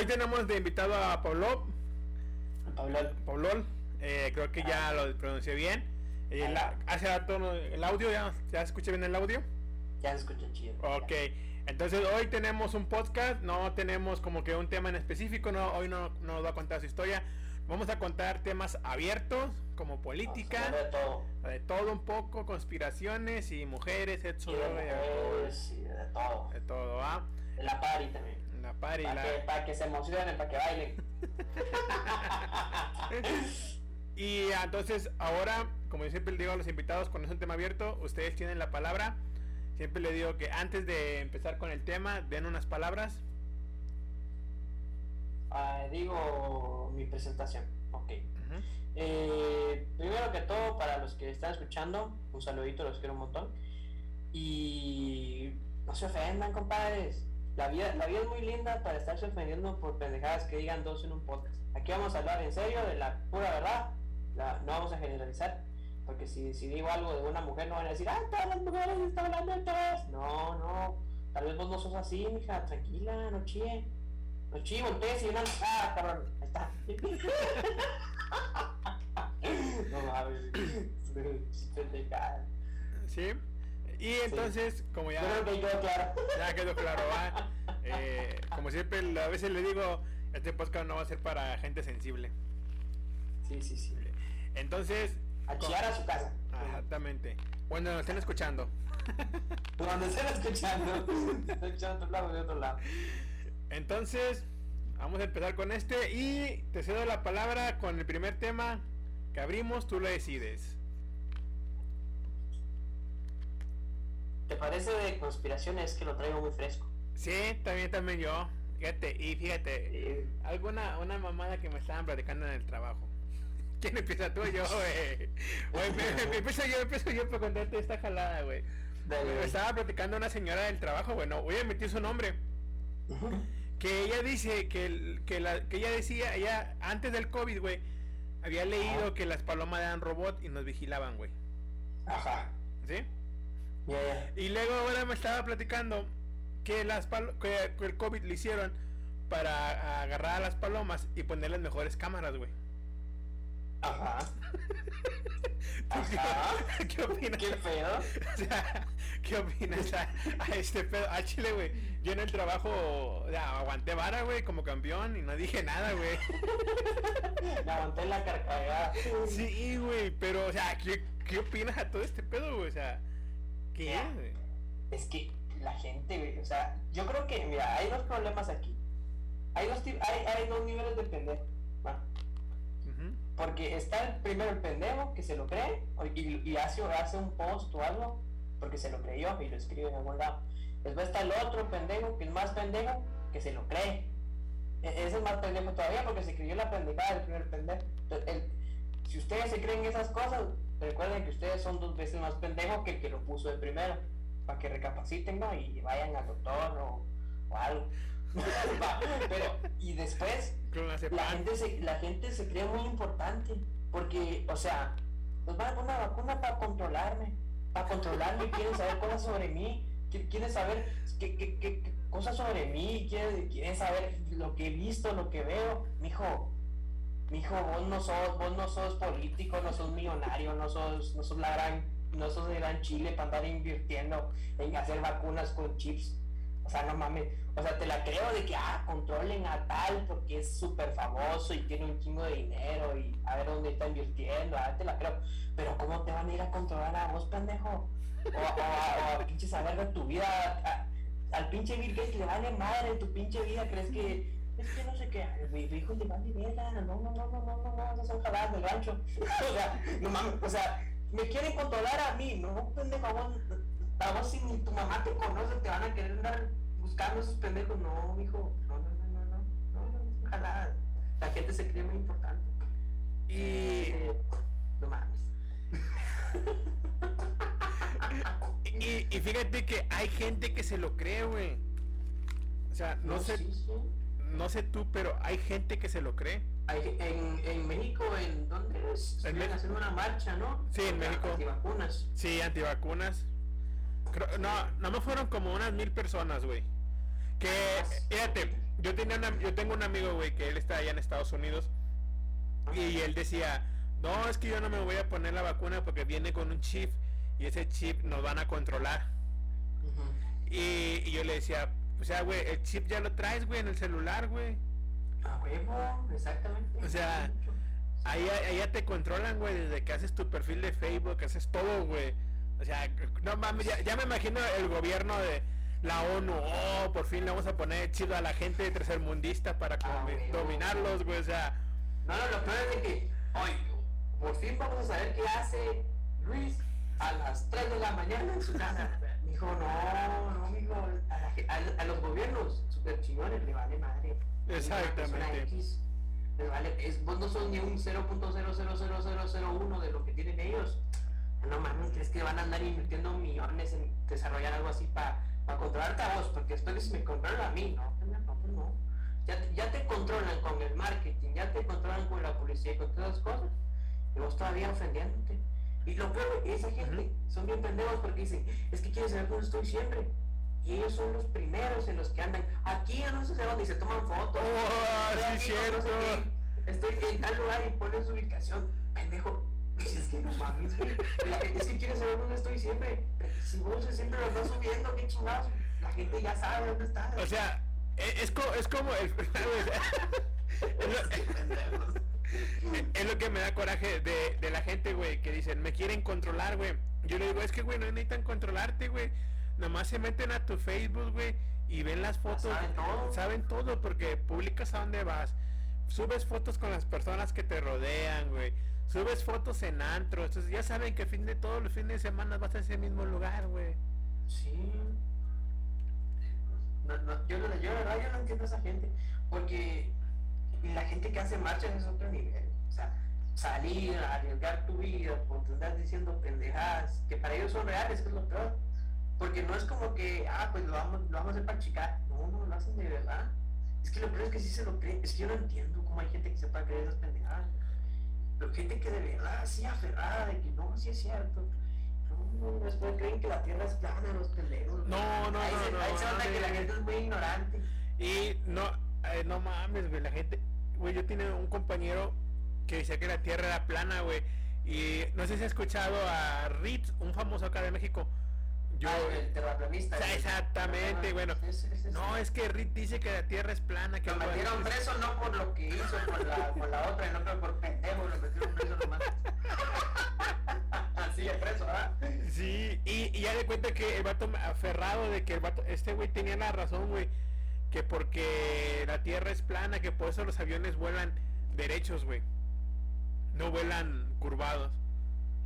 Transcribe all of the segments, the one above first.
Hoy tenemos de invitado a Pablo. Pablol. Pablol, eh, creo que ya lo pronuncié bien. Eh, la- hace rato el audio, ¿ya, ¿ya se escucha bien el audio? Ya se escucha chido. Ok, entonces hoy tenemos un podcast, no tenemos como que un tema en específico, no, hoy no, no nos va a contar su historia. Vamos a contar temas abiertos, como política, De todo. de todo un poco, conspiraciones y mujeres, Y de todo. de todo, ¿ah? De la party también. La Para la... que, se emocionen, para que bailen. Y entonces ahora, como yo siempre le digo a los invitados, cuando es un tema abierto, ustedes tienen la palabra. Siempre le digo que antes de empezar con el tema, den unas palabras. Ah, digo mi presentación. Ok. Eh, primero que todo, para los que están escuchando, un saludito, los quiero un montón. Y no se ofendan, compadres. La vida, la vida es muy linda para estarse ofendiendo por pendejadas que digan dos en un podcast. Aquí vamos a hablar en serio, de la pura verdad. La- no vamos a generalizar. Porque si, si digo algo de una mujer, no van a decir, ah, todas las mujeres están hablando de todas. No, no. Tal vez vos no sos así, mija. Tranquila, no chille. No chille, voltees y una. Ah, cabrón. Ahí está. No mames. Pendejada. ¿Sí? Y entonces, como ya, Yo creo que quedó claro. ya quedó claro, ¿va? Eh, como siempre, a veces le digo, este podcast no va a ser para gente sensible. Sí, sí, sí. Entonces, A chillar a su casa. exactamente. Bueno, nos están escuchando. Cuando estén escuchando. Estoy escuchando de otro lado y de otro lado. Entonces, vamos a empezar con este y te cedo la palabra con el primer tema que abrimos, tú lo decides. ¿Te parece de conspiraciones que lo traigo muy fresco? Sí, también, también yo. Fíjate, y fíjate, Eh, alguna una mamada que me estaban platicando en el trabajo. ¿Quién empieza tú o yo, güey? Empiezo yo, empiezo yo para contarte esta jalada, güey. Me estaba platicando una señora del trabajo, güey, no voy a emitir su nombre. Que ella dice que, que, la, que ella decía, ella antes del COVID, güey, había leído que las palomas eran robot y nos vigilaban, güey. Ajá. ¿Sí? Ya, ya. Y luego ahora me estaba platicando que las que, el COVID lo hicieron para agarrar a las palomas y ponerles mejores cámaras, güey. Ajá. ¿Tú qué- Ajá. ¿Qué opinas? ¿Qué pedo? O sea, ¿qué opinas a, a este pedo? A Chile, güey. Yo en el trabajo sea, aguanté vara, güey, como campeón y no dije nada, güey. Me aguanté la carcajada. Sí, güey, pero, o sea, ¿qué, qué opinas a todo este pedo, güey? O sea, ¿qué Ya. es, que la gente, güey, o sea, yo creo que, mira, hay dos problemas aquí. Hay dos, hay, hay dos niveles de pendejo. Porque está el primero el pendejo que se lo cree y, y hace, hace un post o algo porque se lo creyó y lo escribe en algún lado. Después está el otro pendejo que es más pendejo que se lo cree. E- Ese es más pendejo todavía porque se creyó la pendejada del primer pendejo. Entonces, el- si ustedes se creen esas cosas, recuerden que ustedes son dos veces más pendejos que el que lo puso de primero. Para que recapaciten ¿no? y vayan al doctor o, o algo. Pero, y después la gente se, la gente se cree muy importante porque, o sea, nos van a poner una vacuna para controlarme, para controlarme, quieren saber cosas sobre mí, qui- quieren saber qué, qué- qué- qué cosas sobre mí, quieren, quieren saber lo que he visto, lo que veo, mijo, mijo, vos no sos, vos no sos político, no sos millonario, no sos, no sos la gran, no sos el gran Chile para andar invirtiendo en hacer vacunas con chips. O sea, no mames. O sea, te la creo de que, ah, controlen a tal porque es súper famoso y tiene un chingo de dinero y a ver dónde está invirtiendo, ah, te la creo. Pero ¿cómo te van a ir a controlar a vos, pendejo? O, a- o a, a pinche saber de tu vida. a- al pinche Bill Gates le vale madre tu pinche vida. ¿Crees que es que no sé qué? A mi mi hijo le vale verga. No, no, no, no, no, no, no, esas son jaladas del rancho. o sea, no mames, o sea, me quieren controlar a mí, no, pendejo, a vos, a vos si ni tu mamá te conoce, te van a querer andar buscando esos pendejos. No, mijo, no, no, no, no, no, no, no, no, jaladas. La gente se cree muy importante. Y, Eh, no mames. y, y fíjate que hay gente que se lo cree, güey. O sea, no sé, sí, sí. No sé tú, pero hay gente que se lo cree. Hay- en, en México, ¿en dónde es? En haciendo una marcha, ¿no? Sí, en México. antivacunas. Sí, antivacunas. Creo- no, no me fueron como unas mil personas, güey. Que, fíjate, Yo, tenía una- yo tengo un amigo, güey, que él está allá en Estados Unidos y él decía, no, es que yo no me voy a poner la vacuna porque viene con un chip y ese chip nos van a controlar. Y yo le decía, o sea, güey, el chip ya lo traes, güey, en el celular, güey. A huevo, exactamente. O sea, Ahí, ahí ya te controlan, güey, desde que haces tu perfil de Facebook, haces todo, güey. O sea, no mames, ya, ya me imagino el gobierno de la ONU, oh, por fin le vamos a poner chido a la gente tercermundista para Ah, dominarlos, güey, o sea, No, no, lo peor es de que, hoy, por fin vamos a saber qué hace Luis a las 3 de la mañana en su casa. Dijo, no, no, mijo, a, la a- a los gobiernos super chingones le vale madre. Exactamente. X, les vale, es, vos no sos ni un 0.0000001 de lo que tienen ellos. No mames, ¿crees que van a andar invirtiendo millones en desarrollar algo así para controlarte a vos? Porque después si me controlan a mí, no, no, no. Ya, te- ya te controlan con el marketing, ya te controlan con la publicidad y con todas las cosas. Y vos todavía ofendiéndote. Y lo peor, esa gente son bien pendejos porque dicen, es que quieren saber dónde estoy siempre. Y ellos son los primeros en los que andan aquí, no sé dónde, y se toman fotos. Oh, Estoy sí, aquí, no sé cierto. Estoy en tal lugar y ponen su ubicación. Pendejo. Dices que no mames. La gente sí quiere saber dónde estoy siempre. Si vos siempre lo estás subiendo, qué chingados. La gente ya sabe dónde estás. o sea, e- es, co- es como el... es, lo, que me da coraje de, de la gente, güey, que dicen, me quieren controlar, güey. Yo le digo, es que, güey, no necesitan controlarte, güey. Nomás se meten a tu Facebook, güey, y ven las fotos. saben todo. Saben todo porque publicas a dónde vas. Subes fotos con las personas que te rodean, güey. Subes fotos en antro. Entonces ya saben que fin de todos los fines de semana vas a ese mismo lugar, güey. Sí. No, no, yo, yo la verdad yo no entiendo a esa gente. Porque la gente que hace marchas es otro nivel. O sea, salir, arriesgar tu vida, por andar diciendo pendejadas, que para ellos son reales, que es lo peor. Porque no es como que, ah, pues lo vamos, lo vamos a hacer para chicar. No, no, lo hacen de verdad. Es que lo peor es que sí se lo creen. Es que yo no entiendo cómo hay gente que se puede creer esas pendejadas. Pero gente que de verdad sí aferrada de que no, sí es cierto. No, no, después creen que la tierra es plana, los pendejos. No, no, ahí no, se, no, ahí se nota que la gente es muy ignorante. Y no, no mames, güey, la gente, güey, yo tenía un compañero que decía que la Tierra era plana, güey. Y no sé si has escuchado a Ritz, un famoso acá de México. Yo, Ah, el terraplanista. O sea, ese. exactamente, bueno. no, es que Ritz dice que la Tierra es plana, que Lo metieron preso no por lo que hizo con la, con la otra, no pero por pendejo, lo metieron preso nomás. Así es preso, ¿ah? Sí, y, y ya de cuenta que el vato aferrado de que el vato, este güey tenía la razón, güey, que porque la tierra es plana, que por eso los aviones vuelan derechos, güey. No vuelan curvados.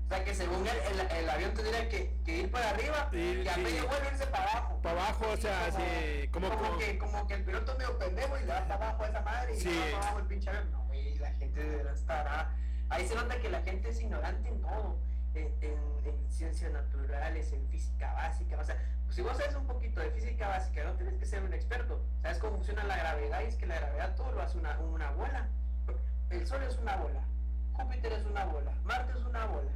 O sea que según él, el, el avión tendría que, que ir para arriba Sí, y a sí. medio vuelo irse para abajo. Para abajo, o sea, como, sí, como, como, como- que, como que el piloto es medio pendejo y le da para abajo a esa madre y Sí. le para abajo el pinche avión. No, güey, la gente de verdad estará. Ahí se nota que la gente es ignorante en todo. En, en- en ciencias naturales, en física básica. O sea, si vos sabes un poquito de física básica, no tienes que ser un experto. ¿Sabes cómo funciona la gravedad? Y es que la gravedad todo lo hace una, una bola. El Sol es una bola. Júpiter es una bola. Marte es una bola.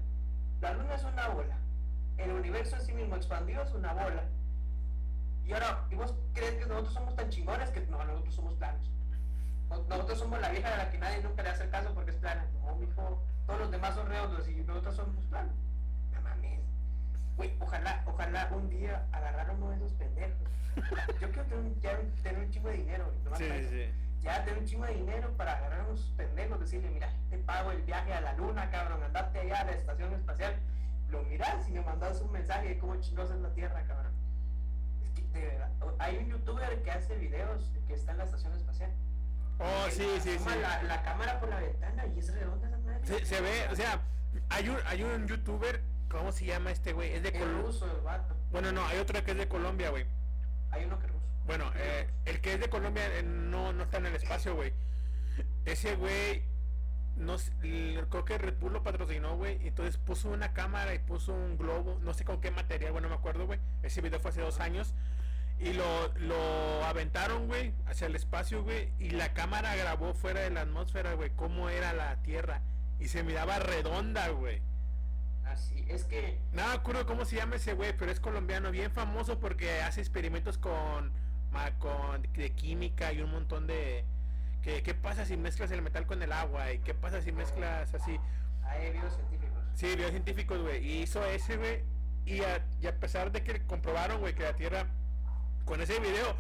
La Luna es una bola. El universo en sí mismo expandido es una bola. Y ahora, ¿y vos crees que nosotros somos tan chingones que no, nosotros somos planos? No- Nosotros somos la vieja de la que nadie nunca le hace caso porque es plana. No, mijo, todos los demás son redondos y nosotros somos planos. No mames. Güey, ojalá, ojalá un día agarrar uno de esos pendejos. Yo quiero tener un, ya tener un chingo de dinero. nomás Sí, sí. Ya tener un chingo de dinero para agarrar unos pendejos, decirle, mira, te pago el viaje a la luna, cabrón, andate allá a la estación espacial. Lo miras y me mandas un mensaje de cómo chingados es la Tierra, cabrón. Es que de verdad, hay un youtuber que hace videos que está en la estación espacial. Oh, sí, sí, sí. La, la cámara por la ventana y es redonda esa madre. Se, se ve, o sea, hay un, hay un youtuber, ¿cómo se llama este güey? Es de Colombia. Bueno, no, hay otro que es de Colombia, güey. Hay uno que es ruso. Bueno, eh, el que es de Colombia eh, no, no está en el espacio, güey. Ese güey, no creo que Red Bull lo patrocinó, güey. Entonces puso una cámara y puso un globo, no sé con qué material, bueno, no me acuerdo, güey. Ese video fue hace dos años. Y lo, lo aventaron, güey, hacia el espacio, güey. Y la cámara grabó fuera de la atmósfera, güey, cómo era la Tierra. Y se miraba redonda, güey. Así, es que No me acuerdo cómo se llama ese güey, pero es colombiano, bien famoso porque hace experimentos con, con de química y un montón de que qué pasa si mezclas el metal con el agua y qué pasa si mezclas así Hay videos científicos. sí biocientíficos güey y hizo ese güey y a, y a pesar de que comprobaron güey que la tierra con ese video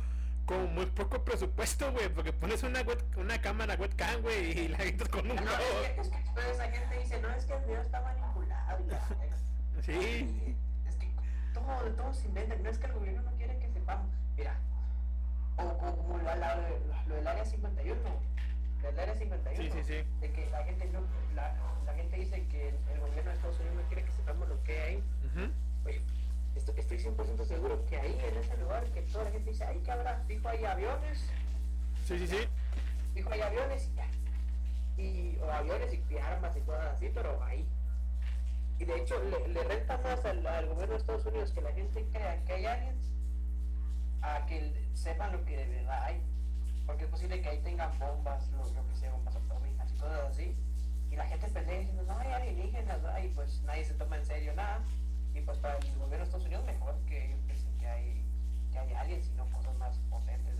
con muy poco presupuesto güey porque pones una web- una cámara webcam güey y la gente con un No, es es que esa gente dice, no, es que el video está manipulado. y la- sí Es que todo, todo se inventa, no es que el gobierno no quiere que sepamos. Mira, o, como lo, la- lo del área 51, del área 51, Sí, sí, sí. de que la gente, no, la, la gente dice que el, gobierno de Estados Unidos no quiere que sepamos lo que hay. Ujú. Oye, estoy, estoy 100% seguro que ahí, en ese lugar, que toda la gente dice, ahí que habrá, dijo, hay aviones, sí sí sí dijo, hay aviones y ya. Y, o aviones y armas y cosas así, pero ahí. Y de hecho, le, le renta más al, al gobierno de Estados Unidos que la gente crea que hay aliens a que sepan lo que de verdad hay. Porque es posible que ahí tengan bombas, lo, lo que sea, bombas atómicas y cosas así. Y la gente pelea diciendo, no hay alienígenas, y pues nadie se toma en serio nada. Y pues para el gobierno de Estados Unidos mejor que ellos piensen que hay, que hay aliens y no cosas más potentes.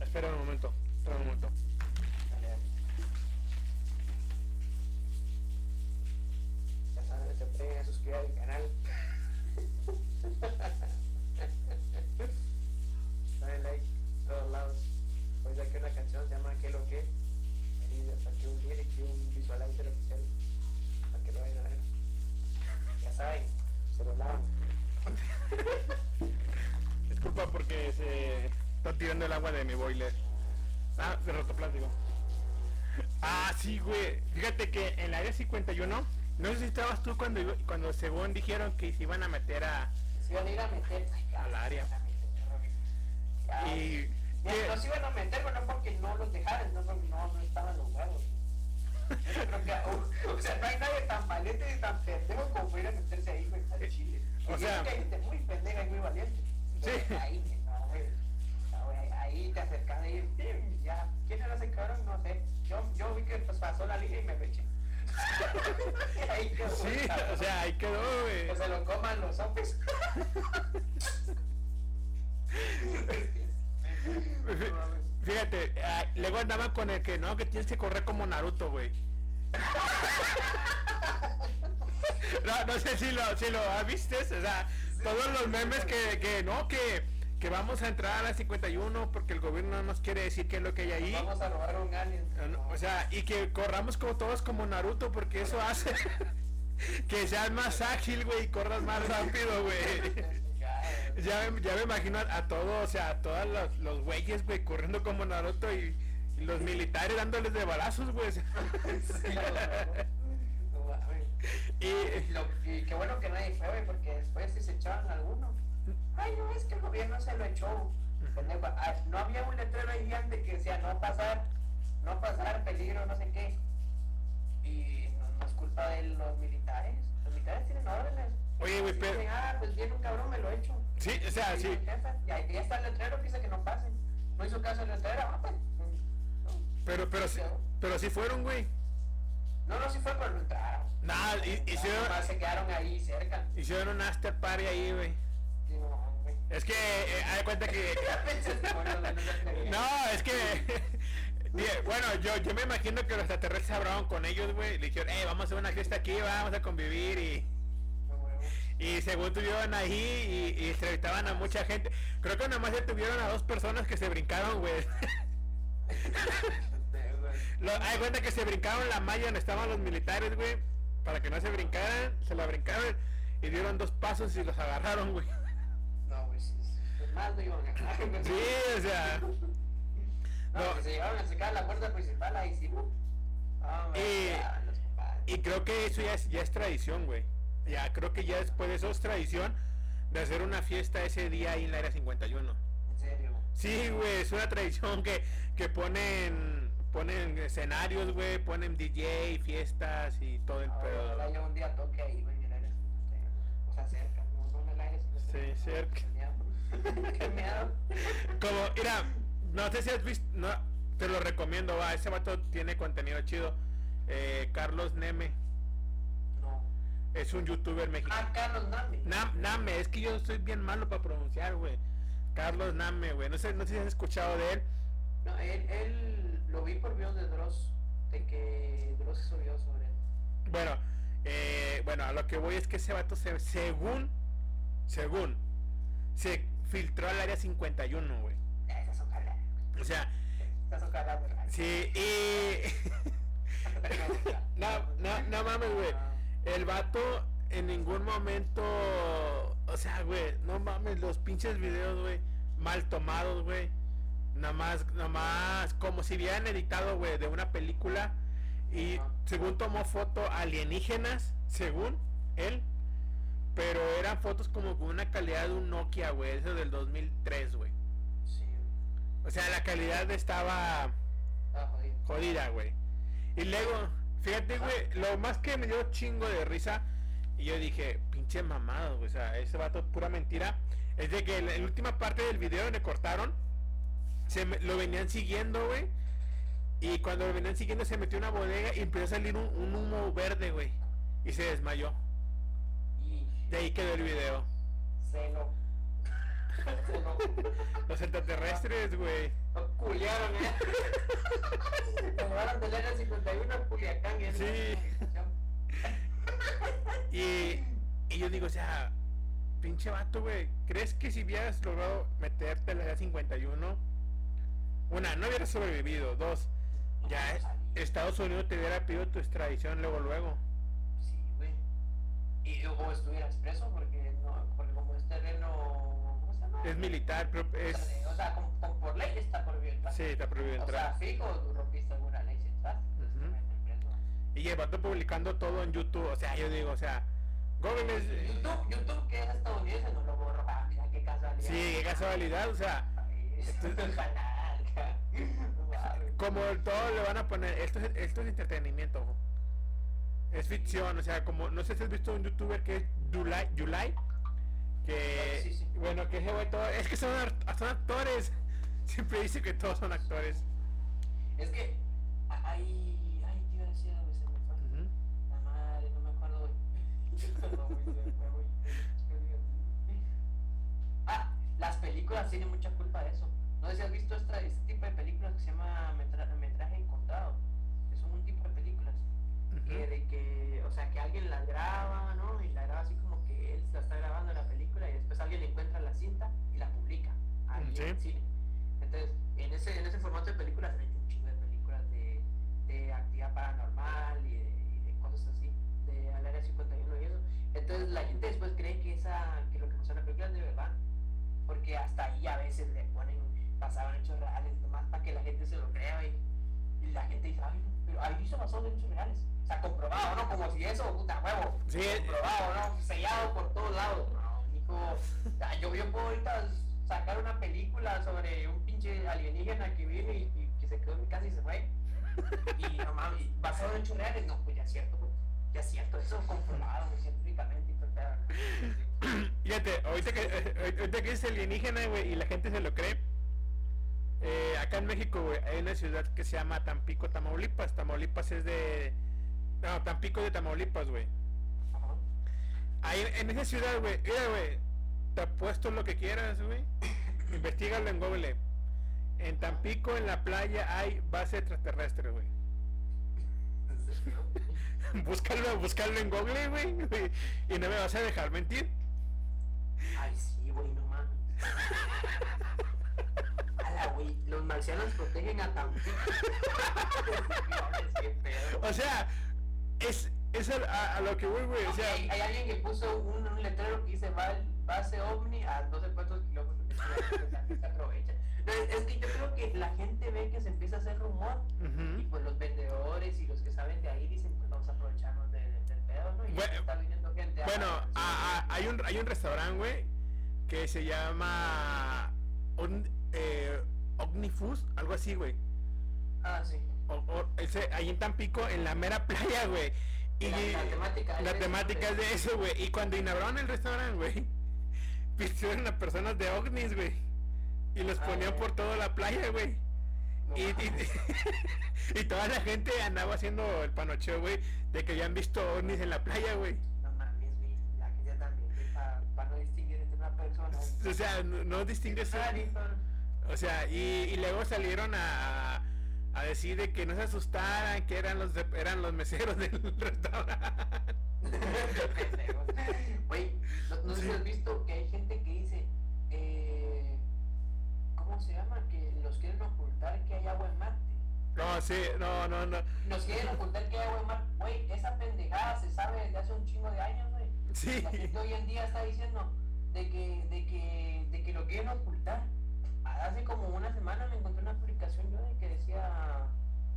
Espera un momento espera un momento Ya saben, se pueden a suscribir al canal. Dale like a todos lados. Hoy saqué una canción, se llama ¿Qué lo que? Ahí saqué un lyric y un visualizer oficial para que lo vayan a ver. Ya saben, se lo lavan. Disculpa porque se está tirando el agua de mi boiler. Ah, de rotoplástico. Ah, sí, güey. Fíjate que en la área 51, no sé si estabas tú cuando, cuando según dijeron que se iban a meter a... Se iban a ir a meter Al área. Y... No se iban a meter, pero no porque no los dejaran, no porque no, no estaban los huevos. O, o sea, no hay nadie tan valiente ni tan pendejo como para ir a meterse ahí, güey, al chile. O sea- que hay gente muy pendeja y muy valiente. Sí. Ahí, güey, ahí te acercas "Tim, ya. ¿Quién era ese cabrón? No sé. Yo, yo vi que pues, pasó la línea y me eché. ahí quedó. Sí, o sea, ahí quedó, güey. que se lo coman los zombies. Fíjate, ah, luego andaban con el que no, que tienes que correr como Naruto, güey. No, no sé si lo, si lo has visto, o sea, todos los memes que, que no, que, que vamos a entrar a la 51 porque el gobierno no nos quiere decir qué es lo que hay ahí. Vamos a robar un alien. Ah, no, O sea, y que corramos como todos como Naruto porque eso hace que seas más ágil, güey, y corras más rápido, güey. Ya ya me imagino a, a todos, o sea, a todos los, los güeyes, güey, corriendo como Naruto y, los militares dándoles de balazos, güey. sea. y, Y, y qué bueno que nadie fue, güey, porque después sí se echaban alguno. Ay, no, es que el gobierno se lo echó. Ah, No había un letrero ahí gigante que decía no pasar, no pasar, peligro, no sé qué. Y no, no es culpa de los militares. Los militares tienen órdenes. Oye, güey, pero- ah, pues viene un cabrón, me lo echo. sí, o sea, sí. Y ahí está el letrero que dice que no pasen. No hizo caso el letrero, ah, pues. Pero, pero, sí, pero sí fueron, güey. No, no, sí fue, pero no entraron. Nada, hi- hicieron, Nomás se quedaron ahí cerca. hicieron un after party ahí, güey. Es que, eh, de cuenta que... No, es que. Bueno, yo, yo me imagino que los extraterrestres hablaron con ellos, güey. Le dijeron, eh, vamos a hacer una fiesta aquí, vamos a convivir. Y, y según tuvieron ahí y, y entrevistaban a mucha gente. Creo que nomás se tuvieron a dos personas que se brincaron, güey. Hay cuenta que se brincaron la malla donde estaban los militares, güey. Para que no se brincaran, se la brincaron y dieron dos pasos y los agarraron, güey. No, güey, sí, más no iban a ganar. Sí, o sea. No, se llegaron a sacar la puerta principal ahí sí. güey. Güey, Y-. Y creo que eso ya es, ya es tradición, güey. Ya creo que ya después de eso es tradición de hacer una fiesta ese día ahí en la era 51. En serio. Sí, güey, es una tradición que, que ponen ponen escenarios, güey, ponen DJ, fiestas y todo el Ahora pedo. yo un día toque ahí, güey, en el aire 51. O sea, cerca, no, en el aire 51. Sí, cerca. Qué miedo. Como, mira, no sé si has visto, no, te lo recomiendo, va, ese vato tiene contenido chido. Eh, Carlos Neme. Es un youtuber mexicano. Ah, Carlos Nami. Nam- Name, es que yo soy bien malo para pronunciar, güey. Carlos Name, güey. No sé, no sé si has escuchado de él. No, él, él lo vi por videos de Dross, de que Dross subió sobre él. Bueno, eh, bueno, a lo que voy es que ese vato, se, según, según, se filtró al área 51, güey. Esas son caras. O sea, Esas son caras, ¿verdad? sí, y... no, no, no mames, güey. El vato en ningún momento, o sea, güey, no mames, los pinches videos, güey, mal tomados, güey. Nada más, nada más, como si hubieran editado, güey, de una película. Y Ajá. según tomó foto alienígenas, según él. Pero eran fotos como con una calidad de un Nokia, güey, eso del 2003, güey. Sí, O sea, la calidad estaba jodida, güey. Y luego, fíjate, güey, lo más que me dio chingo de risa, y yo dije, pinche mamado, güey, o sea, ese vato pura mentira, es de que en la última parte del video donde cortaron, se me- lo venían siguiendo, güey, y cuando lo venían siguiendo se metió en una bodega y empezó a salir un, un humo verde, güey, y se desmayó. De ahí quedó el video. Celo. Los extraterrestres, güey. Culiaron, ¿eh? Llevaron del área 51 a Culiacán. y es Sí. Y, y yo digo, o sea, pinche vato, güey, ¿crees que si hubieras logrado meterte a la edad 51, una, no hubieras sobrevivido, dos, ya. Estados Unidos te hubiera pedido tu extradición luego, luego. Sí, güey. Y o estuvieras preso porque no, porque como es terreno. Es militar, pero O es... O sea, como, como por ley está prohibido entrar. Sí, está prohibido O sea, entrar. fijo, tú rompiste alguna ley si entras. Ujú. te meten preso. Y el vato publicando todo en YouTube, o sea, yo digo, o sea, Google es... YouTube, YouTube que es estadounidense no lo borro. Ah, mira qué casualidad. Sí, qué casualidad, o sea, Ay, Wow. como todo le van a poner, esto es, esto es entretenimiento. Es ficción, o sea, como, no sé si has visto un youtuber que es Yulai, Yulai que, Sí, sí. bueno, que ese todo, es que son, actores, siempre dice que todos son actores. Es que a- hay, ay, a decir algo, se me fue. Ujú. La madre, no me acuerdo. Ah, las películas tienen mucha culpa de eso. No sé si has visto esta, este tipo de películas que se llama metra- metraje encontrado. Que son un tipo de películas. Que de que, o sea, que alguien las graba, ¿no? Y la graba así como que él la está grabando en la película y después alguien le encuentra la cinta y la publica ahí Sí. en el cine. Entonces, en ese, en ese formato de películas hay un chingo de películas de, de actividad paranormal y de, y de cosas así, de al área 51 y eso. Entonces la gente después cree que esa, que lo que pasó en la película es de verdad. Porque hasta ahí a veces le ponen, pasaban hechos reales, nomás para que la gente se lo crea y, y la gente dice, ay, pero ahí se basó en hechos reales. O sea, comprobado, ¿no? Como si eso, puta huevo. Sí. Comprobado, ¿no? Sellado por todos lados. No, ah, Yo, yo puedo ahorita sacar una película sobre un pinche alienígena que vino y, que se quedó en mi casa y se fue. Y no mames, basado en hechos no, pues ya es cierto, pues, ya es cierto, eso es comprobado pues, científicamente y ¿no? Fíjate, ahorita que, ahorita que es alienígena, güey, y la gente se lo cree. eh, acá en México, güey, hay una ciudad que se llama Tampico, Tamaulipas. Tamaulipas es de... No, Tampico de Tamaulipas, güey. Ahí en esa ciudad, güey, mira, güey, te apuesto lo que quieras, güey. Investígalo en Google. En Tampico, en la playa, hay base extraterrestre, güey. Búscalo, búscalo en Google, güey. Y no me vas a dejar mentir. Ay, sí, güey, no mames. Ala, güey, los marcianos protegen a Tampico. O sea, es, es a, a- a lo que voy, güey. O sea, hay, alguien que puso un, un letrero que dice "Val- base ovni a 12 cuantos kilómetros de ciudad", que se aprovecha. No, es, que yo creo que la gente ve que se empieza a hacer rumor y ujú. pues los vendedores y los que saben de ahí dicen pues vamos a aprovecharnos de- del pedo, ¿no? Y Bueno, está viniendo gente bueno, a- a- hay un hay un restaurante, güey, que se llama Un- eh, Omnifus, algo así, güey. Ah, sí. O- o- ese, ahí en Tampico, en la mera playa, güey. Y La- la temática es la de eso, temática es de- de eso, güey. Y cuando inauguraron el restaurante, güey, pusieron a personas de ovnis, güey. Y los Ah, ponían por toda la playa, güey. No Y, y, y toda la gente andaba haciendo el panocheo, güey, de que habían visto ovnis en la playa, güey. No mames, güey, la gente también, para no distinguir entre una personas. O sea, no, no distingues. Aniston. O sea, y, y luego salieron a, a decir de que no se asustaran, que eran los de- eran los meseros del restaurante. Güey, no, no sé si has visto que hay gente que dice, eh, ¿cómo se llama? Que los quieren ocultar que hay agua en Marte. No, sí, no, no, no. Nos quieren ocultar que hay agua en Marte. Güey, esa pendejada se sabe desde hace un chingo de años, güey. Sí. La gente hoy en día está diciendo de que, de que, de que lo quieren ocultar. Hace como una semana me encontré una publicación yo de que decía,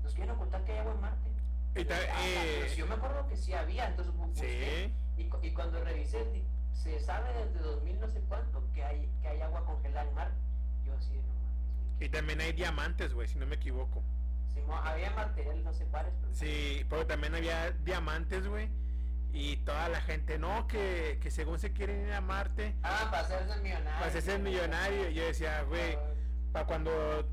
nos quieren ocultar que hay agua en Marte. Y Ah, eh, si yo me acuerdo que sí había, entonces busqué. sí. Y, cu- y cuando revisé, se sabe desde 2000 no sé cuánto que hay, que hay agua congelada en mar. Yo así de no mames. Y también hay diamantes, güey, si no me equivoco. Simón, había material no sé cuáles, pero Sí, pero también había diamantes, güey. Y toda la gente, no, que, que según se quieren ir a Marte, Ah, para hacerse millonario. para ser millonario. Yo decía, güey, para cuando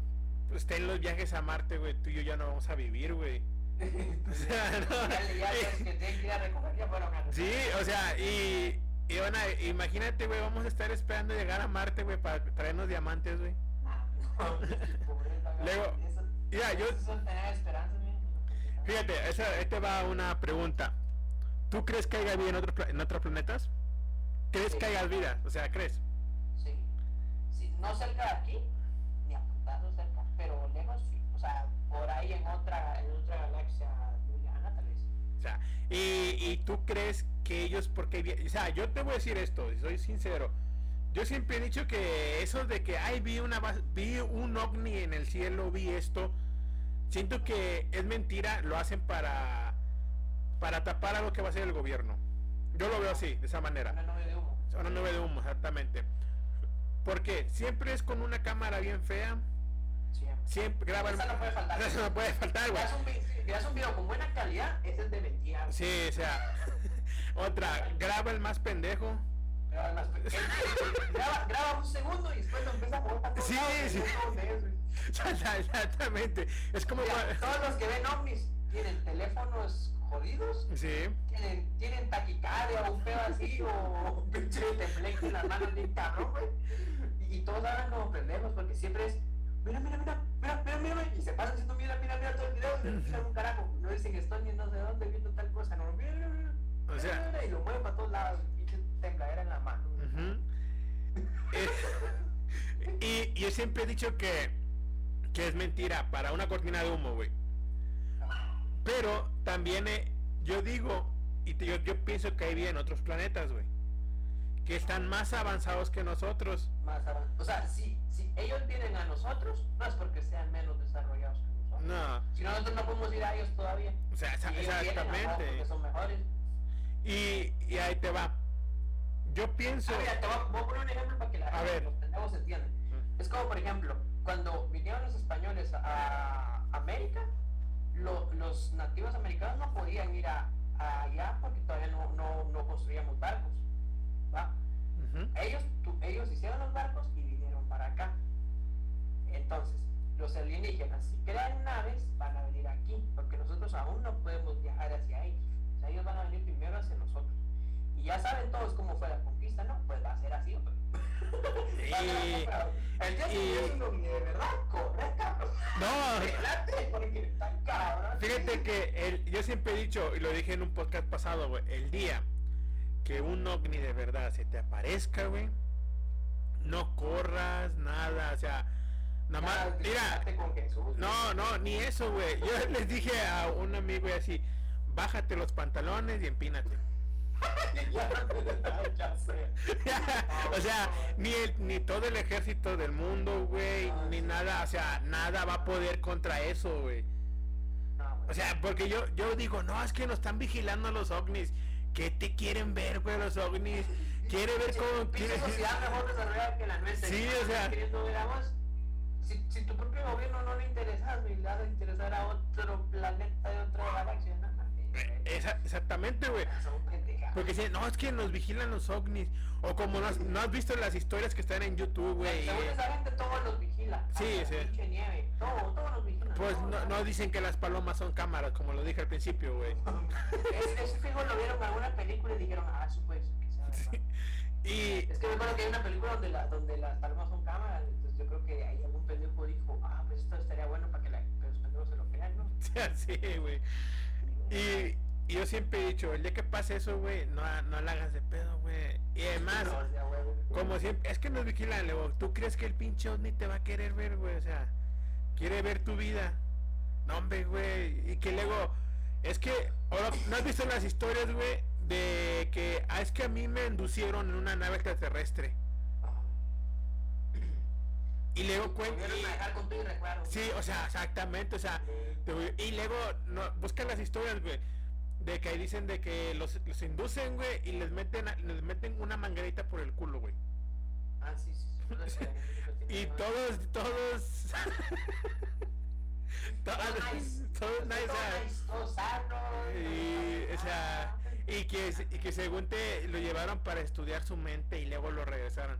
estén los viajes a Marte, güey, tú y yo ya no vamos a vivir, güey. O sea, no. Ya, ya los que tienen que ir a recoger ya fueron a Sí, o sea, y, y van a- imagínate, güey, vamos a estar esperando llegar a Marte, güey, para traernos diamantes, güey. Ah, no. Luego, mira, yo-. Fíjate, esa, ahí te va una pregunta. ¿Tú crees que haya vida en, otros pla- en otros planetas? ¿Crees Sí. que haya vida? O sea, ¿crees? Sí. sí. No cerca de aquí, ni apuntado cerca, pero lejos sí. O sea, por ahí en otra, en otra galaxia tal vez. O sea, y, y tú crees que ellos, porque, o sea, yo te voy a decir esto, y soy sincero. Yo siempre he dicho que eso de que, ay, vi, una, vi un ovni en el cielo, vi esto, siento que es mentira, lo hacen para, para tapar a lo que va a hacer el gobierno. Yo lo veo así, de esa manera. Una nube de humo. Una nube de humo, exactamente. Porque siempre es con una cámara bien fea, Siempre. siempre graba el... Esa no puede faltar. Eso no puede faltar, güey. Si miras un video con buena calidad, ese es de mentira. Sí, o sea, otra, graba el más pendejo. Graba, más- él- él- graba, graba un segundo y después lo empieza a todos Sí, sí. Exactamente. Es como... Mira, todos los que ven ovnis tienen teléfonos jodidos, Sí, tienen, tienen taquicardia o un pedo así, o un pinche tembleque en las manos bien cabrón, güey. Y, y todos hablan como pendejos porque siempre es, mira, mira, mira, mira, mira, mira, mira", y se pasan diciendo, mira, mira, mira todo el video, y no escuchan un carajo. No dicen, estoy ni no sé dónde viendo tal cosa, no, mira, mira, mira. o sea... mira", y lo mueven para todos lados, pinche tembladera en la mano. güey. ujú. Eh, y yo siempre he dicho que, que es mentira para una cortina de humo, güey. Pero también eh, yo digo, y te- yo, yo pienso que hay vida en otros planetas, güey. Que están más avanzados que nosotros. Más avan- O sea, si, si ellos vienen a nosotros, no es porque sean menos desarrollados que nosotros. No, Si nosotros no podemos ir a ellos todavía. o sea, Si ellos exactamente. porque son mejores. Y, y ahí te va. Yo pienso... Ah, mira, te voy a, voy a poner un ejemplo para que la A gente, ver. los pendejos. Es como, por ejemplo, cuando vinieron los españoles a América, lo- los nativos americanos no podían ir a, a allá porque todavía no, no, no construíamos barcos. ¿va? Ellos, tu- ellos hicieron los barcos y vinieron para acá. Entonces, los alienígenas, si crean naves, van a venir aquí, porque nosotros aún no podemos viajar hacia ellos. O sea, ellos van a venir primero hacia nosotros. Y ya saben todos cómo fue la conquista, ¿no? Pues va a ser así. Y- El día y-. No. Fíjate que el, yo siempre he dicho, y lo dije en un podcast pasado, güey, el día que un ovni de verdad se te aparezca, güey, no corras, nada, o sea, nada más, mira, no, no, ni eso, güey, yo les dije a un amigo y así, bájate los pantalones y empínate. Ya, ya sé. o sea, ni el, ni todo el ejército del mundo, güey, Ah, ni sí. nada, o sea, nada va a poder contra eso, güey. Güey. O sea, porque yo, yo digo, no, es que nos están vigilando los ovnis. ¿Qué te quieren ver, güey, los ovnis? Quiere ver cómo... Pinche quiere- sociedad mejor desarrollada que la nuestra. Sí, o sea-. Si, si tu propio gobierno no le interesa, güey, le vas a interesar a otro planeta de otra galaxia. No, esa- exactamente, güey. Porque dicen, no, es que nos vigilan los ovnis. O como no has, no has visto las historias que están en YouTube, güey. Según esa gente, todo los vigila. Sí, sí. nieve. Todo, todo los vigila. Pues no, no dicen que las palomas son cámaras, como lo dije al principio, güey. Ese, fijo lo vieron en alguna película y dijeron, ah, sea verdad. Y Es que me acuerdo que hay una película donde, la, donde las palmas son cámaras, entonces yo creo que ahí algún pendejo dijo, ah, pues esto estaría bueno para que, la, los pendejos se lo crean, ¿no? sí, güey. Y yo siempre he dicho, el día que pase eso, güey, no, no la hagas de pedo, güey. Y además, No, o sea, huevo. como siempre, es que no es vigilan, luego, ¿tú crees que el pinche ovni te va a querer ver, güey? O sea, quiere ver tu vida. No, hombre, güey. Y que luego, es que, ahora, ¿no has visto las historias, güey? De que, ah, es que a mí me inducieron en una nave extraterrestre. Y luego cuenta... Sí, o sea, exactamente, o sea, y luego no, buscan las historias, güey, de que ahí dicen de que los, los inducen, güey, y les meten a- les meten una manguerita por el culo, güey. Ah, sí, sí. sí. Y todos, todos, Todo todos, nice. o Todo nice, y, o sea, Ah, y que, y que según te lo llevaron para estudiar su mente y luego lo regresaron.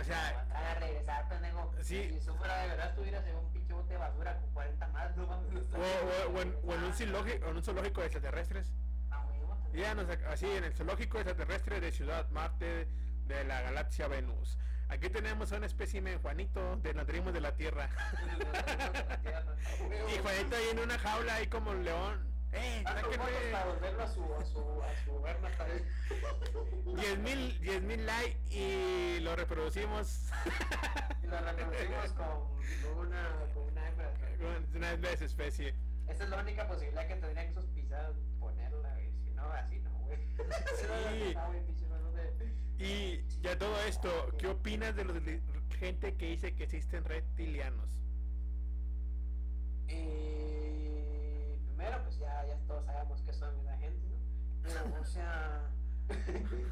O sea, no, a regresar, pendejo. Sí. Si eso fuera de verdad, estuvieras en un pinche bote de basura con 40 más, no mames. O, o- o en, o en un zoológico, en un zoológico de extraterrestres. Ah, también. Ya nos, así en el zoológico extraterrestre de Ciudad Marte de la galaxia Venus. Aquí tenemos a un espécimen Juanito de nutrimos de la Tierra. y Juanito ahí en una jaula ahí como un león. ¡Eh! Volverlo a su, a su, a su. 10 mil 10 mil likes y lo reproducimos Y lo reproducimos con, una, con una hembra. con una vez especie. Esa es la única posibilidad que tendría que esos pisados ponerla, güey. Si no, así no, güey. Sí. de- Y ya todo esto, ¿qué opinas de los de gente que dice que existen reptilianos? Eh, primero, pues ya, ya todos sabemos que son la gente, ¿no? Pero, o sea,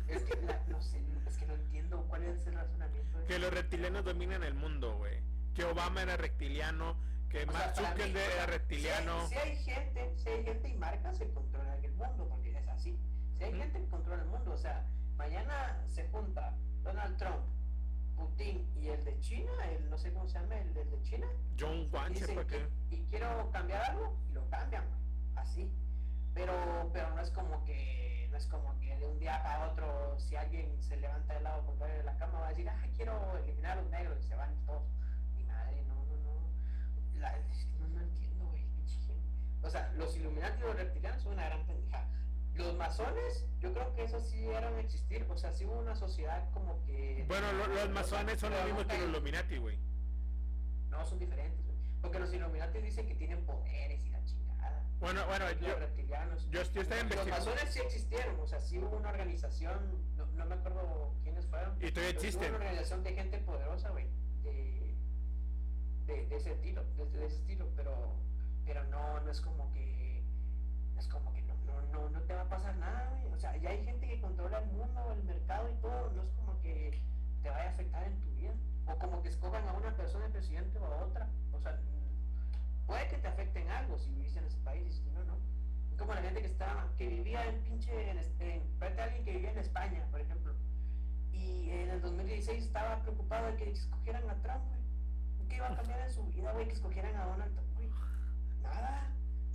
es que la- no sé, es que no entiendo cuál es el razonamiento. de- Que los reptilianos dominan el mundo, güey. Que Obama era reptiliano, que O Mark Zuckerberg era reptiliano. Si hay, si hay gente, si hay gente y marcas que controlan el mundo, porque es así. Si hay Ujú. gente que controla el mundo, o sea, mañana se junta Donald Trump, Putin y el de China, el no sé cómo se llama, el, el de China, John sepa que qué. y quiero cambiar algo y lo cambian, así. Pero, pero no es como que, no es como que de un día para otro, si alguien se levanta del lado contrario de la cama, va a decir, ah, quiero eliminar a los negros y se van todos. Ni madre, no, no, no. La- no, no entiendo, güey. O sea, los Illuminati y los reptilianos son una gran pendejada. Los masones, yo creo que esos sí eran existir, o sea, sí hubo una sociedad como que... Bueno, lo- los masones son los mismos que los Illuminati, güey. No, son diferentes, güey. Porque los Illuminati dicen que tienen poderes y la chingada. Bueno, bueno, los yo, reptilianos. yo, yo Los investigando. masones sí existieron, o sea, sí hubo una organización, no, no me acuerdo quiénes fueron. Y todavía sí hubo existen. una organización de gente poderosa, güey, de, de, de ese estilo, de, de ese estilo, pero, pero no, no es como que, no es como que no, no, te va a pasar nada, güey. O sea, ya hay gente que controla el mundo, el mercado y todo, no es como que te vaya a afectar en tu vida. O como que escojan a una persona de presidente o a otra. O sea, puede que te afecten algo si vivís en ese país y si no, no. Como la gente que estaba, que vivía en pinche, en, este- alguien que vivía en España, por ejemplo. Y en el 2016 estaba preocupado de que escogieran a Trump, güey. ¿Qué iba a cambiar en su vida, güey, que escogieran a Donald Trump, güey? Nada.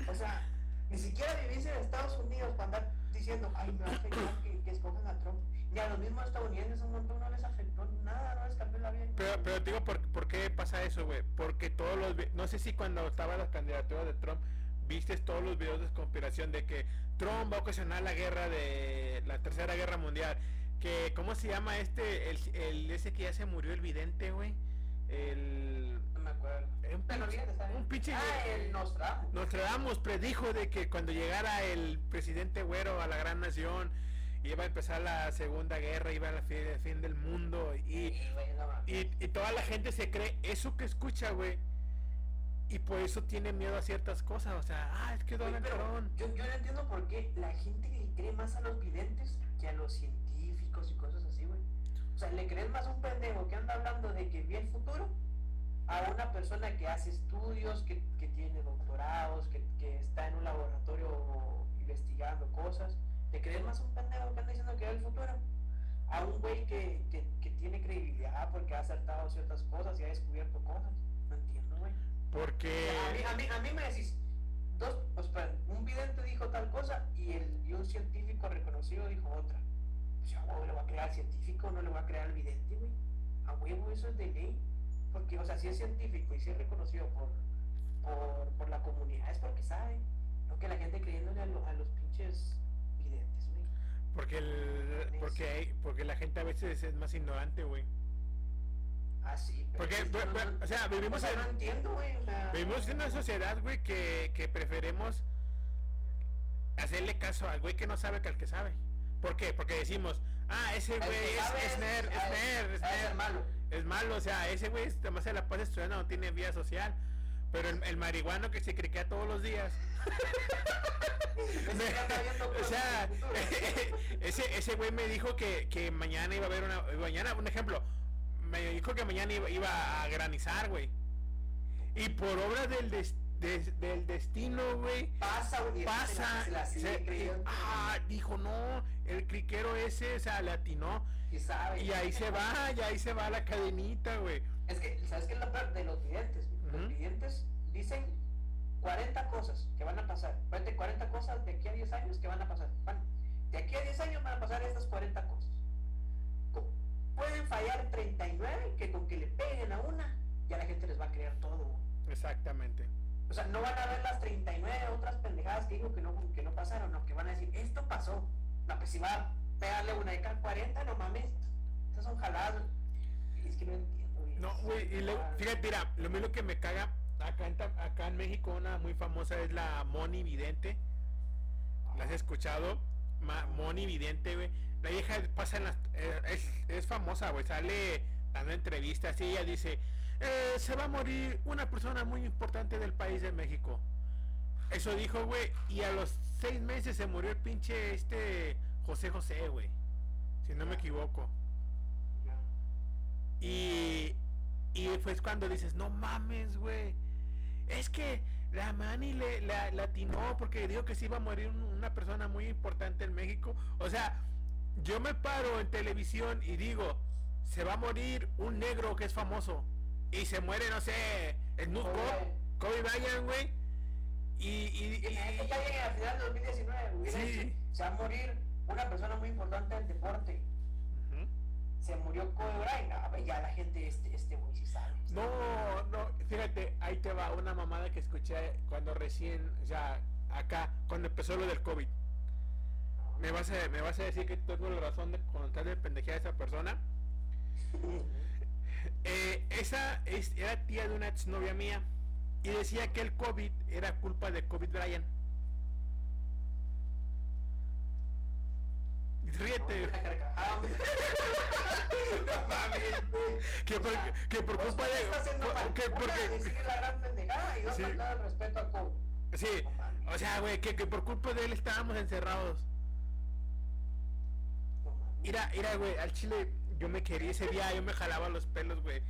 O sea, ni siquiera vivís en Estados Unidos para andar diciendo, ay, me va a afectar que, que escojan a Trump. Ni a los mismos estadounidenses un montón no les afectó nada, no les cambió la vida. Pero, pero digo, ¿por, por qué pasa eso, güey? Porque todos los... No sé si cuando estaba la candidatura de Trump, viste todos los videos de conspiración de que Trump va a ocasionar la guerra de... La tercera guerra mundial. Que, ¿cómo se llama este? El, el ese que ya se murió, el vidente, güey. El... No me acuerdo. Un un pinche- Ah, el Nostradamus. Nostradamus predijo de que cuando llegara el presidente güero a la gran nación, iba a empezar la segunda guerra, iba a la fin, el fin del mundo y... Sí, güey, no mames. Y, y toda la gente se cree eso que escucha, güey. Y por eso tiene miedo a ciertas cosas. O sea, ah, es que Donald Trump. yo, yo no entiendo por qué la gente cree más a los videntes que a los científicos y cosas así, güey. O sea, le crees más a un pendejo que anda hablando de que ve el futuro a una persona que hace estudios, que, que tiene doctorados, que, que está en un laboratorio investigando cosas. ¿Le crees más a un pendejo que anda diciendo que ve el futuro? A un güey que, que, que tiene credibilidad porque ha acertado ciertas cosas y ha descubierto cosas. No entiendo, güey. Porque. A mí, a, mí, a mí me decís, dos, sea, un vidente dijo tal cosa y, el, y un científico reconocido dijo otra. Pues a huevo le va a creer al científico, no le va a creer al vidente, güey. A huevo eso es de ley. Porque, o sea, si es científico y si es reconocido por, por, por la comunidad, es porque sabe. No que la gente creyéndole a, lo- a los pinches videntes, güey. Porque, el, porque, hay- porque la gente a veces es más ignorante, güey. Ah, sí. pero Porque, es que no- no- o sea, vivimos o sea, en- no entiendo, güey. O sea, Vivimos en una sociedad, güey, que, que preferimos hacerle caso al güey que no sabe que al que sabe. ¿Por qué? Porque decimos, ah, ese güey es, sabe es nerd, es nerd, es malo. Es malo, o sea, ese güey además se la pasa estudiando, no tiene vida social. Pero el, el marihuano que se criquea todos los días. O sea, ese, ese güey me dijo que, que mañana iba a haber una. Mañana, un ejemplo, me dijo que mañana iba, iba a granizar, güey. Y por obra del, des- des- del destino, güey, Pasa, güey. pasa. Se la sigue se- creyendo. ah, dijo, no, el criquero ese, o sea, le atinó. Y sabe. Y ahí se va, y ahí se va la cadenita, güey. Es que, ¿sabes qué es lo peor de los videntes? Los videntes dicen 40 cosas que van a pasar. Fíjate, 40 cosas de aquí a 10 años que van a pasar. Van- de aquí a 10 años van a pasar estas 40 cosas. Co- Pueden fallar 39, que con que le peguen a una, ya la gente les va a creer todo. Exactamente. O sea, no van a ver las 39 otras pendejadas que digo que no, que no pasaron, no, que van a decir, esto pasó. No, pues si una de cada 40, no mames. Estas son jaladas. Es que no entiendo, güey. No, güey, y fíjate, mira, lo mismo que me caga, acá en, Ta- acá en México una muy famosa es la Moni Vidente. ¿La has escuchado? Ma- Moni Vidente, güey. La vieja pasa en las... eh, es, es famosa, güey, sale dando entrevistas y ella dice, "Eh, se va a morir una persona muy importante del país de México. Eso dijo, güey, y a los seis meses se murió el pinche este José José, güey. Si no me equivoco. Y, y pues cuando dices, no mames, güey. Es que la Mani le, la, la atinó porque dijo que se iba a morir un- una persona muy importante en México. O sea, yo me paro en televisión y digo, se va a morir un negro que es famoso. Y se muere, no sé, el Bryant. Kobe Bryant, güey. Y, y, Y y- llega al final de 2019, hubiera Sí. dicho, se va a morir una persona muy importante del deporte. Se murió Kobe Bryant. Ya la gente, este, este güey sí sabe. No, no, fíjate, ahí te va una mamada que escuché cuando recién, ya acá, cuando empezó lo del COVID. Me vas a, me vas a decir que tengo la razón de contarle pendejada a esa persona. Eh, esa es- era tía de una exnovia mía y decía que el COVID era culpa de COVID Bryant. Ríete, Ah, no mames, güey. que por, que por Vos culpa de... que Una, porque, decir la gran pendejada y dos, Sí. faltar el respeto a Kobe. sí, No mames, o sea, güey, que, que por culpa de él estábamos encerrados. Mira, mira, güey, al chile yo me quería ese día, yo me jalaba los pelos, güey.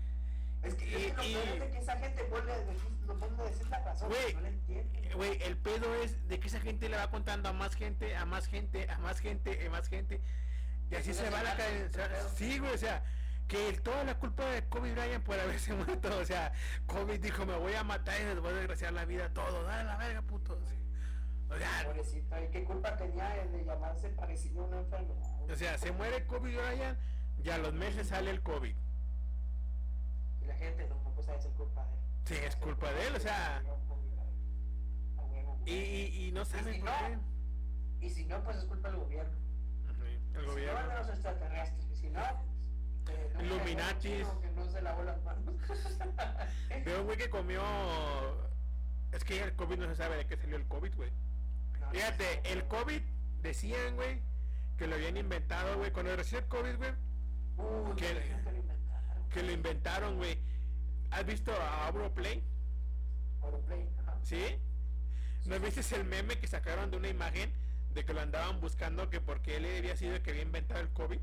Es que, es que lo y- peor es de que esa gente vuelve a decir, lo vuelve a decir la razón, Güey, no la entienden. Güey, el pedo es de que esa gente le va contando a más gente, a más gente, a más gente, a más gente. Y así se va la cadena. Sí, güey, o sea, que el- toda la culpa de Kobe Bryant por haberse muerto. O sea, Kobe dijo, me voy a matar y les voy a desgraciar la vida a todos. Dale la verga, puto. O sea, Pobrecito, ¿y qué culpa tenía de, de llamarse parecido a una enfermedad? o sea, se muere Kobe Bryant y a los meses sale el COVID. La gente no, no pues es culpa de él. Sí, es culpa de él, o sea. Y, y, y no saben si por no, qué. Y si no, pues es culpa del gobierno. El Si no, de gobierno. los extraterrestres. Si no, pues, Illuminatis. Que no se lavó las manos. Veo un güey que comió. Es que el COVID no se sabe de qué salió el COVID, güey. No, Fíjate, no, el. COVID decían, güey, que lo habían inventado, güey. Cuando recién el COVID, güey, que- que lo inventaron. güey. ¿Has visto a Auroplay? Auroplay, ajá. ¿Sí? ¿No viste el meme que sacaron de una imagen de que lo andaban buscando que porque él había sido el que había inventado el COVID?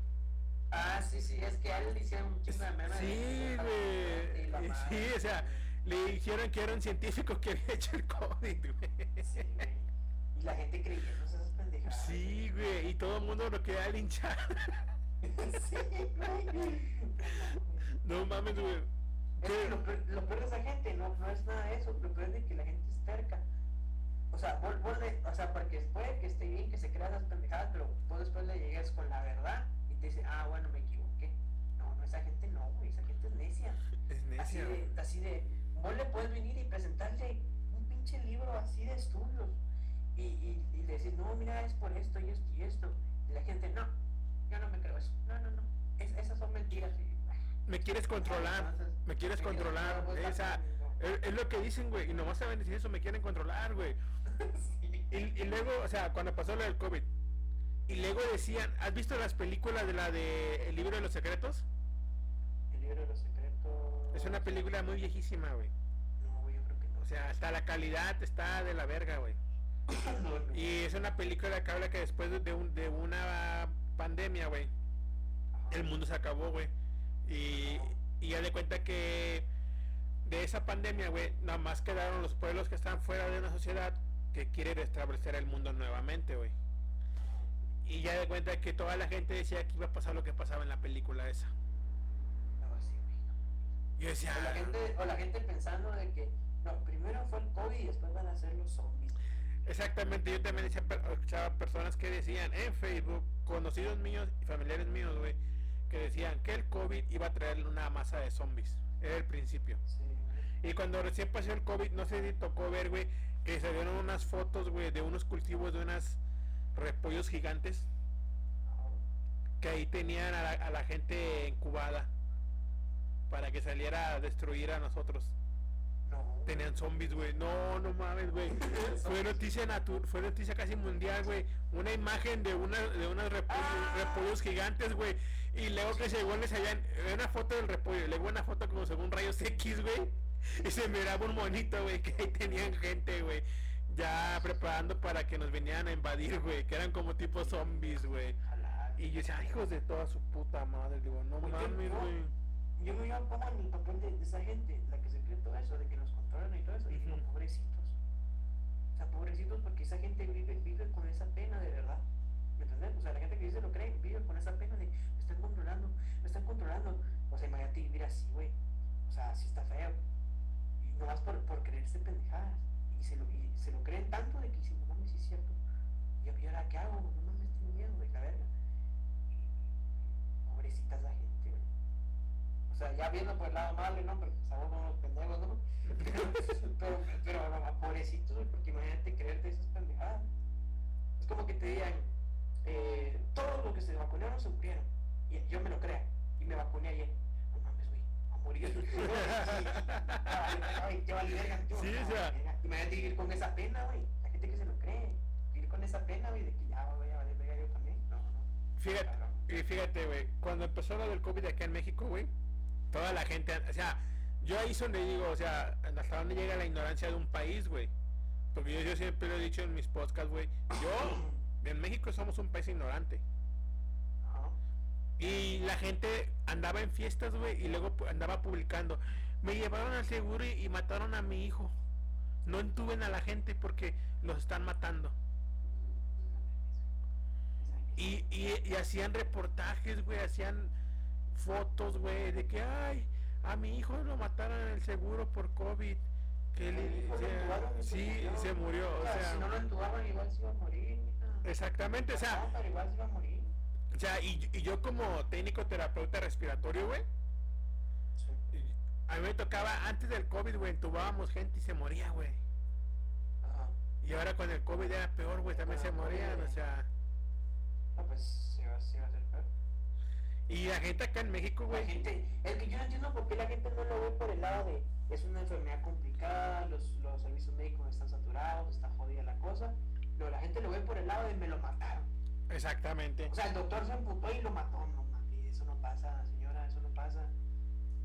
Ah, sí, sí, es que a él le hicieron un chingo de memes. Sí, güey. Sí, o sea, le dijeron que era un científico que había hecho el COVID, güey. Sí, güey. Y la gente creyendo esas pendejadas. Sí, güey, y todo el mundo lo quería linchar. sí, güey. No mames, güey. Es que lo peor, lo peor de esa gente no, no es nada de eso, lo peor es de que la gente es terca. O sea, vos, vos le- o sea, porque puede que esté bien que se crean las pendejadas, pero vos después le llegues con la verdad y dice, ah, bueno, me equivoqué. No, no, esa gente no, güey, esa gente es necia. Es Así necia, güey. de, así de, vos le puedes venir y presentarle un pinche libro así de estudios y, y, y decís, no, mira, es por esto y esto y esto. Y la gente, no, yo no me creo eso. No, no, no, es- esas son mentiras. Y, Me quieres controlar, me quieres controlar. Esa, pues, es, es lo que dicen, güey. Y nomás saben decir eso, me quieren controlar, güey. Y, y luego, o sea, cuando pasó lo del COVID. Y luego decían, ¿has visto las películas de la de El libro de los secretos? El libro de los secretos. Es una película muy viejísima, güey. No, güey, yo creo que no. O sea, hasta la calidad está de la verga, güey. Y es una película que habla que después de, un- de una pandemia, güey, el mundo se acabó, güey. Y, y ya de cuenta que de esa pandemia, güey, nada más quedaron los pueblos que están fuera de una sociedad que quiere restablecer el mundo nuevamente, güey. Y ya de cuenta que toda la gente decía que iba a pasar lo que pasaba en la película esa. No, sí, no. Yo decía, O la, gente, o la gente pensando de que, no, primero fue el COVID y después van a ser los zombies. exactamente, yo también decía, escuchaba personas que decían en Facebook, conocidos míos y familiares míos, güey, que decían que el COVID iba a traer una masa de zombies. Era el principio. Sí. Y cuando recién pasó el COVID, no sé si tocó ver, güey, que se dieron unas fotos, güey, de unos cultivos de unas repollos gigantes que ahí tenían a la, a la gente incubada para que saliera a destruir a nosotros. No. Tenían zombies, güey. No, no mames, güey. Fue noticia natu- fue noticia casi mundial, güey. Una imagen de una de unos repollos, Ah. repollos gigantes, güey. Y luego que según les habían una foto del repollo, luego una foto como según rayos X, güey. Y se miraba un monito, güey, que ahí tenían gente, güey. Ya preparando para que nos vinieran a invadir, güey. Que eran como tipo zombies, güey. Y yo decía, "Ay, hijos de toda su puta madre. Digo, no yo- mames, güey. Yo me yo pongo en el papel de, de esa gente, la que se cree todo eso, de que nos controlan y todo eso, y digo, Ujú. pobrecitos. O sea, pobrecitos porque esa gente vive, vive con esa pena de verdad. ¿Me entiendes? O sea, la gente que dice lo cree, vive con esa pena de, controlando, me están controlando. O sea, imagínate vivir así, güey. O sea, así está feo. Y no más por, por creerse pendejadas. Y se, lo, y se lo creen tanto de que dicen, no mames, sí es cierto. ¿Y ahora qué hago? No mames, tengo miedo de la verga. Y pobrecitas la gente, güey. O sea, ya viendo por el lado malo, ¿no? Porque sabemos unos pendejos, ¿no? pero, pero, no, pobrecitos, güey, porque imagínate creerte esas pendejadas. Es como que te digan, eh, todos los que se vacunaron se murieron. Y yo me lo crea. Y me vacuné ayer. No mames, güey, a morir. Qué vale verga, Sí, no, o sea. verga. Imagínate vivir con esa pena, güey. La gente que se lo cree. Vivir con esa pena, güey, de que ya voy a valer verga yo también. No, no. Fíjate, y fíjate, güey, cuando empezó lo del COVID acá en México, güey, toda la gente, o sea, yo ahí es donde digo, o sea, hasta dónde llega la ignorancia de un país, güey. Porque yo, yo siempre lo he dicho en mis podcasts, güey, yo, en México somos un país ignorante. Y la gente andaba en fiestas, güey, y luego andaba publicando, me llevaron al seguro y, y mataron a mi hijo. No entuben a la gente porque los están matando. Y, y, y hacían reportajes, güey, hacían fotos, güey, de que, ay, a mi hijo lo mataron en el seguro por COVID. Que le, se sí, murió. se murió, o sea, si no lo entubaban igual se iba a morir. exactamente, o sea, No, pero igual se iba a morir. O sea, y, y yo como técnico terapeuta respiratorio, güey, a mí me tocaba, antes del COVID, güey, entubábamos gente y se moría, güey. Ajá. Y ahora con el COVID era peor, güey, también se el morían, o sea, No, pues se va, se va a hacer peor. y la gente acá en México, La güey, gente, es que yo no entiendo por qué la gente no lo ve por el lado de es una enfermedad complicada, los, los servicios médicos están saturados, está jodida la cosa. No, la gente lo ve por el lado de me lo mataron. Exactamente. O sea, el doctor se emputó y lo mató. No mames, eso no pasa, señora, eso no pasa.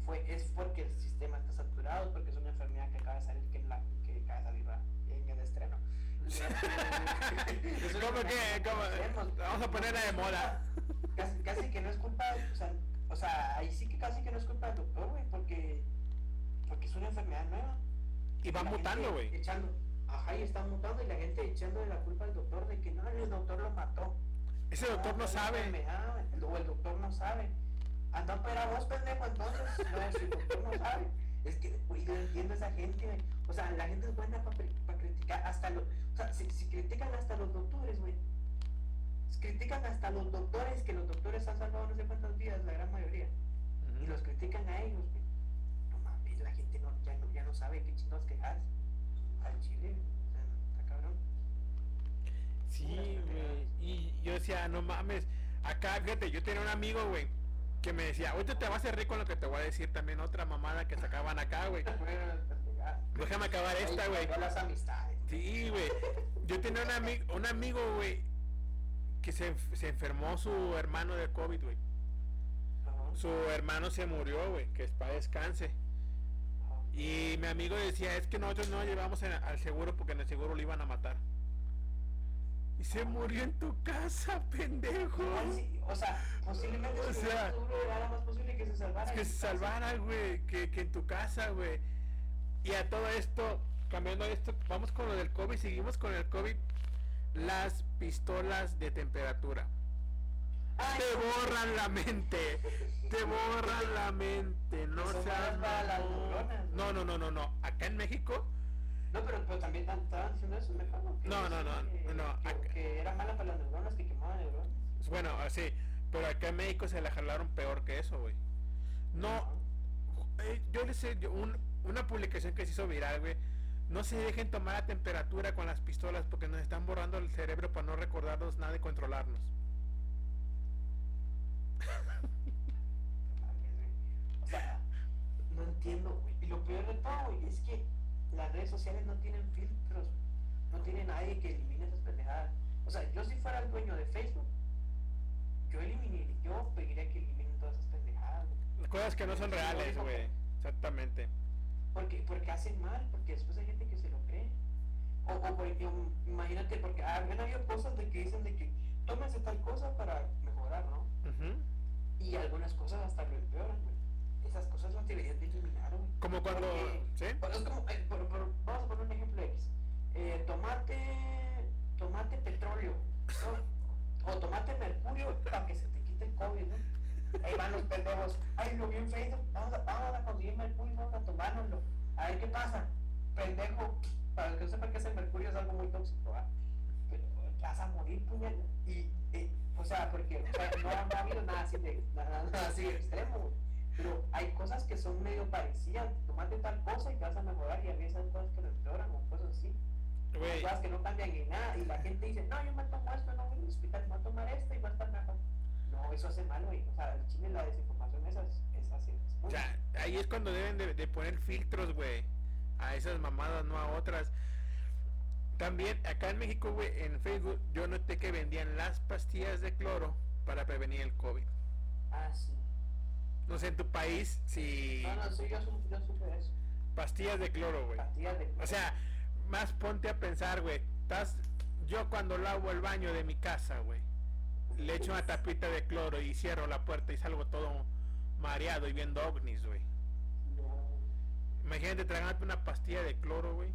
Fue, es porque el sistema está saturado, porque es una enfermedad que acaba de salir, que, la, que acaba de salir en el estreno. ¿Cómo que? Vamos a ponerla de moda. Casi, casi que no es culpa, o sea, o sea, ahí sí que casi que no es culpa del doctor, güey, porque, porque es una enfermedad nueva. Y va mutando, güey. Echando, ajá, y está mutando y la gente echándole la culpa al doctor de que no, el doctor lo mató. Ese doctor no sabe. el- O el doctor no sabe. Anda, pero vos, pendejo, entonces. No, si el doctor no sabe. Es que, güey, yo no entiendo a esa gente. O sea, la gente es buena para criticar hasta los. O sea, si, si critican hasta los doctores, güey. critican hasta los doctores, que los doctores han salvado no sé cuántas vidas, la gran mayoría. Y los critican a ellos, güey. No mames, la gente no, ya, no, ya no sabe qué chingados quejar al chile. O sea, está cabrón. Sí, güey. Y yo decía, no mames. Acá, fíjate, yo tenía un amigo, güey, que me decía, ahorita te vas a hacer rico lo que te voy a decir también otra mamada que sacaban acá, güey. Déjame acabar esta, güey. Sí, güey. Yo tenía un, ami un amigo, güey, que se, se enfermó su hermano de COVID, güey. Su hermano se murió, güey, que es para descanse. Y mi amigo decía, es que nosotros no llevamos al seguro porque en el seguro lo iban a matar. Y se murió en tu casa, pendejo. Sí, O sea, posiblemente O sea, era más posible que se salvara. que se salvara, güey, que, que en tu casa, güey. Y a todo esto, cambiando esto, vamos con lo del COVID, seguimos con el COVID. Las pistolas de temperatura. Ay, Te borran la mente. Te borran la mente. No seas. No, no, no, no, no. Acá en México, No, pero, pero también estaban diciendo eso mejor, ¿no? No, no, no, que- no, Que, que era mala para las neuronas, que quemaban neuronas. bueno, así. Pero acá en México se la jalaron peor que eso, güey. No, eh, yo les sé, yo- un- una publicación que se hizo viral, güey. No se dejen tomar la temperatura con las pistolas porque nos están borrando el cerebro para no recordarnos nada y controlarnos. O sea, no entiendo, güey. Y lo peor de todo, güey, es que las redes sociales no tienen filtros. No tiene nadie que elimine esas pendejadas. O sea, yo si fuera el dueño de Facebook, yo eliminaría, yo pediría que eliminen todas esas pendejadas. Cosas que no son reales, güey. Exactamente. Porque, porque hacen mal, porque después hay gente que se lo cree. O, o porque, um, imagínate, porque ah, han habido cosas de que dicen de que tómense tal cosa para mejorar, ¿no? Y algunas cosas hasta lo empeoran, güey. Esas cosas las deberían de eliminar, güey. Como cuando... Porque- ¿Sí? Bueno, es como, eh, por- por- vamos a poner un ejemplo X. Eh, tomate, tomate petróleo, ¿no? O tomate mercurio para que se te quite el COVID, ¿no? Ahí van los pendejos. Ay, lo vi en Facebook. Vamos a, vamos a conseguir mercurio, vamos a tomárnoslo. A ver qué pasa. Pendejo. Para el que no sepa que es el mercurio es algo muy tóxico, ¿ah? Pero vas a morir, puñal. Y, eh, o sea, porque o sea, no, no ha habido nada así de, nada, nada así de extremo. Pero hay cosas que son medio parecidas. Tomate tal cosa y te vas a mejorar y a veces hay cosas que lo empeoran o cosas así. Cosas que no cambian en nada. Y la gente dice, no, yo me tomo esto, no voy al hospital, me voy a tomar esto y va a estar mejor. No, eso hace mal, güey. O sea, el chile la desinformación esa es, así. o sea, ahí es cuando deben de, de poner filtros, güey. A esas mamadas, no a otras. También acá en México, güey, en Facebook, yo noté que vendían las pastillas de cloro para prevenir el COVID. Ah, sí. No sé, en tu país, si... No, no, sí, yo, su- yo supe eso. Pastillas de cloro, güey. Pastillas de O sea, más ponte a pensar, güey. Estás... Yo cuando lavo el baño de mi casa, güey, le echo una tapita de cloro y cierro la puerta y salgo todo mareado y viendo ovnis, güey. No, Imagínate tragarte una pastilla de cloro, güey.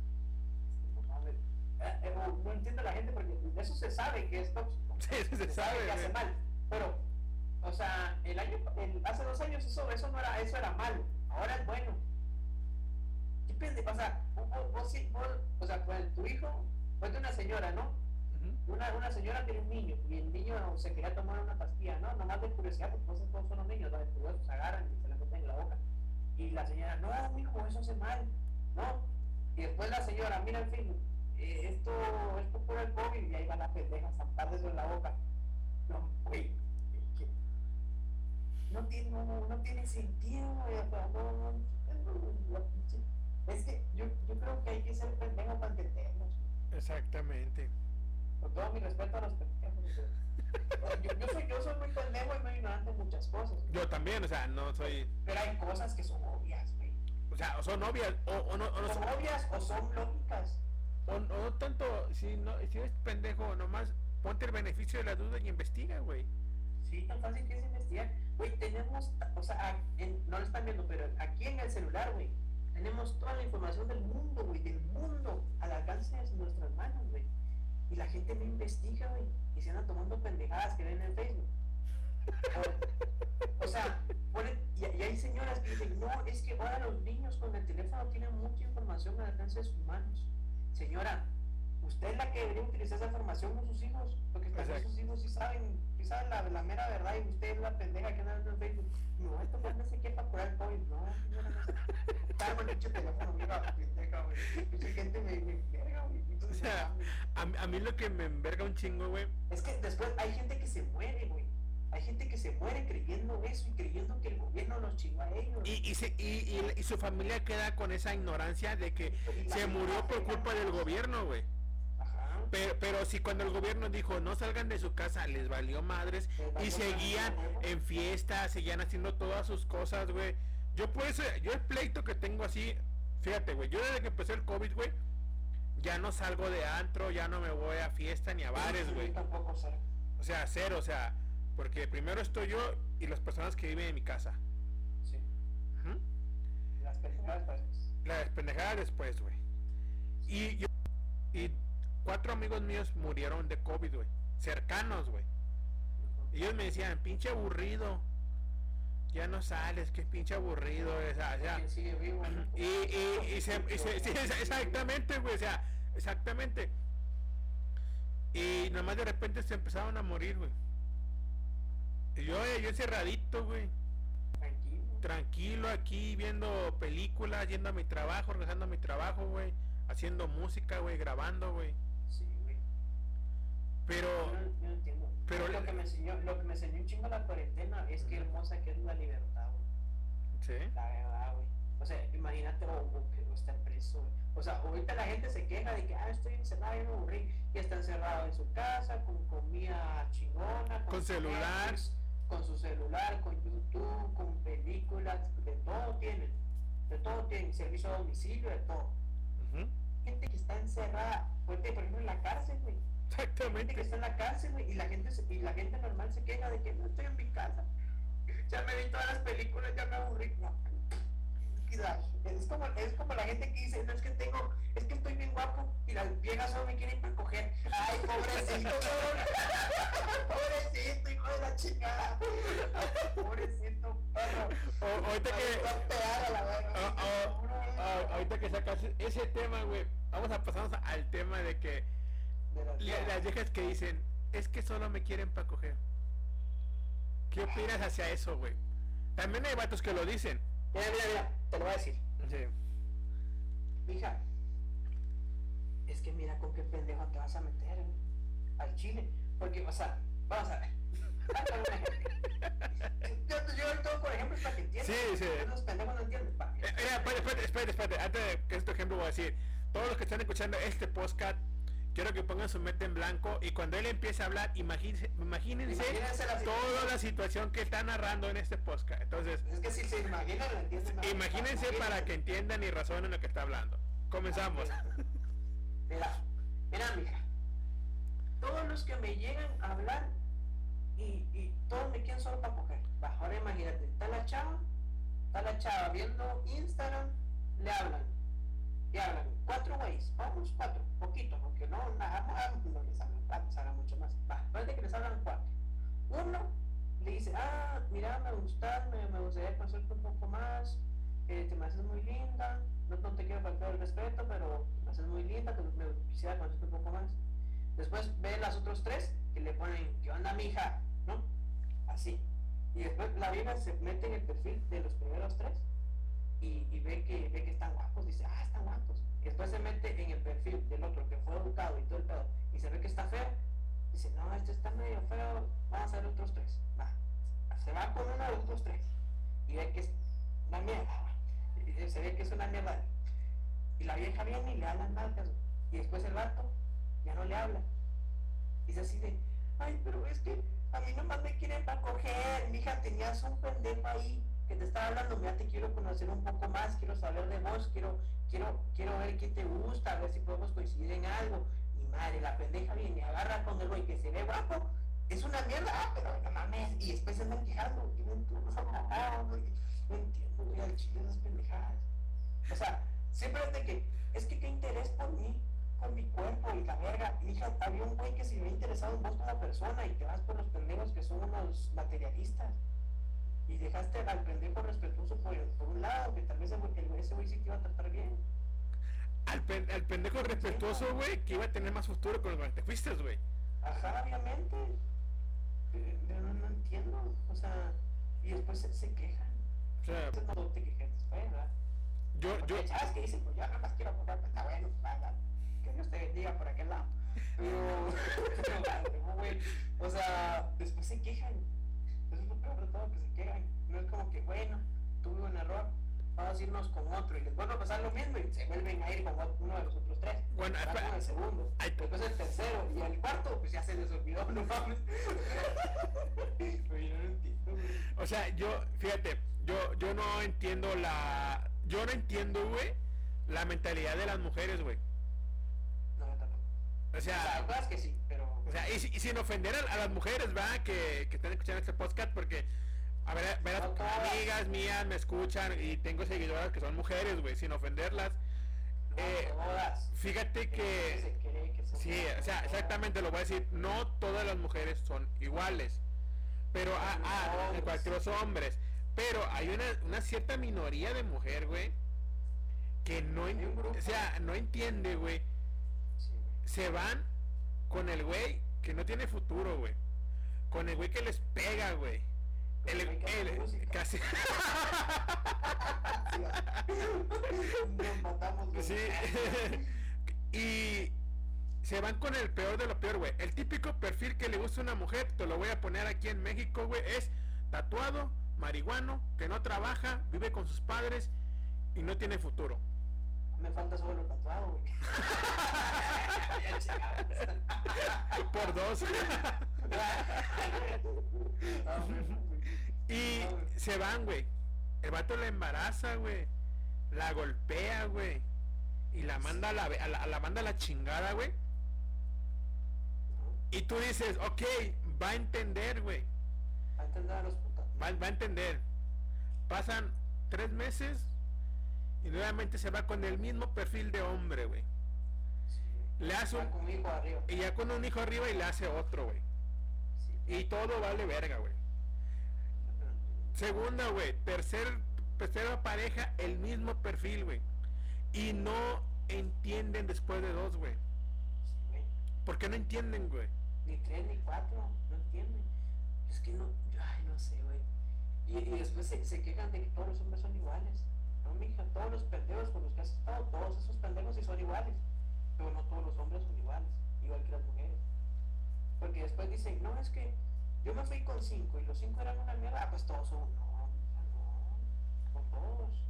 no. Eh, eh, no, entiendo la gente porque eso se sabe que es tóxico. Sí, eso se sabe, que hace mal. Pero, o sea, el año, el- hace dos años eso, eso no era, eso era malo. Ahora es bueno. ¿Qué pendejo? O sea, vos, vos- vos o sea, pues, tu hijo, pues de una señora, ¿no? Una, una señora tiene un niño y el niño se quería tomar una pastilla, ¿no? Nomás de curiosidad, porque pues, todos son los niños, curiosos se agarran y se la meten en la boca. Y la señora, no, mijo, eso hace mal, ¿no? Y después la señora, mira el film, eh, esto, esto por el COVID, y ahí va la pendeja a zamparle eso en la boca. No, güey, no tiene, no, no, no tiene sentido, no, no, es que yo, yo creo que hay que ser pendejo para entendernos. Exactamente. Con todo mi respeto a los pendejos. Yo, yo, soy, yo soy muy pendejo y muy ignorante en muchas cosas. Yo también, o sea, no soy... Pero hay cosas que son obvias, güey. O sea, o son obvias, o, o no, o no Son son... obvias o son lógicas. O, o no tanto, si, no, si eres pendejo, nomás ponte el beneficio de la duda y investiga, güey. Sí, tan fácil que es investigar. Güey, tenemos, o sea, no lo están viendo, pero aquí en el celular, güey, tenemos toda la información del mundo, güey, del mundo, al alcance de nuestras manos, güey. Y la gente no investiga, güey, y se andan tomando pendejadas que ven en Facebook. O, sea, ponen- y, y hay señoras que dicen, no, es que ahora los niños con el teléfono tienen mucha información al alcance de sus manos. Señora, usted es la que debería utilizar esa información con sus hijos, porque tal vez sus hijos sí saben, sí saben la, la mera verdad y usted es la pendeja que anda en Facebook. A tomar no sé qué para curar el COVID. No, no el teléfono, mira, pendeja, güey. Mucha gente me, me verga, güey. O sea, no a, mí- a mí lo que me enverga un chingo, güey. Es que después hay gente que se muere, güey. Hay gente que se muere creyendo eso y creyendo que el gobierno los chingó a ellos. Y, y, se- y, y- y su familia queda con esa ignorancia de que se murió por culpa del gobierno, güey. Pero, pero si cuando el gobierno dijo no salgan de su casa, les valió madres y seguían en fiestas, seguían haciendo todas sus cosas, güey. Yo por eso, yo el pleito que tengo así, fíjate, güey, yo desde que empezó el COVID, güey, ya no salgo de antro, ya no me voy a fiesta ni a bares, güey. O sea, cero, o sea, porque primero estoy yo y las personas que viven en mi casa. Sí. Ujú. Las pendejadas pues. La despendejada después, güey. Y yo, y cuatro amigos míos murieron de COVID, güey. Cercanos, güey. Ellos me decían, pinche aburrido. Ya no sales, que pinche aburrido. O sea, o sea, ¿Quién sigue vivo? y, y, y se, y se- sí, exa- exactamente, güey. O sea, exactamente. Y nomás de repente se empezaron a morir, güey. Y yo, eh, yo encerradito, güey. Tranquilo. Tranquilo aquí, viendo películas, yendo a mi trabajo, regresando a mi trabajo, güey. Haciendo música, güey, grabando, güey. Pero, no, no entiendo. pero- lo que me enseñó, lo que me enseñó un chingo la cuarentena es que hermosa que es la libertad, güey. sí. La verdad, güey. O sea, imagínate o, o que no estar preso, güey. O sea, ahorita la gente se queja de que, ah, estoy encerrado, y me aburrí. Y está encerrado en su casa, con comida chingona, Con su celular. Netflix, con su celular, con YouTube, con películas, de todo tienen. De todo tienen, servicio a domicilio, de todo. Gente que está encerrada, fuerte, por ejemplo, en la cárcel, güey. Hay gente que Exactamente. está en la cárcel, güey, y la gente se- y la gente normal se queja de que no estoy en mi casa. Ya me vi todas las películas, ya me aburrí. No. Es como, es como la gente que dice, no es que tengo, es que estoy bien guapo y las viejas solo me quieren para coger. Ay, pobrecito, pobrecito, hijo de la chingada. Pobrecito, perro. Ahorita que. Ah, ah, ah, ahorita que sacas ese tema, güey, vamos a pasarnos al tema de que De las la- viejas. las viejas que dicen, es que solo me quieren para coger. ¿Qué opinas hacia eso, güey? También hay vatos que lo dicen. Mira, mira, mira, te lo voy a decir. Sí. Hija, es que mira con qué pendejo te vas a meter güey, al chile. Porque, o sea, vamos a ver. Yo, yo todo por ejemplo para que entiendan. Sí, sí. Los pendejos no entienden. Eh, mira, espérate, espérate, espérate, espérate. Antes de que este ejemplo voy a decir, todos los que están escuchando este podcast, quiero que pongan su mente en blanco y cuando él empiece a hablar, imagínense, imagínense Imagínense la toda la situación que está narrando en este podcast. Entonces, Es que si se imaginan. ¿no? imagínense para que entiendan y razonen lo que está hablando. Comenzamos. Mira, mira, mija. Todos los que me llegan a hablar y, y todos me quieren solo para coger. Ahora imagínate, está la chava, está la chava viendo Instagram, le hablan. Y hablan cuatro güeyes, vamos cuatro, poquito, porque no, nada no les hablan cuatro, hablan mucho más. Va, parece que les hablan cuatro. Uno le dice, ah, mira, me gustas, me, me gustaría conocerte un poco más, eh, te me haces muy linda, no, te quiero faltar el respeto, pero te me haces muy linda, te- me quisiera conocerte un poco más. Después ve las otros tres que le ponen, ¿qué onda, mija? ¿No? Así. Y después la vieja se mete en el perfil de los primeros tres y, y ve, que, ve que están guapos, dice, ah, están guapos. Y después se mete en el perfil del otro que fue educado y todo el pedo, y se ve que está feo. Dice, no, este está medio feo, vamos a ver otros tres. Va. Se va con uno de los otros tres y ve que es una mierda. Y se ve que es una mierda. Y la vieja viene y le hablan nalgas. Y después el vato ya no le habla. Dice así de, ay, pero es que a mí nomás me quieren para coger. Mija, tenías un pendejo ahí que te estaba hablando. Mira, te quiero conocer un poco más, quiero saber de vos, quiero, quiero, quiero ver qué te gusta, a ver si podemos coincidir en algo. Y madre, la pendeja viene, agarra con el güey que se ve guapo. Es una mierda, ah, pero no mames. Y después se andan quejando. Yo no entiendo. No entiendo, güey, al chile esas pendejadas. O sea, siempre es de que, es que qué interés por mí, por mi cuerpo y la verga. Hija, había un güey que se había interesado en vos como persona y te vas por los pendejos que son unos materialistas. Y dejaste al pendejo respetuoso por, por un lado, que tal vez ese güey sí te iba a tratar bien. al, pen- al pendejo respetuoso, güey, que iba a tener más futuro con el que te fuiste, güey. Ajá, obviamente. Pero pero no, no entiendo. O sea, y después se, se quejan. O sea, Entonces no te quejes después, ¿verdad? yo, yo, ¿Sabes qué dicen? Pues yo nada más quiero comprar, pues está bueno, vaya. Que Dios te bendiga por aquel lado. Pero, pero, güey, o sea, después se quejan. Eso es lo peor de todo, que se quejan. No es como que, bueno, tuve un error, vamos a irnos con otro. Y les vuelve a pasar lo mismo y se vuelven a ir con uno de los otros tres. Bueno, con el segundo. Ay, Después el tercero. Y el cuarto, pues ya se les olvidó, no mames. Pero yo no lo entiendo, güey. o sea, yo, fíjate, yo, yo no entiendo la, yo no entiendo, güey, la mentalidad de las mujeres, güey. No, yo tampoco. O O sea, hay sea, cosas que sí. O sea, y, si- y sin ofender a, a las mujeres, ¿verdad? Que, que están escuchando este podcast, porque, a ver, amigas mías me escuchan y tengo seguidoras que son mujeres, güey, sin ofenderlas. eh. Fíjate que... que Sí, o sea, exactamente lo voy a decir. No todas las mujeres son iguales. Pero, ah, ah, en cualquier los hombres. Pero hay una, una cierta minoría de mujer, güey, que no, o sea, no entiende, güey. Se van con el güey que no tiene futuro, güey. Con el güey que les pega, güey. El, el música. casi. Nos matamos, güey. Sí. y se van con el peor de lo peor, güey. El típico perfil que le gusta a una mujer, te lo voy a poner aquí en México, güey, es tatuado, marihuano, que no trabaja, vive con sus padres y no tiene futuro. Me falta solo el tatuado, güey. Por dos. Y se van, güey. El vato la embaraza, güey. La golpea, güey. Y la manda a la, a la, a la manda a la chingada, güey. Y tú dices, ok, va a entender, güey. Va a entender a los putas. Va, va a entender. Pasan tres meses y nuevamente se va con el mismo perfil de hombre, güey. Sí. Le hace un, hijo arriba. y ya con un hijo arriba y le hace otro, güey. Sí. Y todo vale verga, güey. Segunda, güey. Tercer, tercera pareja, el mismo perfil, güey. Y no entienden después de dos, güey. Sí. ¿Por qué no entienden, güey? Ni tres ni cuatro, no entienden. Es que no, ay, no sé, güey. Y, y después se, se quejan de que todos los hombres son iguales. Mija, todos los pendejos con los que has estado, todos esos pendejos sí son iguales. Pero no todos los hombres son iguales, igual que las mujeres. Porque después dicen, no, es que yo me fui con cinco y los cinco eran una mierda, ah, pues todos son, no, no, con todos.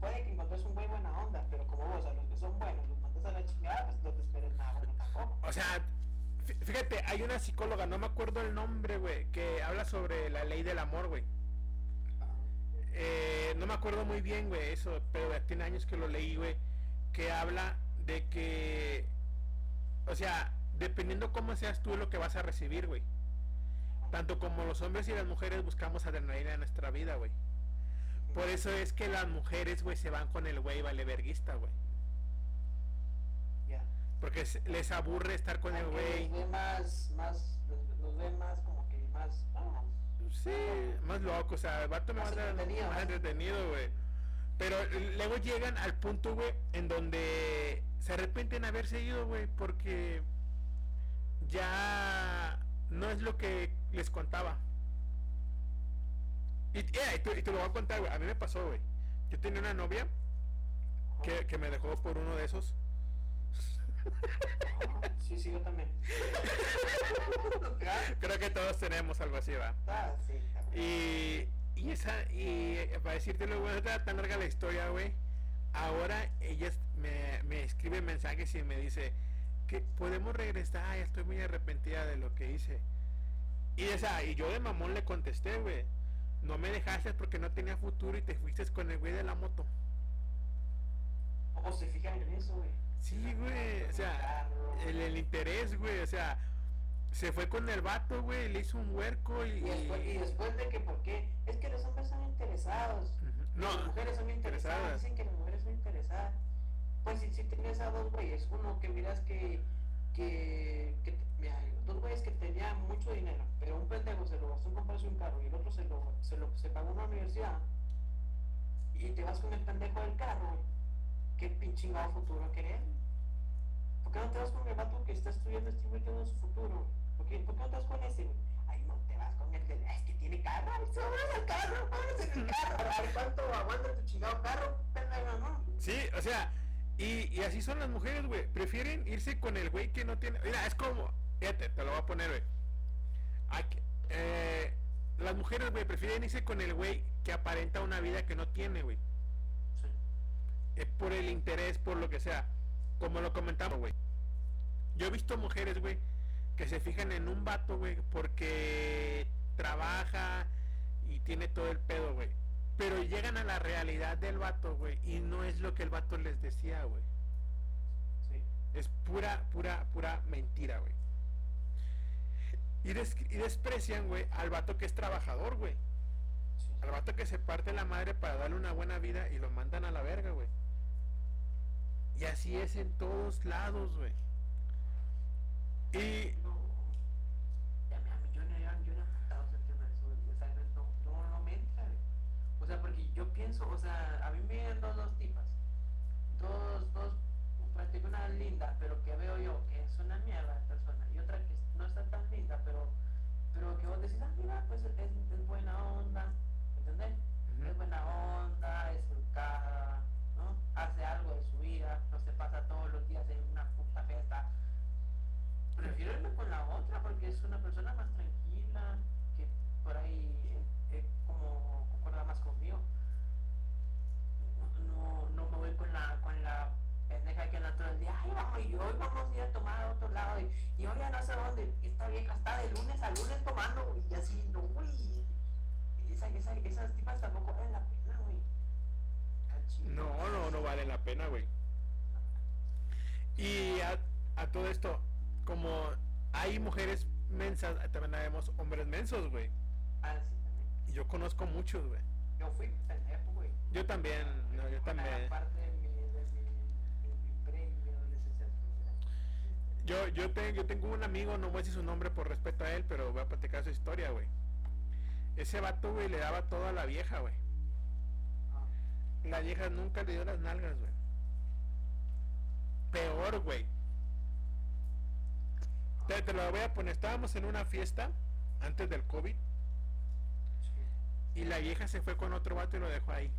Puede que encontres un güey buena onda, pero como vos a los que son buenos los mandas a la chingada, pues no te esperes nada bueno tampoco. O sea, fí- fíjate, hay una psicóloga, no me acuerdo el nombre, güey, que habla sobre la ley del amor, güey. Eh, no me acuerdo muy bien, güey, eso, pero ya tiene años que lo leí, güey, que habla de que, o sea, dependiendo cómo seas tú, es lo que vas a recibir, güey. Tanto como los hombres y las mujeres buscamos adrenalina en nuestra vida, güey. Por eso es que las mujeres, güey, se van con el güey valeverguista, güey. Ya. Porque les aburre estar con el güey. Nos ve más, más, nos, ve más como que más, Sí, más loco, o sea, el vato Más entretenido, más entretenido, güey. Pero luego llegan al punto, güey, en donde se arrepienten haberse ido, güey, porque ya no es lo que les contaba. Y, eh, y te, y te lo voy a contar, güey. A mí me pasó, güey. Yo tenía una novia que, que me dejó por uno de esos. Ah, sí, sí, yo también. Creo que todos tenemos algo así, va. Ah, sí. Y, y esa, y eh, para decirte lo bueno, está tan larga la historia, güey. Ahora ella me, me escribe mensajes y me dice que podemos regresar, ya estoy muy arrepentida de lo que hice. Y esa, y yo de mamón le contesté, güey. No me dejaste porque no tenía futuro y te fuiste con el güey de la moto. O se fijan en eso, güey. Sí, güey. O sea, el, el interés, güey. O sea, se fue con el vato, güey. Le hizo un huerco y. Y después, y después de que, ¿por qué? Es que los hombres son interesados. No, las mujeres son interesadas. interesadas. Dicen que las mujeres son interesadas. Pues si, si tienes a dos güeyes, uno que miras que, que, que mira, dos güeyes que tenían mucho dinero, pero un pendejo se lo gastó en comprarse un carro y el otro se lo, se lo se pagó una universidad y te vas con el pendejo del carro, güey. ¿Qué pinche futuro querés? ¿Por qué no te vas con el vato que está estudiando este güey tiene su futuro? ¿Por qué, ¿Por qué no te vas con ese? Ay, no te vas con el de, es que tiene carro, sobras el carro, vamos en el carro, a ver cuánto aguanta tu chingado carro, pendejo, ¿no? Sí, o sea, y, y así son las mujeres, güey. Prefieren irse con el güey que no tiene. Mira, es como. Fíjate, te lo voy a poner, güey. Aquí, eh, las mujeres, güey, prefieren irse con el güey que aparenta una vida que no tiene, güey. Eh, por el interés, por lo que sea. Como lo comentamos, güey. Yo he visto mujeres, güey, que se fijan en un vato, güey, porque trabaja y tiene todo el pedo, güey. Pero llegan a la realidad del vato, güey, y no es lo que el vato les decía, güey. Sí. Es pura, pura, pura mentira, güey. Y, des- y desprecian, güey, al vato que es trabajador, güey. Sí. Al vato que se parte la madre para darle una buena vida y lo mandan a la verga, güey. Y así es en todos lados, güey. Y No, ya, a mí yo no, yo, o sea, no, no, no me entra, güey. o sea, porque yo pienso, o sea, a mí me vienen dos, dos tipas, dos, dos, una linda, pero que veo yo que es una mierda persona, y otra que no está tan linda, pero, pero que vos decís, ah, mira, pues es, es buena onda, ¿entendés? Es buena onda, es educada, Hace algo de su vida, no se pasa todos los días en una puta fiesta. Prefiero irme con la otra porque es una persona más tranquila, que por ahí eh, eh, como concuerda más conmigo. No, no, me voy con la, con la pendeja que anda todo el día, ay vamos, y hoy vamos a ir a tomar a otro lado, y, y hoy ya no sé dónde, esta vieja está de lunes a lunes tomando, y así, no, uy, esa, esa, esas tipas tampoco valen la pena, güey. No, no, no vale la pena, güey. Y a, a todo esto, como hay mujeres mensas, también tenemos hombres mensos, güey. Ah, sí, también. Y yo conozco muchos, güey. Yo fui pendejo, güey. Yo también, no, yo también. parte de mi, de mi, de mi pre y mi adolescencia. Yo, yo, te- yo tengo un amigo, no voy a decir su nombre por respeto a él, pero voy a platicar su historia, güey. Ese vato, güey, le daba todo a la vieja, güey. La vieja nunca le dio las nalgas, güey. Peor, güey. Te, te lo voy a poner. Estábamos en una fiesta antes del COVID y la vieja se fue con otro vato y lo dejó ahí.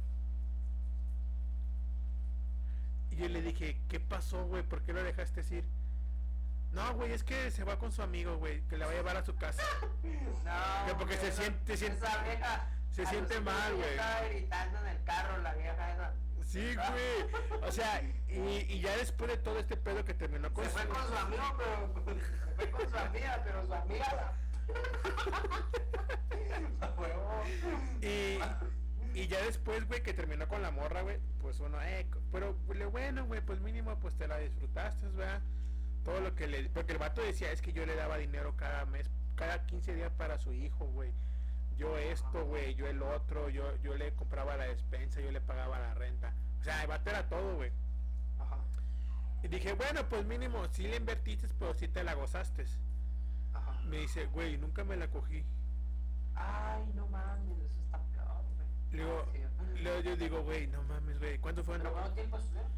Y yo le dije, ¿qué pasó, güey? ¿Por qué lo dejaste ir? No, güey, es que se va con su amigo, güey, que la va a llevar a su casa. No, Que porque se siente- siente- esa vieja, se siente cinco mal, güey. Estaba gritando en el carro la vieja esa. Sí, güey. O sea, y, y ya después de todo este pedo que terminó con Se fue con su amigo, pero se fue con su amiga, pero su amiga. Y, y ya después, güey, que terminó con la morra, güey, pues uno, eh, pero bueno, güey, pues mínimo, pues te la disfrutaste, ¿verdad? Todo lo que le... Porque el vato decía, es que yo le daba dinero cada mes, cada 15 días para su hijo, güey. Yo esto, güey, yo el otro, yo, yo le compraba la despensa, yo le pagaba la renta. O sea, el vato era todo, güey. Ajá, Y dije, bueno, pues mínimo, sí le invertiste, pero sí te la gozaste. ajá. Me dice, güey, nunca me la cogí. Ay, no mames, eso está peor, güey. Le digo, Ah, sí. luego yo digo, güey, no mames, güey, ¿cuánto fue? ¿Pero cuánto tiempo estuvieron?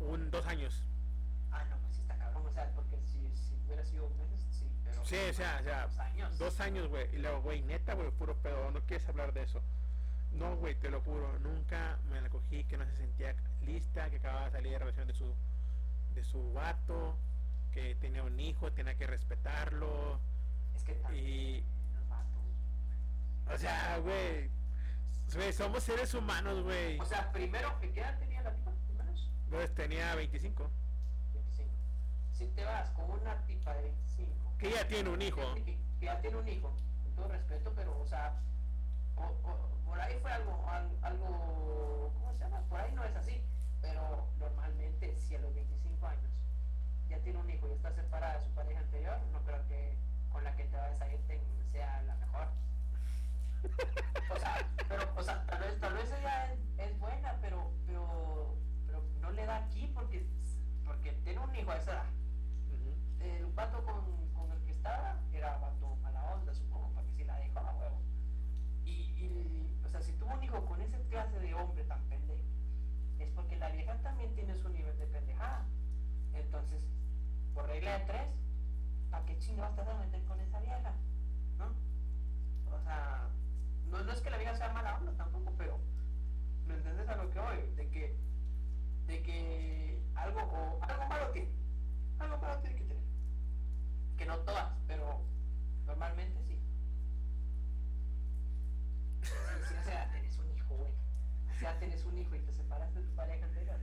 Un, dos años. Ah, no, pues sí está cabrón, o sea, porque si, si hubiera sido meses, sí, pero... Sí, o sea, sea, Dos años. Dos años, güey. Y luego, güey, neta, güey, puro pedo. No quieres hablar de eso. No, güey, te lo juro. Nunca me la cogí, que no se sentía lista, que acababa de salir de relación de su, de su vato, que tenía un hijo, tenía que respetarlo. Es que Y, o sea, güey, somos seres humanos, güey. O sea, primero, ¿qué edad tenía la tipa? Pues tenía 25. 25. Si te vas con una tipa de 25. Que ya tiene un hijo. Que, ya tiene un hijo, con todo respeto, pero, o sea, o- o- por ahí fue algo, al- algo, ¿cómo se llama? Por ahí no es así, pero normalmente si a los 25 años ya tiene un hijo y está separada de su pareja anterior, no creo que con la que te vayas a ir sea la mejor. O sea, pero, o sea, tal vez, tal vez ella es, es buena, pero, pero, pero no le da aquí porque, porque tiene un hijo a esa edad el vato con, con, el que estaba era vato mala onda, supongo, para que se la dejó a huevo. Y, o sea, si tuvo un hijo con esa clase de hombre tan pendejo, es porque la vieja también tiene su nivel de pendejada. Entonces, por regla de tres, ¿para qué chingados te vas a meter con esa vieja? ¿No? O sea, no, no es que la vieja sea mala onda tampoco, pero ¿me entiendes a lo que voy? De que, de que algo, o, algo malo tiene, algo malo tiene que que no todas, pero normalmente sí. Sí, sí, o sea, tenés un hijo, güey. O sea, tenés un hijo y te separas de tu pareja anterior.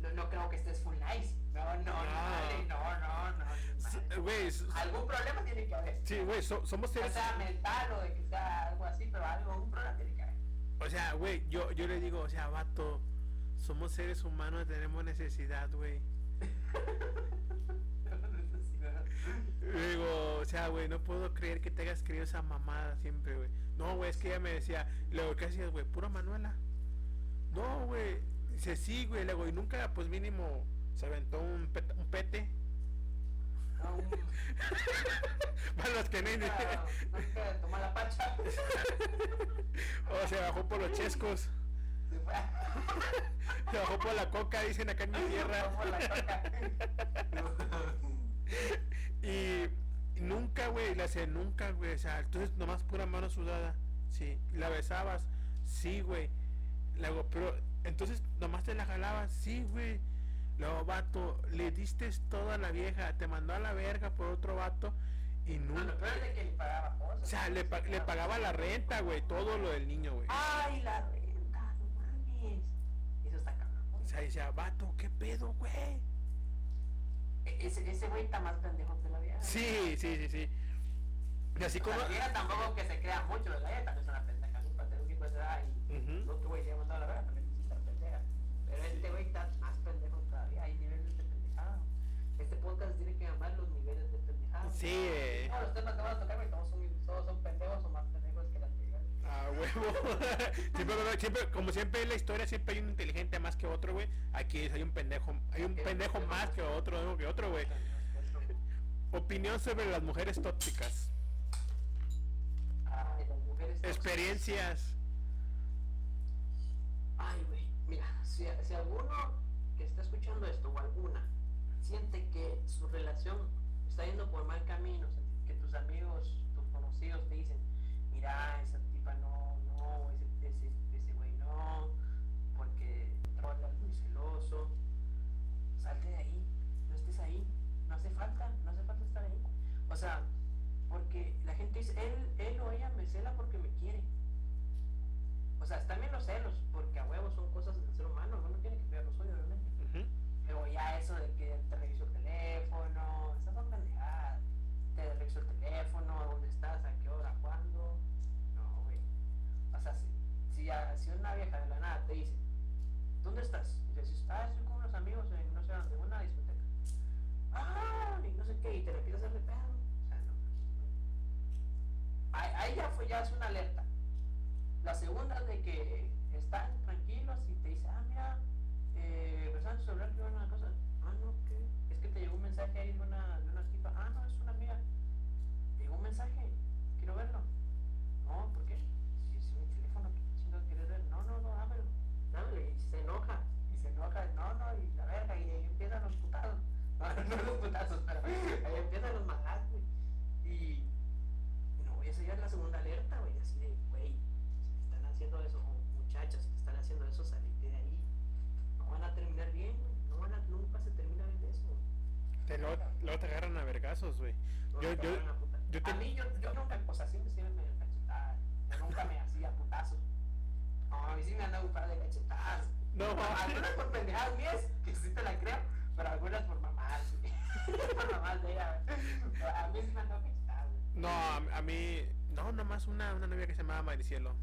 No, no creo que estés full nice. No, no, no, vale, no, no, no. S- Algún problema tiene que haber. sí, güey, so- somos O seres... sea, mental o de que sea algo así, pero algo, un problema tiene que haber. O sea, güey, yo, yo le digo, o sea, vato, somos seres humanos, tenemos necesidad, güey. Digo, o sea, güey, no puedo creer que te hayas creído esa mamada siempre, güey. No, güey, es que ella me decía, luego, ¿qué hacías, güey? Pura Manuela. No, güey. Dice, sí, güey, luego, y nunca, pues mínimo, se aventó un, pet- un pete. No, un- Para los que no... nunca, nunca toma la pacha. o se bajó por los chescos. Se fue. Se bajó por la coca, dicen acá en mi tierra. Tomó la coca. Y nunca, güey, le hacía nunca, güey. O sea, entonces nomás pura mano sudada. Sí. ¿La besabas? Sí, güey. Luego, pero entonces nomás te la jalabas. Sí, güey. Luego, vato, le diste toda la vieja. Te mandó a la verga por otro vato. Y No, nunca. de que le pagaba cosas. O sea, le, pa- le pagaba la renta, güey. Todo lo del niño, güey. Ay, la renta, no mames. Eso está cabrón. O sea, decía, vato, ¿qué pedo, güey? Ese, ese güey está más pendejo que la vieja. Sí, sí, sí, sí. Y así O como. la vieja tampoco que se crea mucho, ¿verdad? Ella también es una pendeja, su tener un hijo de edad y Ujú. el otro güey se ha mandado a la verga, también es una pendeja. Pero este güey está más pendejo todavía, hay niveles de pendejada. Este podcast tiene que llamar los niveles de pendejada. Sí, eh. Todos los temas que vamos a tocar, güey, todos son, todos son pendejos o más pendejos. A huevo. siempre, va a haber- siempre, como siempre en la historia, siempre hay un inteligente más que otro, güey. Aquí hay un pendejo, hay un pendejo más que otro, que otro, güey. Opinión sobre las mujeres tóxicas. Ay, las mujeres tóxicas. Experiencias. Ay, güey, mira, si, si alguno que está escuchando esto o alguna siente que su relación está yendo por mal camino, que tus amigos, tus conocidos te dicen, mira, esa no, no, ese, ese, ese güey no, porque trola muy celoso, salte de ahí, no estés ahí, no hace falta, no hace falta estar ahí. O sea, porque la gente dice, él, él o ella me cela porque me quiere. O sea, están bien los celos, porque a huevos son cosas del ser humano, uno tiene que cuidar lo suyo, obviamente. Pero ya eso de que te reviso el teléfono, esas son pendejadas. Te reviso el teléfono, dónde estás, a qué hora, cuándo. O sea, si, si, a- si una vieja de la nada te dice, ¿dónde estás? Y le dices, ah, estoy con unos amigos en no sé dónde, una discoteca. Ah, y no sé qué, y te le a hacer de pedo. O sea, no. Ahí, ya fue, ya es una alerta. La segunda de que están tranquilos y te dice, ah, mira, eh, revisando tu celular, que una cosa. Ah, no, ¿qué? Es que te llegó un mensaje ahí de una, de una tipa. Ah, no, es una amiga. Te llegó un mensaje, quiero verlo. No, ¿por qué? Si es mi teléfono, ¿qué chingados quieres ver? No, no, no, dámelo. Dámelo. Y se enoja. Y se enoja, no, no, y la verga, y ahí empiezan los putazos. No, no los putazos, pero ahí empiezan los madrazos, güey. Y no, esa ya es la segunda alerta, güey, así de, güey, si te están haciendo eso, o muchachas, si te están haciendo eso, salite de ahí. No van a terminar bien, güey, no van a, nunca se termina bien de eso. güey. Te lo, luego te agarran a vergazos, güey. No Yo, yo, a yo A mí, yo, yo nunca, o sea, siempre sí me cachetadas, yo nunca me hacía putazos. No, a mí sí me han dado un par de cachetadas. No, algunas por pendejadas mías, que sí te la creo, pero algunas por mamás, por mamás de ella. A mí sí me han dado cachetadas. No, a, a mí, no, nomás una, una novia que se llamaba Maricielo.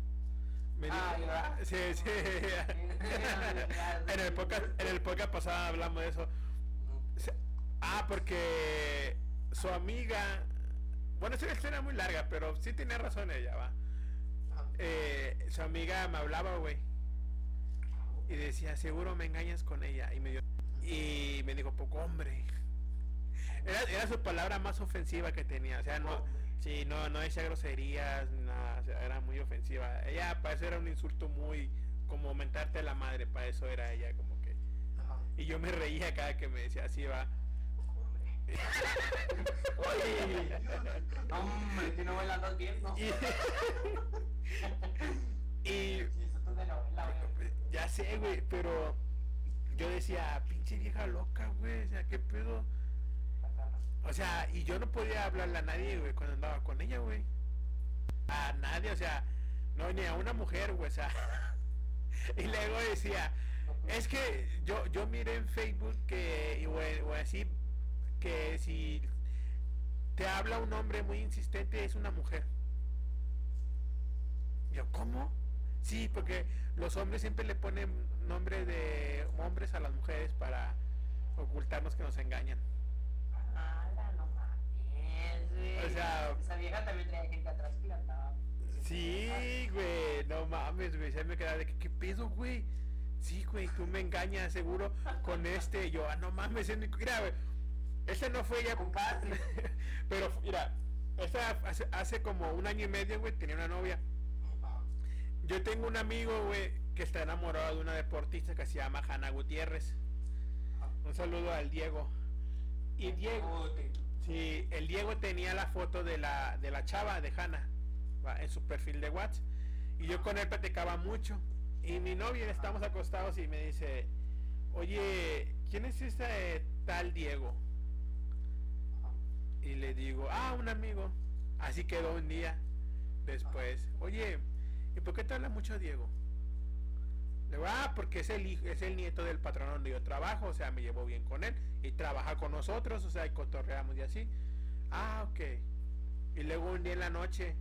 Me dijo- Ah, ¿verdad? sí, sí. en el podcast, en el podcast pasado hablamos de eso. Ah, porque su amiga, bueno, es una historia muy larga, pero sí tenía razón ella, va. Eh, su amiga me hablaba, güey, y decía, seguro me engañas con ella, y me dio, y me dijo, poco hombre. Era, era su palabra más ofensiva que tenía, o sea, no, sí, no, no decía groserías, nada, o sea, era muy ofensiva. Ella, para eso era un insulto muy, como mentarte a la madre, para eso era ella, como que. Y yo me reía cada que me decía así, va. Oye, Hombre, que no me la andas viendo. Y, y ya sé, güey, pero yo decía, pinche vieja loca, güey, o sea, qué pedo. O sea, y yo no podía hablarle a nadie, güey, cuando andaba con ella, güey. A nadie, o sea, no, ni a una mujer, güey, o sea. y luego decía, es que yo, yo miré en Facebook que, güey, o así, que si te habla un hombre muy insistente es una mujer. Yo, ¿cómo? Sí, porque los hombres siempre le ponen nombre de hombres a las mujeres para ocultarnos que nos engañan. Ala, no mames, güey. O sea- Esa vieja también traía gente atrás que la andaba. Sí, güey, no mames, güey, se me quedaba de que, ¿qué pedo, güey? Sí, güey, tú me engañas seguro con este. Yo, ah, no mames, es mi... Mira, güey, ese no fue ya... Compadre. Pero, mira, esta hace, como un año y medio, güey, tenía una novia. Yo tengo un amigo, güey, que está enamorado de una deportista que se llama Hanna Gutiérrez. Un saludo al Diego. Y Diego, sí, el Diego tenía la foto de la, de la chava, de Hanna, en su perfil de WhatsApp. Y yo con él platicaba mucho. Y mi novia, estábamos acostados y me dice, oye, ¿quién es ese tal Diego? Y le digo, ah, un amigo. Así quedó un día después. Oye, ¿y por qué te habla mucho Diego? Le digo, ah, porque es el hijo, es el nieto del patrón donde yo trabajo, o sea, me llevo bien con él y trabaja con nosotros, o sea, y cotorreamos y así. Ah, ok. Y luego un día en la noche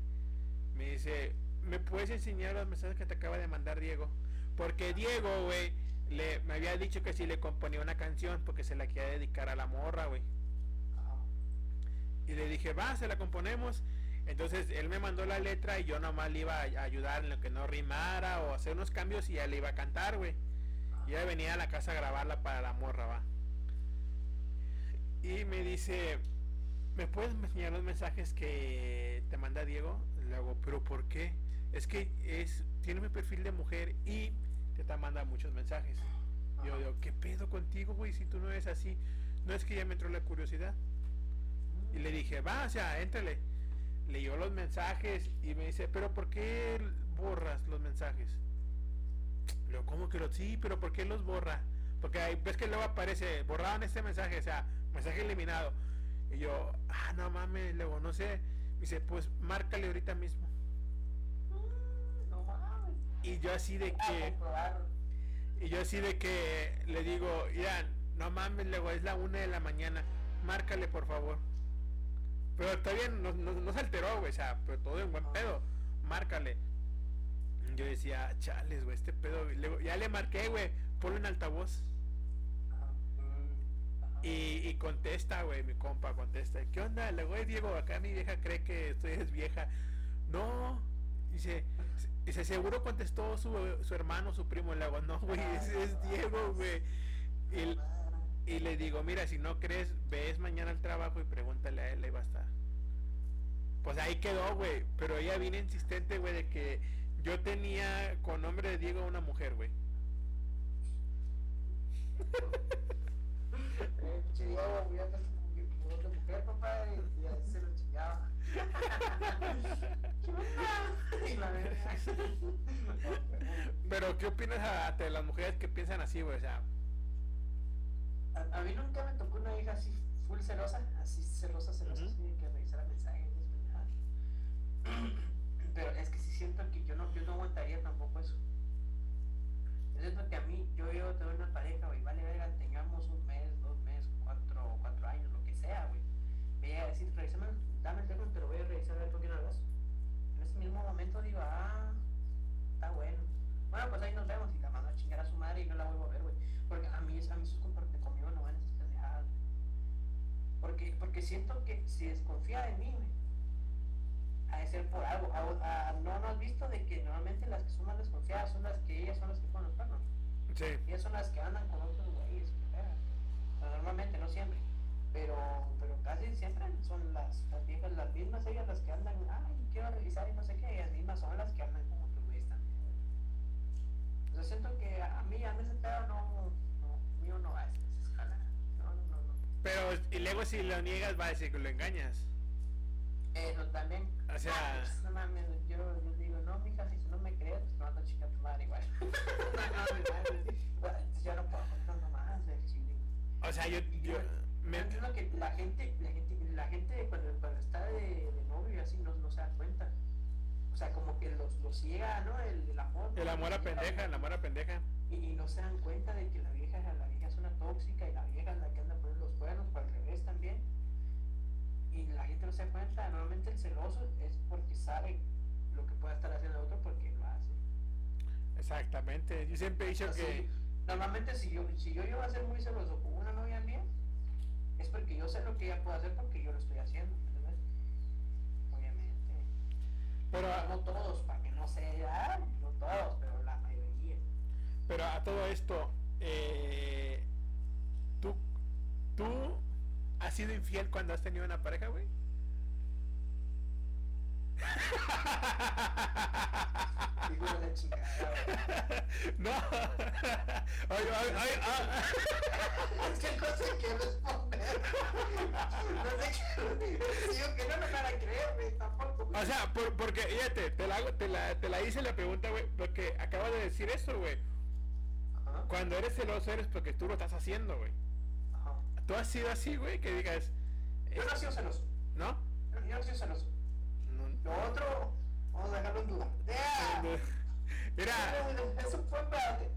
me dice, ¿me puedes enseñar los mensajes que te acaba de mandar Diego? Porque Diego, güey, le, me había dicho que si le componía una canción porque se la quería dedicar a la morra, güey. Y le dije, va, se la componemos. Entonces él me mandó la letra y yo nomás le iba a ayudar en lo que no rimara o hacer unos cambios y ya le iba a cantar, güey. Y ella venía a la casa a grabarla para la morra, va. Y me dice, ¿me puedes enseñar los mensajes que te manda Diego? Le hago, ¿pero por qué? Es que es, tiene mi perfil de mujer y te, te manda muchos mensajes. Yo digo, ¿qué pedo contigo, güey? Si tú no eres así. No es que ya me entró la curiosidad. Y le dije, va, o sea, éntrale. Leyó los mensajes y me dice, pero ¿por qué borras los mensajes? Le digo, ¿cómo que los? Sí, pero ¿por qué los borra? Porque ahí ves que luego aparece, borraron este mensaje, o sea, mensaje eliminado. Y yo, ah, no mames, luego no sé. Me dice, pues márcale ahorita mismo. No mames. Y yo así de que, y yo así de que le digo, Irán, no mames, luego es la una de la mañana, márcale por favor. Pero está bien, no, no- no se alteró, güey, o sea, pero todo en buen pedo, márcale. Yo decía, chales, güey, este pedo, güey". Luego, ya le marqué, güey, ponlo en altavoz. Y, y contesta, güey, mi compa, contesta. ¿Qué onda? Le güey, Diego, acá mi vieja cree que estoy es vieja. No, dice, dice, seguro contestó su, su hermano, su primo. Le hago, no, güey, es, es Diego, güey. Y, y le digo, mira, si no crees, ves mañana al trabajo y pregúntale a él, ahí va a estar. Pues ahí quedó, güey. Pero ella viene insistente, güey, de que yo tenía con nombre de Diego una mujer, güey. Pero, ¿qué opinas de las mujeres que piensan así, güey? O sea, A, a mí nunca me tocó una hija así full celosa, así celosa, celosa, así de que revisara mensajes, pendejadas. Pero es que sí siento que yo no, yo no aguantaría tampoco eso. Yo siento que a mí, yo yo tengo una pareja, güey, vale verga, tengamos un mes, dos meses, cuatro, cuatro años, lo que sea, güey. Me llega a decir, revísame, dame el teléfono, te lo voy a revisar a ver con quién hablas. En ese mismo momento digo, ah, está bueno. Bueno, pues ahí nos vemos y la mando a chingar a su madre y no la vuelvo a ver, güey. Porque a mí, a mí sus comportamientos conmigo no van a esas pendejadas. güey. Porque, porque siento que si desconfía de mí, güey, ha de ser por algo. A- a- no, no has visto de que normalmente las que son más desconfiadas son las que ellas son las que ponen los pernos. sí. Ellas son las que andan con otros güeyes. normalmente, no siempre. Pero, pero casi siempre son las, las viejas, las mismas ellas las que andan, ay, quiero revisar y no sé qué, ellas mismas son las que andan con. Yo siento que a mí, a mí ese pedo no, no, mío no va a ser esa escala. No, no, no, no. Pero, y luego si lo niegas, va a decir que lo engañas. Eso también. O sea- Ah, pues, no mames, yo, yo digo, no, mija, si no me crees, pues no ando chica tu madre igual. no, no, igual. Ya no puedo contar más del chile. O sea, yo, yo yo, me- yo entiendo que la gente, la gente, la gente cuando, cuando está de, de novio y así no, no se da cuenta. O sea, como que los, los ciega, ¿no? El, el amor. el amor a pendeja, el amor a pendeja. Y, y no se dan cuenta de que la vieja, la vieja es una tóxica y la vieja es la que anda poniendo los cuernos, o al revés también. Y la gente no se da cuenta. Normalmente el celoso es porque sabe lo que puede estar haciendo el otro porque lo hace. Exactamente. Yo siempre he dicho que Normalmente si yo, si yo llego a ser muy celoso con una novia mía, es porque yo sé lo que ella puede hacer porque yo lo estoy haciendo. ¿entendés? Obviamente. Pero no todos, para que no sea, no todos, pero la mayoría. pero a todo esto eh, tú tú has sido infiel cuando has tenido una pareja, güey? No. Ay, ay, ay, ah. Es que no sé qué responder. No sé qué. Digo que no me güey, tampoco. O sea, por- porque, fíjate, te la, hago- te, la, te la hice la pregunta, güey, porque acabo de decir eso, güey. Ajá, Cuando eres celoso eres porque tú lo estás haciendo, güey. ajá. Tú has sido así, güey, que digas, Yo no he sido celoso. ¿no? Yo no he sido celoso. No. Lo otro, vamos a dejarlo en duda. ¡Ya! Mira, Eso fue espérate.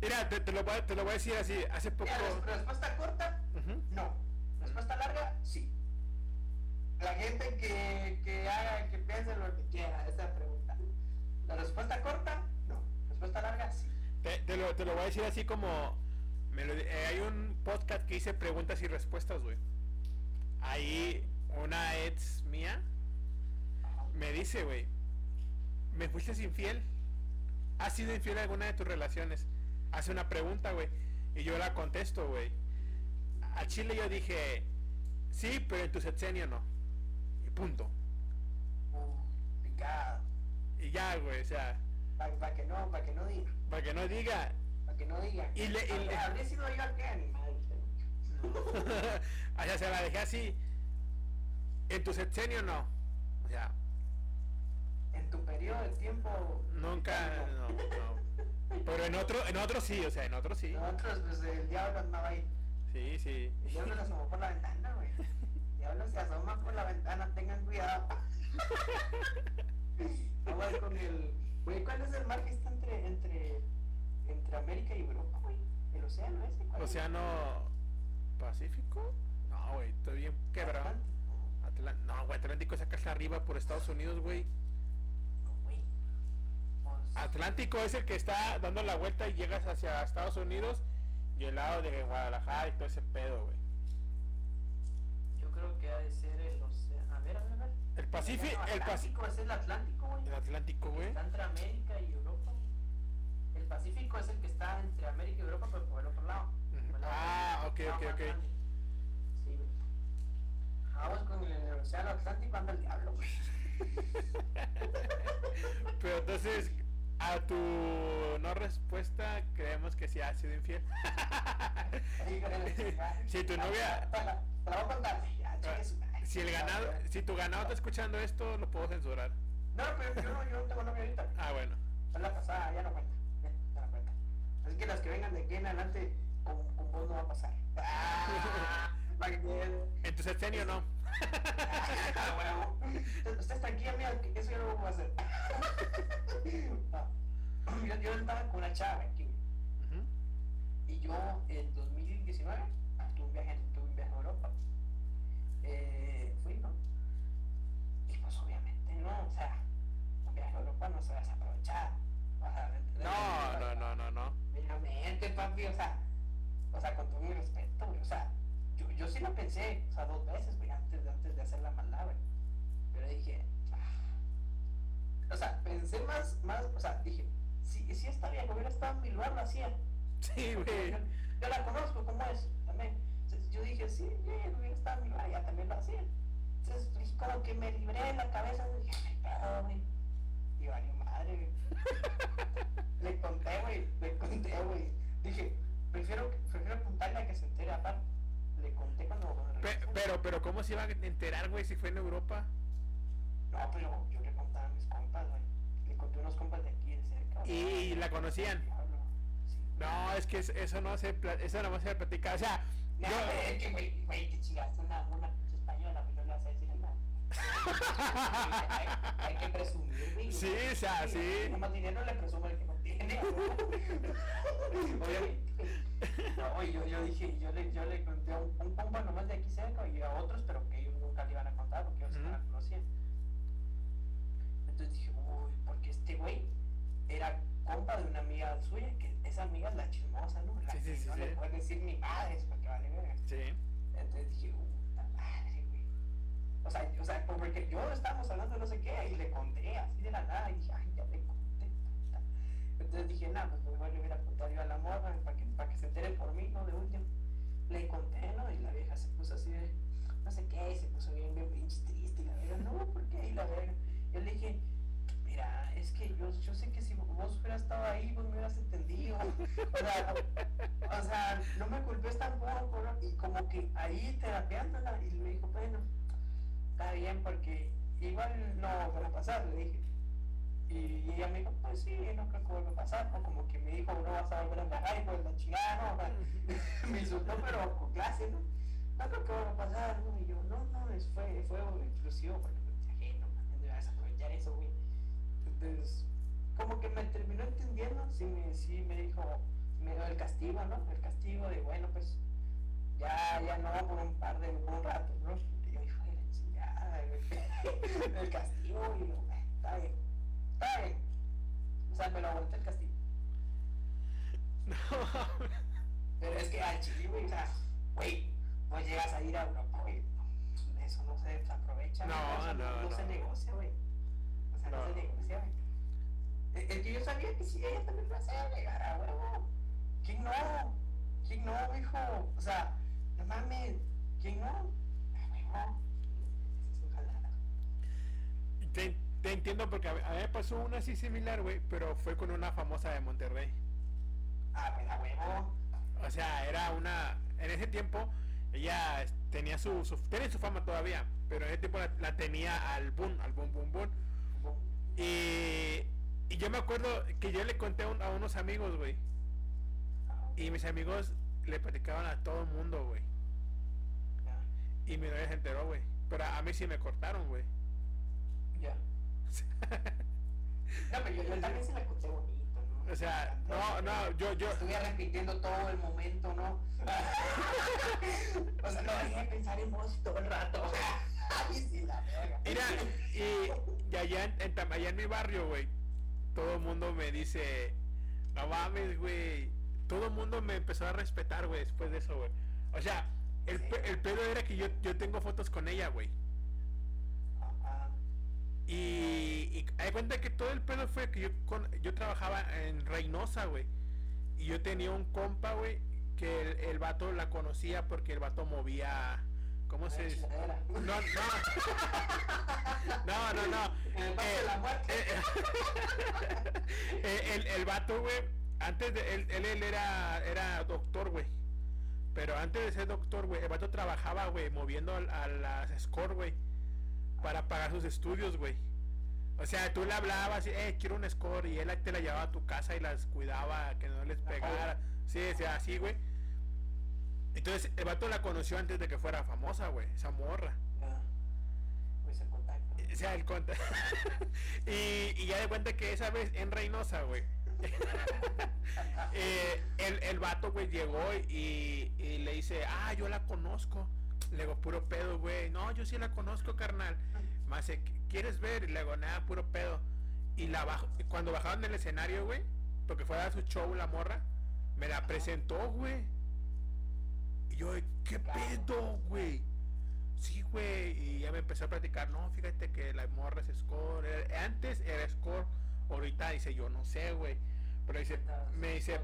Mira, te, te lo voy, a- te lo voy a decir así, hace poco... Mira, res- Respuesta corta, Ujú. no. Respuesta larga, sí. La gente que, que haga, que piense lo que quiera, esa pregunta. La respuesta corta, no. Respuesta larga, sí. Te, te lo, te lo voy a decir así como... eh, hay un podcast que dice preguntas y respuestas, güey. Ahí una ex mía me dice, güey, ¿me fuiste infiel? ¿Has sido infiel en alguna de tus relaciones? Hace una pregunta, güey. Y yo la contesto, güey. A Chile yo dije, sí, pero en tu sexenio no. Y punto. Picado. Y ya, güey, o sea, Para que no, para que no diga. para que no diga, Para que no diga. Y le- y le- Habré sido yo aquel animal. o sea, se la dejé así. En tu sexenio no. O sea, En tu periodo de tiempo. nunca, no, no. Pero en otro, en otro sí, o sea, en otro sí. Nosotros, pues el diablo andaba ahí. Sí, sí. Diablo se asomó por la ventana, güey. Diablo se asoma por la ventana, tengan cuidado. Vamos con el. Güey, ¿cuál es el mar que está entre, entre, entre América y Europa, güey? El océano ese, ¿cuál es? Océano Pacífico. No, güey, estoy bien quebrado. Atlántico. No, güey, Atlántico es acá hasta arriba por Estados Unidos, güey. No, güey. Atlántico es el que está dando la vuelta y llegas hacia Estados Unidos y el lado de Guadalajara y todo ese pedo, güey. Yo creo que ha de ser el océano. A ver, a ver, a ver. El Pacífico, el Pacífico, es el Atlántico, güey. el Atlántico, güey. Está entre América y Europa. El Pacífico es el que está entre América y Europa, pero por el otro lado. El Ah, ok, ok, ok. Sí, güey. Vamos con el, el océano Atlántico, anda el diablo, güey. Pero entonces, a tu no respuesta, creemos que sí ha sido infiel. Si tu novia- Te la te la voy a contar. Ya, chingue su madre. Si el ganado, si tu ganado está escuchando esto, lo puedo censurar. No, pero yo no, yo no tengo novia ahorita. Ah, bueno. Fue la pasada, ya no cuenta. Ya, ya no cuenta. Así que las que vengan de aquí en adelante, con, con vos no va a pasar. Ah, para que queden. En tu sexenio no. Ah, huevo. Ustedes tranquila, mira, que eso yo no lo a hacer. No. Yo, yo estaba con una chava aquí. Y yo en 2019 tuve un viaje, tuve un viaje a Europa. Eh, fui, ¿no? Y pues obviamente no, o sea, un viaje a Europa no se va a desaprovechar. O sea, No, no, no, no, no. Obviamente, papi, o sea, o sea, con todo mi respeto, güey, o sea, yo, yo sí lo pensé, o sea, dos veces, güey, antes, de- antes de hacer la maldad, güey. Pero dije, ah. o sea, pensé más, más, o sea, dije, si, si esta vieja hubiera estado en mi lugar, lo hacía. Sí, güey. Yo, yo la conozco, ¿cómo es? También. Entonces, yo dije, sí, bien, hubiera estado en mi lugar, ya también lo hacía. Entonces, dije, como que me libré de la cabeza, dije, ay, pedo, güey. Y valió madre, güey. Le conté, güey, le conté, güey. Dije, prefiero, prefiero apuntarle a que se entere aparte. le conté cuando... Pe- regresé. pero, pero, ¿cómo se iba a enterar, güey, si fue en Europa? No, pero yo le contaba a mis compas, güey. Le conté a unos compas de aquí de cerca. ¿Y güey. la conocían? Sí. No, es que es- eso no se, eso no se platica. O sea, No, yo... es que, güey, güey, te chingaste una, una pinche española, pues no le vas a decir nada. hay, hay que presumir, güey. Sí, o sea, sí. Nomás dinero le presume el que no. Oye, no, oye, yo, yo dije, yo le, yo le conté a un, un compa nomás de aquí cerca y a otros, pero que ellos nunca le iban a contar porque ellos Ujú. no la conocían. Entonces dije, uy, porque este güey era compa de una amiga suya, que esa amiga es la chismosa, ¿no? La Sí, que sí, no sí. le puede decir ni madres porque vale verga. Sí. Entonces dije, puta madre, güey. O sea, o sea, porque yo estábamos hablando de no sé qué y le conté así de la nada y dije, ay, ya le conté. Entonces dije, nada, pues mejor le hubiera contado yo a la morra para que, para que se entere por mí, ¿no? De último. Le conté, ¿no? Y la vieja se puso así de, no sé qué, se puso bien, bien triste y la verga, no, ¿por qué? Y la verga. Yo le dije, mira, es que yo, yo sé que si vos hubieras estado ahí, vos me hubieras entendido. O sea, no me culpes tampoco, ¿no? Y como que ahí terapeándola, y me dijo, bueno, está bien, porque igual no va a pasar, le dije. Y ella me dijo, pues sí, no creo que vuelva a pasar, ¿no? Como que me dijo, no vas a volver a viajar, y pues la chingada, ¿no? Me insultó, pero con clase, ¿no? No creo que vuelva a pasar, ¿no? Y yo, no, no, es, fue, fue exclusivo, porque dije, no, mames, debes aprovechar eso, güey. Entonces, como que me terminó entendiendo, sí me, sí me dijo, me dio el castigo, ¿no? El castigo de, bueno, pues, ya, ya no por un par de, un rato, ¿no? Y yo, hijo de la chingada, el castigo, y yo, "Eh, está bien, O sea, me lo aguanté el castigo. No. Pero es que al chile, güey, o sea, güey, pues llegas a ir a Europa, güey, eso no se aprovecha, No, güey, eso no, no, se no. negocia, güey. O sea, no, No. se negocia, güey. Es que yo sabía que sí, ella también lo hacía, llegar a huevo. ¿Quién no? ¿Quién no, hijo? O sea, no mames, ¿quién no? A huevo. Es un jalada. Te, entiendo porque a mí, me pasó una así similar, güey, pero fue con una famosa de Monterrey. Ah, pues a huevo. O sea, era una... En ese tiempo, ella tenía su, su... Tiene su fama todavía, pero en ese tiempo la, la tenía al boom, al boom, boom, boom. Y, y yo me acuerdo que yo le conté a, un- a unos amigos, güey. Y mis amigos le platicaban a todo el mundo, güey. Y mi novia se enteró, güey. Pero a mí sí me cortaron, güey. ya. No, pero yo, yo también se la conté bonito, ¿no? O sea, no, no, yo, yo... Estuve repitiendo todo el momento, ¿no? o sea, no dejé de pensar en vos todo el rato. Ay, sí, la verga. Mira, y, y allá, en, en allá en mi barrio, güey, todo el mundo me dice, no mames, güey. Todo el mundo me empezó a respetar, güey, después de eso, güey. O sea, el, pe- el pedo era que yo, yo tengo fotos con ella, güey. Y, y hay cuenta que todo el pedo fue que yo, con- yo trabajaba en Reynosa, güey. Y yo tenía un compa, güey, que el, el vato la conocía porque el vato movía... ¿Cómo se dice? No, no. No, no, no. El Parque de la Muerte. eh, eh, el, el vato, güey, antes de él, él, él era, era doctor, güey. Pero antes de ser doctor, güey, el vato trabajaba, güey, moviendo al- a, las score, güey, para pagar sus estudios, güey. O sea, tú le hablabas, eh, quiero un score, y él te la llevaba a tu casa y las cuidaba, que no les pegara. Sí, o sea, así, güey. Entonces, el vato la conoció antes de que fuera famosa, güey, esa morra. Ya. Pues el contacto. O sea, el conta. y, y ya de cuenta que esa vez en Reynosa, güey. eh, el, el vato, güey, llegó y, y le dice, ah, yo la conozco. Le digo, puro pedo, güey. No, yo sí la conozco, carnal. Más, eh, ¿quieres ver? Y le digo, nada, puro pedo. Y la bajo, cuando bajaron del escenario, güey, porque fue a dar su show la morra, me la presentó, güey. Y yo, ¿qué pedo, güey? Sí, güey, y ya me empezó a platicar, no, fíjate que la morra es score, era- antes era score, ahorita dice, yo no sé, güey, pero dice, me dice,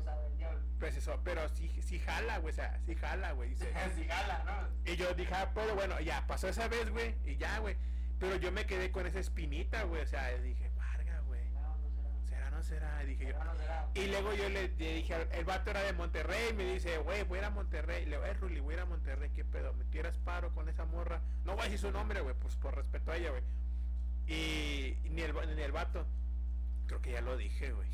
pues eso, pero sí, sí jala, güey, o sea, sí jala, güey, dice. Sí, gala, ¿no? Y yo dije, ah, pero bueno, ya, pasó esa vez, güey, y ya, güey, pero yo me quedé con esa espinita, güey, o sea, dije, varga, güey, No, no será. será, no será, y dije yo, no será. y luego yo le, le dije, el vato era de Monterrey, me dice, güey, voy a ir a Monterrey. Y le digo, eh, Ruli, voy a ir a Monterrey, ¿qué pedo? me tiras paro con esa morra. No voy a decir su nombre, güey, pues por respeto a ella, güey. Y, y ni, el, ni el vato. Creo que ya lo dije, güey.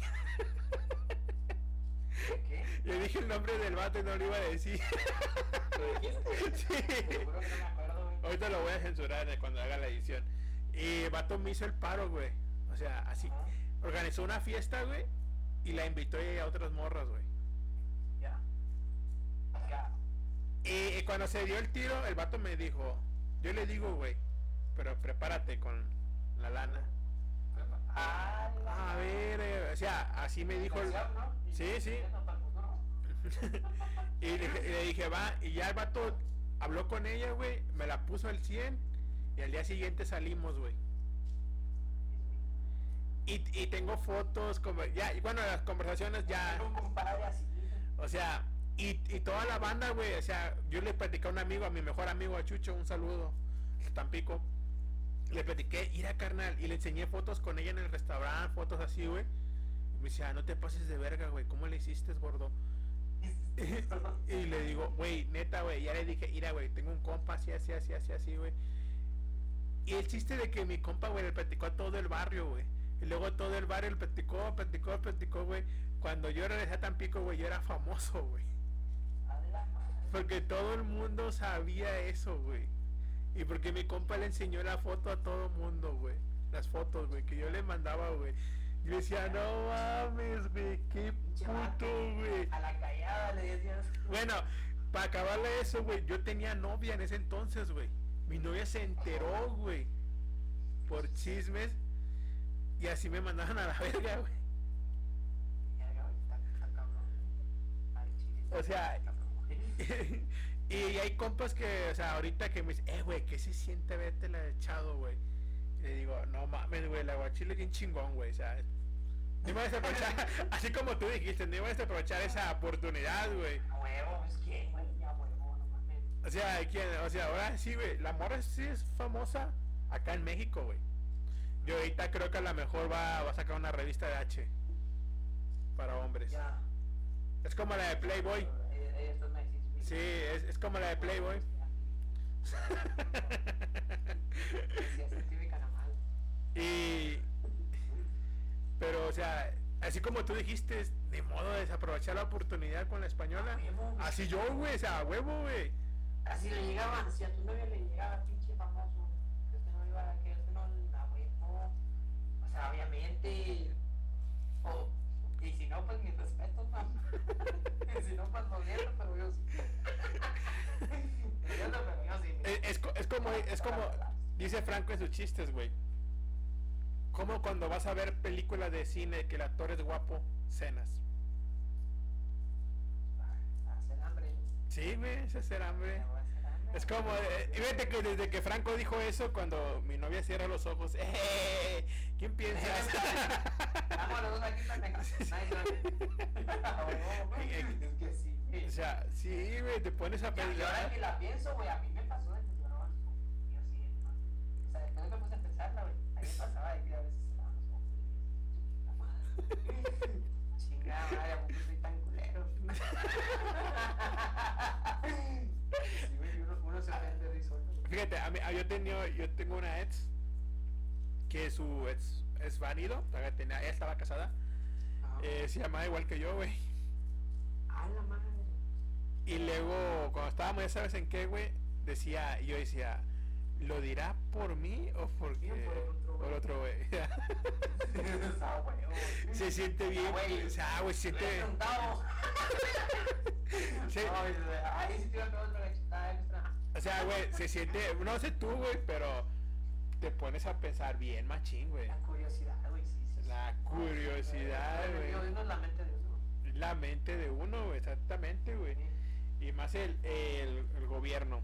¿Qué? Yo dije el nombre del vato y no lo iba a decir. ¿Lo dijiste? Sí. Te juro que no me acuerdo, güey. Ahorita lo voy a censurar cuando haga la edición. Y vato me hizo el paro, güey. O sea, así. Ajá. Organizó una fiesta, güey. Y la invitó a otras morras, güey. Ya. Ya. Y, y cuando se dio el tiro, el vato me dijo, yo le digo, güey, pero prepárate con la lana. Ah, A ver, eh, o sea, así me dijo el... Sí, sí. y, le, dije, va, y ya el vato habló con ella, güey, me la puso al 100 y al día siguiente salimos, güey. Y, y tengo fotos, como, ya, y bueno, las conversaciones ya... O sea, y, y toda la banda, güey, o sea, yo le platicé a un amigo, a mi mejor amigo, a Chucho, un saludo, Tampico. Le platiqué, ir a carnal, y le enseñé fotos con ella en el restaurante, fotos así, güey. Y me decía, no te pases de verga, güey, ¿cómo le hiciste, gordo? y le digo, güey, neta, güey, ya le dije, mira, güey, tengo un compa así, así, así, así, así, güey. Y el chiste de que mi compa, güey, le platicó a todo el barrio, güey. Y luego todo el barrio le platicó, platicó, platicó, güey. Cuando yo regresé a Tampico, güey, yo era famoso, güey. Porque todo el mundo sabía eso, güey. Y porque mi compa le enseñó la foto a todo mundo, güey. Las fotos, güey, que yo le mandaba, güey. Yo decía, no mames, güey, qué puto, güey. A la callada le decías. Bueno, para acabarle eso, güey, yo tenía novia en ese entonces, güey. Mi novia se enteró, güey, por chismes. Y así me mandaban a la verga, güey. O sea. y hay compas que, o sea, ahorita que me dicen, eh, güey, ¿qué se siente verte la echado, güey? Y le digo, no mames, güey, la guachile es bien chingón, güey, o sea, no iba a desaprovechar, así como tú dijiste, no iba a desaprovechar esa oportunidad, güey. Huevo, es que, güey, a huevo, no mames. O sea, ¿quién? O sea, ahora sí, güey, la morra sí es famosa acá en México, güey. Yo ahorita creo que a lo mejor va, va a sacar una revista de H para hombres. Ya. Es como la de Playboy. Eh, eh, esto. Sí, es, es como la de Playboy. Y... Pero, o sea, así como tú dijiste, de modo de desaprovechar la oportunidad con la española. A huevo. Así yo, güey, o sea, a huevo, güey. Así le llegaban, si a tu novia le llegaba pinche famoso, que este no iba, que este no la huevo. O sea, obviamente. O, y si no, pues mis respetos, no. y si no, pues lo siento, pero yo sí. Pero yo sí. Es, es es como, es como, dice Franco en sus chistes, güey. Como cuando vas a ver películas de cine que el actor es guapo, cenas. Hacer hambre. Sí, güey, es hacer hambre. Es como, eh, y fíjate que desde que Franco dijo eso, cuando mi novia cierra los ojos, ¡eh! ¿Quién piensas? Vamos los dos aquí. A. Es que sí. o sea, sí, güey, te pones a Ya, y ahora pensar. que la pienso, güey, a mí me pasó de que yo no, yo sí, no. O sea, después me puse a pensarla, güey, a mí me pasaba de que a veces estaban los ojos. Puta madre. Chingada madre, ¿a tan culero? Sí, güey, uno, uno se ofende de solo. Fíjate, a mí, a- yo, tenía, yo tengo una ex que su ex es válido, tenía, ella estaba casada, eh, se llamaba igual que yo, güey. A la madre. Y luego, cuando estábamos, ya sabes en qué, güey, decía, yo decía, ¿lo dirá por mí o porque, por otro, por güey. se siente bien, o sea, güey, se siente... O sea, güey, se siente, no sé tú, güey, pero te pones a pensar bien machín, güey. La curiosidad, güey, sí, sí. sí. La curiosidad, güey. la mente de uno. La mente de uno, güey, exactamente, güey. Y más el, el, el gobierno.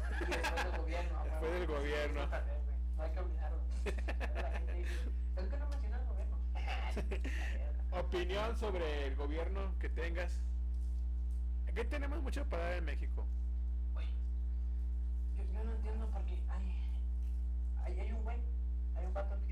Después del gobierno. Después güey. del gobierno. No hay que olvidarlo. Es que no menciona el gobierno. Opinión sobre el gobierno que tengas. Aquí tenemos mucho para dar en México. Oye, yo, yo no entiendo porque hay, hay, hay un güey, hay un vato que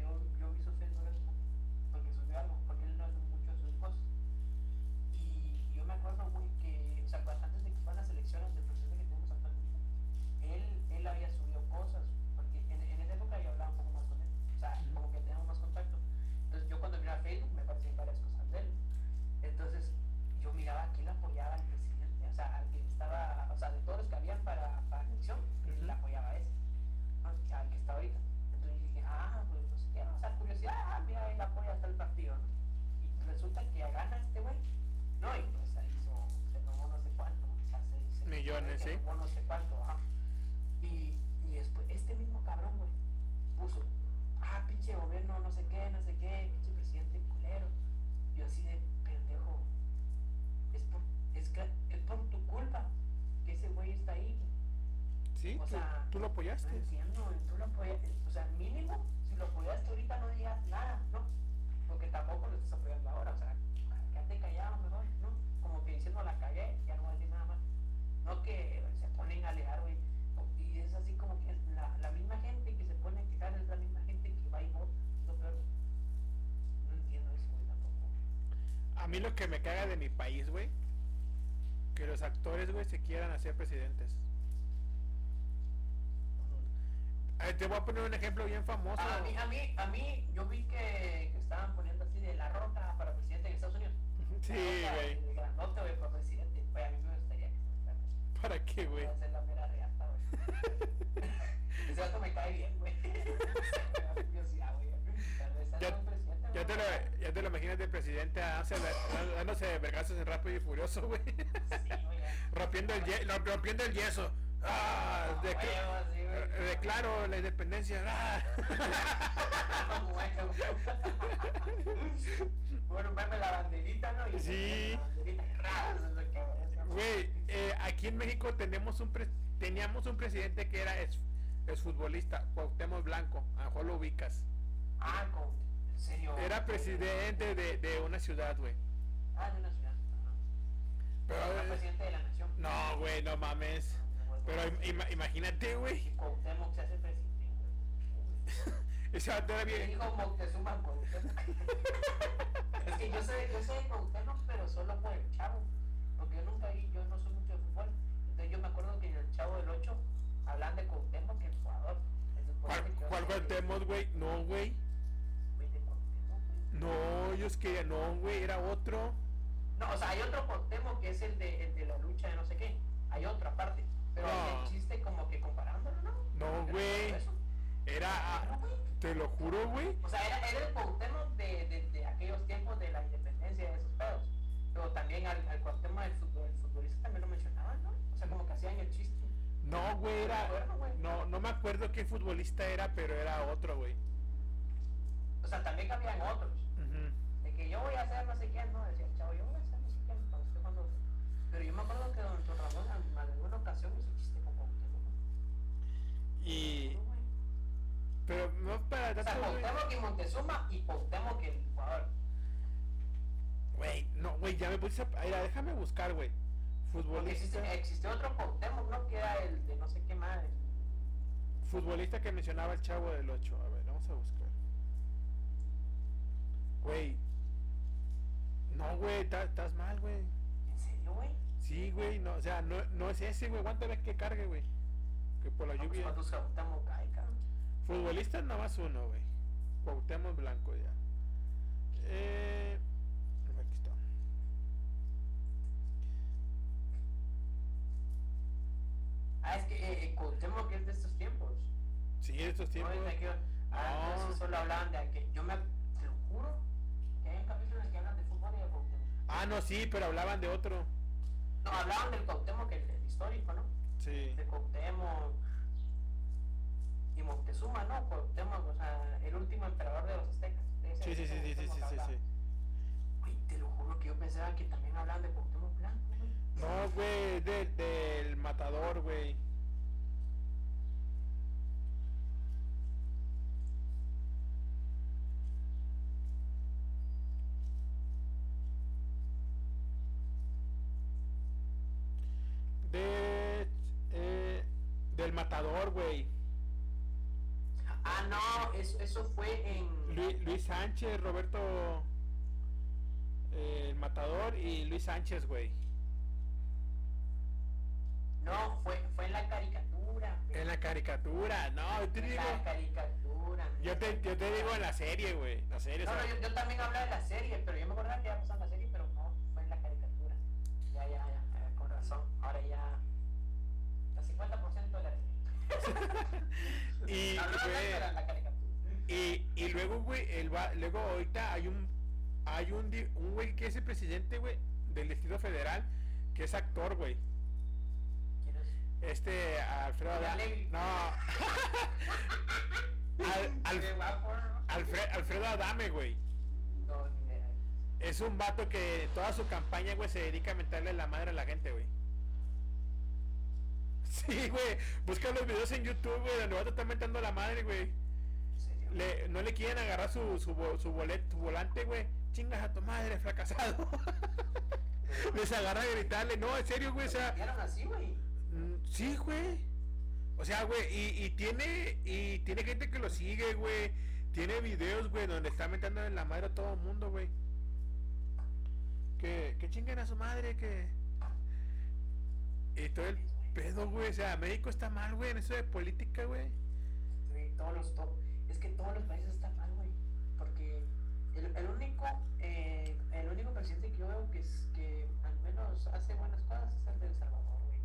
decía, ah, mira, ahí la apoya hasta el partido, ¿no? Y resulta que gana este güey. No, y pues ahí hizo, se robó no sé cuánto, o sea, se, se millones, se robó ¿sí? no sé cuánto, ajá. Y, y después, este mismo cabrón, güey, puso, ah, pinche gobierno, no sé qué, no sé qué, pinche presidente culero. Yo así de pendejo, es por, es, es por tu culpa que ese güey está ahí. Sí, o tú, sea, tú lo apoyaste. No entiendo, tú lo apoyaste. O sea, mínimo lo apoyaste ahorita no digas nada, ¿no? Porque tampoco lo estás apoyando ahora, o sea, quédate callado mejor, ¿no? Como que diciendo la cagué, ya no voy a decir nada más. No que se ponen a alegar, güey, y es así como que la, la misma gente que se pone a quejar es la misma gente que va y vota. No entiendo eso, güey, tampoco. A mí lo que me caga de mi país, güey, que los actores, güey, se quieran hacer presidentes. Eh, te voy a poner un ejemplo bien famoso. A mí, a mí, a mí, yo vi que, que estaban poniendo así de la roca para presidente de Estados Unidos. Sí, güey. Grandote, güey, para presidente. Güey, a mí me gustaría que fuera. ¿Para qué, güey? Voy a hacer la mera reata, güey. Ese vato me cae bien, güey. Sea Ya- Ya te, lo, ya te lo imaginas del presidente dándose, vergazos en rápido y furioso, güey. Sí, güey. rompiendo, el rompiendo el yeso. Ah, de, sí, güey. declaro la independencia. Ah. bueno, ponme la banderita, ¿no? Y Sí. Güey, eh, aquí en México tenemos un pre- teníamos un presidente que era es, es futbolista, Cuauhtémoc Blanco, a lo mejor lo ubicas. Ah, en serio. Era presidente de, de una ciudad, güey. Ah, de una ciudad. Ajá. Pero, Era eh, presidente de la nación. no, güey, no mames. Pero im- ima- imagínate, güey. Cuauhtémoc se hace presidente, güey. Ese era ¿Qué bien. dijo Moctezuma Cuauhtémoc? es que yo sé, yo sé de Cuauhtémoc, pero solo por el chavo. Porque yo nunca vi, yo no soy mucho de fútbol. Entonces yo me acuerdo que en el chavo del 8 hablan de Cuauhtémoc, que el jugador. ¿Cuál, cuál que- Cuauhtémoc, güey? No, güey. No, ellos querían, no, güey, era otro. No, o sea, hay otro Cuauhtémoc que es el de, el de la lucha de no sé qué. Hay otro aparte. Pero No. el chiste como que comparándolo, ¿no? No, güey. Era, ah, te lo juro, güey. O sea, era, era el Cuauhtémoc de, de, de aquellos tiempos de la independencia de esos pedos. Pero también al, al Cuauhtémoc del fútbol, el futbolista también lo mencionaban, ¿no? O sea, como que hacían el chiste. No, güey, era. Güey. No, no me acuerdo qué futbolista era, pero era otro, güey. O sea, también habían otros. De que yo voy a hacer no sé quién, ¿no? Decía el chavo, yo voy a hacer no sé quién cuando esté cuando... Pero yo me acuerdo que don Ramón en alguna ocasión hizo chiste con Cuauhtémoc. Y. Pero no para O sea, tanto, güey. Cuauhtémoc y Montezuma y Cuauhtémoc el jugador. Güey, no, güey, ya me puse a. Mira, déjame buscar, güey. Futbolista. existe, existe otro Cuauhtémoc, ¿no? Que era el de no sé qué madre. Futbolista que mencionaba el chavo del 8. A ver, vamos a buscar. Güey. No, güey, estás mal, güey. ¿En serio, güey? Sí, güey, no, o sea, no, no es ese, güey. A ver que cargue, güey. Que por la No, pues lluvia. cuántos Cuauhtémoc cabrón. Futbolista nada más uno, güey. Cuauhtémoc Blanco ya. Eh, aquí está. Ah, es que eh, eh, Cuauhtémoc es de estos tiempos. Sí, estos No tiempos. es de aquellos- Ah, No. solo hablaban de aquel. Yo me te lo juro que hay capítulos que hablan de fútbol y de Cuauhtémoc. Ah, no, sí, pero hablaban de otro. No, hablaban del Cuauhtémoc, el, el histórico, ¿no? Sí. De Cuauhtémoc y Moctezuma, ¿no? Cuauhtémoc, o sea, el último emperador de los aztecas. De Sí, sí, sí, sí, sí, sí, sí, te lo juro que yo pensaba que también hablaban de Cuauhtémoc Blanco, güey. No, güey, es del, del matador, güey. De, eh, del matador, güey. Ah, no, eso, eso fue en... Luis, Luis Sánchez, Roberto eh, el matador y Luis Sánchez, güey. No, fue, fue en la caricatura. güey. En la caricatura, no, yo te En digo, la caricatura. yo te, yo te digo en la serie, güey. La serie, No, yo, yo también hablaba de la serie, pero yo me acordaba que ya pasó en la serie, pero no, fue en la caricatura. Ya, ya, ya, con razón. Ahora ya. El 50% de la. Y, y, y luego, güey, el va, luego ahorita hay un, hay un, un güey que es el presidente, güey, del Distrito Federal, que es actor, güey. Este, Alfredo Adame. No. Al- Al- Alfre- Alfredo Adame, güey. No, ni idea. Es un vato que toda su campaña, güey, se dedica a mentarle la madre a la gente, güey. Sí, güey. Busca los videos en YouTube, güey, donde vato está mentando la madre, güey. Le- no le quieren agarrar su, su, su, bolet, su volante, güey. Chingas a tu madre, fracasado. Les agarra a gritarle. No, en serio, güey. O sea, ¿Vieron así, güey? mm, sí, güey. O sea, güey, y, y tiene y tiene gente que lo sigue, güey. Tiene videos, güey, donde está metiendo en la madre a todo el mundo, güey. Que, que chinguen a su madre, que... Y todo el pedo, güey. O sea, México está mal, güey, en eso de política, güey. Todos los to- es que todos los países están mal, güey. Porque el, el único eh, el único presidente que yo veo que, es, que al menos hace buenas cosas es el de El Salvador, güey.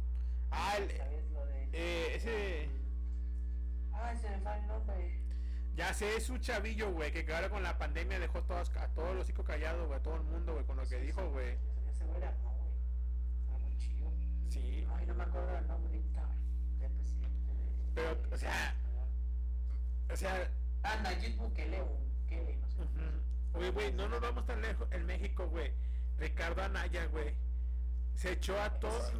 Ah, el- ¿Sabes lo de...? eh, ese... Ay, se me fue el nombre. Ya sé, es un chavillo, güey, que ahora con la pandemia dejó todos, a todos los hijos callados, güey, a todo el mundo, güey, con lo que Sí, dijo, güey. Ese güey era. No me acuerdo el nombre. Del presidente de... Pero, o sea, O sea, Ah, Nayib Bukele Bukele, no sé. ujú. Güey, güey, no nos vamos tan lejos. En México, güey. Ricardo Anaya, güey. Se echó a todos. sí.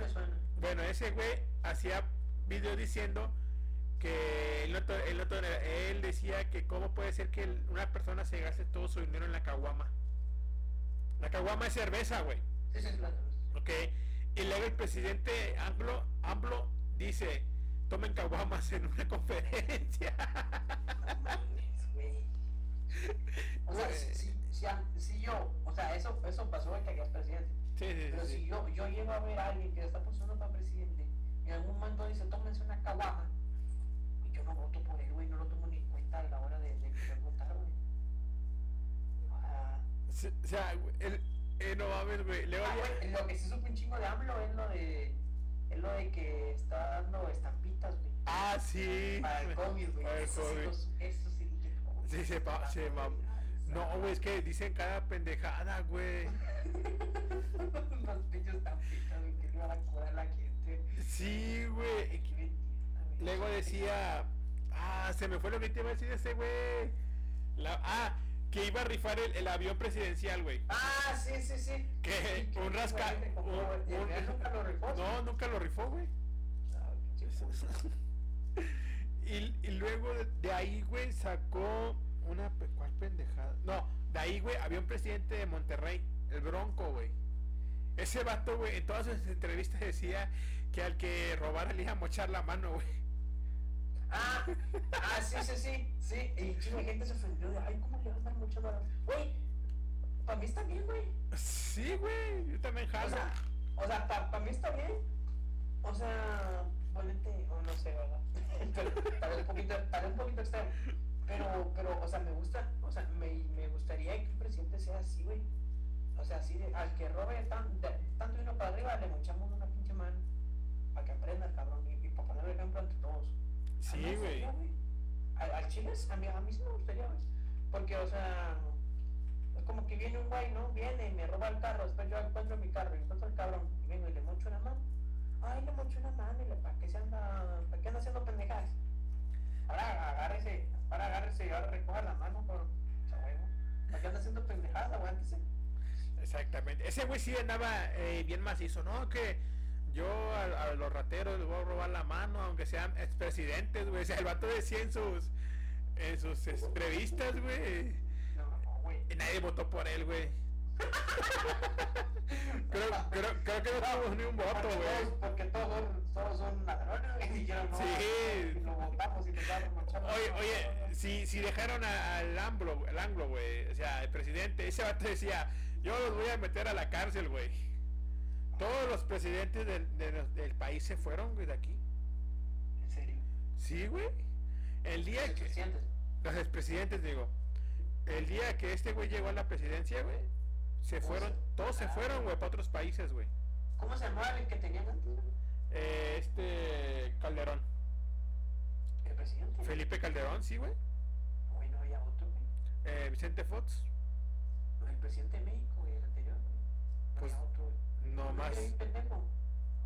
Bueno, ese güey hacía video diciendo que to- él, no to- él decía que cómo puede ser que el- una persona se gaste todo su dinero en la caguama. La caguama es cerveza, güey. Sí, sí, claro. ¿Ok? Y luego el presidente AMLO, AMLO dice, tomen caguamas en una conferencia. No mames, güey. O sea, si, si, yo, o sea, eso, eso pasó de que es presidente. Sí, sí, Pero sí, si yo, yo llego a ver a alguien que está postulando para presidente y en algún momento dice, tómense una caguama, y yo no voto por él, güey, no lo tomo ni en cuenta a la hora de, de votar, güey. Ah, Sí, O sea, el, eh, no mames, güey. Luego ah, güey, lo que sí supe un chingo de AMLO es lo de, es lo de que está dando estampitas, güey. Ah, sí. Para el COVID, güey. Para el Eso sí, COVID. los- eso sí dije, Sí, se pa- se no, mam- No, güey, es que dicen cada pendejada, güey. Unos pinches estampitas, güey, que le iban a curar a la gente. Sí, güey. Luego decía, ah, se me fue lo que te iba a decir ese güey. La- ah, que iba a rifar el, el avión presidencial, güey. Ah, sí, sí, sí. Que Sí, un rasca... un- un- nunca lo rifó. No, nunca lo rifó, güey. Ah. Y, y luego de, de ahí, güey, sacó una... ¿Cuál pendejada? No, de ahí, güey, había un presidente de Monterrey, el Bronco, güey. Ese vato, güey, en todas sus entrevistas decía que al que robara le iba a mochar la mano, güey. Ah, ah, sí, sí, sí, sí. Y chingo de gente se ofendió de, ay, ¿cómo le van a dar mucho la... Güey, para mí está bien, güey. Sí, güey, yo también O jalo. sea, o sea, para mí está bien. O sea, ponete, o no sé, ¿verdad? Tal vez un poquito, vez un poquito extremo. Pero, pero, o sea, me gusta, o sea, me, me gustaría que un presidente sea así, güey. O sea, así de, al que robe tan, de- tanto uno para arriba, le mochamos una pinche mano. Para que aprenda el cabrón y, y para poner el ejemplo ante todos. Sí, güey. Al, al chile, a mí, a mí sí me gustaría, güey. Porque, o sea, es como que viene un güey, ¿no? Viene y me roba el carro, después yo encuentro mi carro y encuentro el cabrón y vengo y le mocho una mano. Ay, le mocho una mano y le, ¿para qué se anda, para qué anda haciendo pendejadas? Ahora agárrese, ahora agárrese y ahora recoja la mano por, ¿para qué anda haciendo pendejadas? Aguántese. Exactamente. Ese güey sí andaba eh, bien macizo, ¿no? Que yo a, a los rateros les voy a robar la mano, aunque sean expresidentes, güey. O sea, el vato decía en sus, en sus entrevistas, güey. No, no, güey. Y nadie votó por él, güey. creo, creo, creo que no tuvo ni un voto, güey. Porque todos, todos son ladrones, güey. Sí. lo votamos y nos. Oye, oye, si, si dejaron al AMLO, al AMLO, güey, o sea, el presidente, ese vato decía, yo los voy a meter a la cárcel, güey. Todos los presidentes del, del país se fueron, güey, de aquí. En serio. Sí, güey. El día que... Los expresidentes, digo. El día que este güey llegó a la presidencia, güey, se fueron, se- todos se ah. fueron, güey, para otros países, güey. ¿Cómo se llamaba el que tenían antes? Eh, este Calderón. ¿El presidente? Felipe Calderón, sí, güey. Güey, no había otro, güey. Eh, Vicente Fox. No, el presidente de México, güey, el anterior, güey. No Pues, había otro, güey. No ¿No más.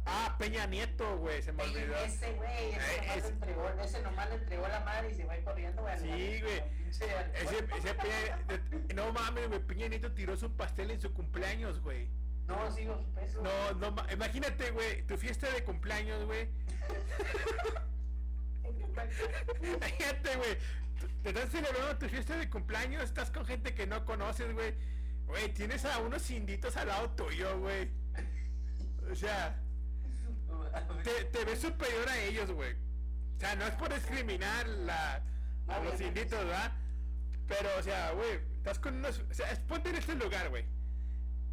Ah, Peña Nieto, güey, se me olvidó. Ese güey, ese, Eh, nomás es- le entregó, ese nomás le entregó la madre y se va corriendo, güey. Sí, güey. Ese, ese Peña, no mames, güey, Peña Nieto tiró su pastel en su cumpleaños, güey. No, sí, por supuesto. No, no, ma- imagínate, güey, tu fiesta de cumpleaños, güey. Imagínate, güey, te estás celebrando tu fiesta de cumpleaños, estás con gente que no conoces, güey. Güey, tienes a unos inditos al lado tuyo, güey. O sea, te, te ves superior a ellos, güey. O sea, no es por discriminar la, a los inditos, ¿verdad? Pero, o sea, güey, estás con unos... O sea, ponte en este lugar, güey.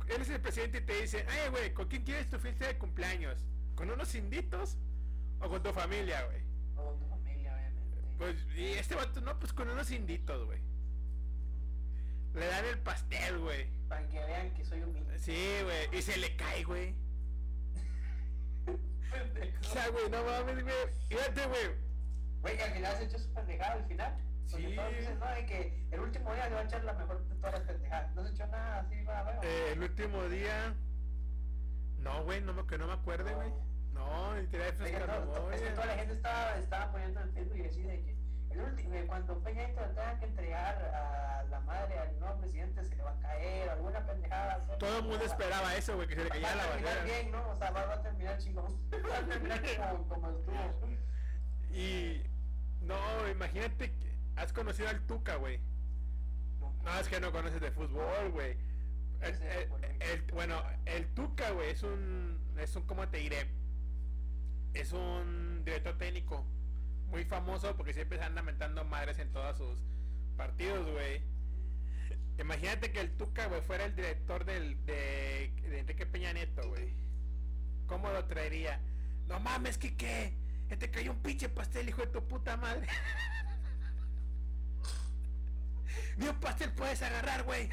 Él es el presidente y te dice, ay, güey, ¿con quién quieres tu fiesta de cumpleaños? ¿Con unos inditos o con tu familia, güey? Con tu familia, obviamente. Pues, y este vato, no, pues con unos inditos, güey. Le dan el pastel, güey. Para que vean que soy humilde. Sí, güey. Y se le cae, güey. O sea, güey, no mames, güey. Fíjate, güey. Güey, al final se echó su pendejada al final. Porque Sí. todos dicen, no, de que el último día le va a echar la mejor de todas las pendejadas. No se echó nada así, va, güey. Eh, el último día. No, güey, no me, que no me acuerde, güey. No, y te da Es que, no, es que toda la gente estaba, estaba poniendo en Facebook y decía de que el cuando Peña Nieto tenga que entregar a la madre al nuevo presidente se le va a caer, alguna pendejada. Todo el mundo esperaba eso, güey, que se le cayera la a terminar bandera. bien, ¿no? O sea, va, a terminar chingón. Va a terminar como, como estuvo. Y. No, imagínate que has conocido al Tuca, güey. No, es que no conoces de fútbol, güey. El, el- el- bueno, el Tuca, güey, es un, es un, ¿cómo te diré? Es un director técnico muy famoso porque siempre se anda mentando madres en todos sus partidos, güey. Imagínate que el Tuca, güey, fuera el director del, de, de Enrique Peña Nieto, güey. ¿Cómo lo traería? No mames, que qué. Te cayó un pinche pastel, hijo de tu puta madre. Ni un pastel puedes agarrar, güey.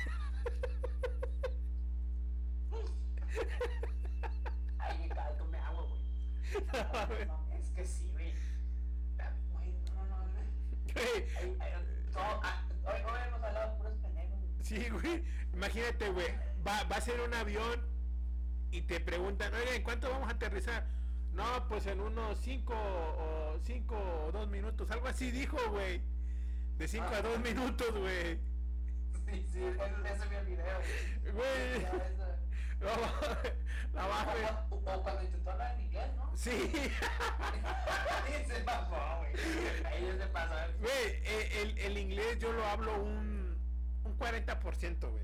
Ay, cabrón, tome agua, güey. No, Es que sí, güey. Ah, Güey, no, no, no. Güey, ah, Hoy hemos hablado de puros pendejos. Sí, güey. Imagínate, güey. Va, va a ser un avión y te preguntan, oye, ¿en cuánto vamos a aterrizar? No, pues en unos 5 o 5 o 2 minutos. Algo así dijo, güey. De 5 a 2 minutos, güey. Sí, sí, eso vi el video. Güey. La baja. O, o cuando intentó hablar en inglés, ¿no? Sí. Se pasó, güey. Ahí se pasó. Güey, eh, el, el inglés yo lo hablo un, un 40%, güey.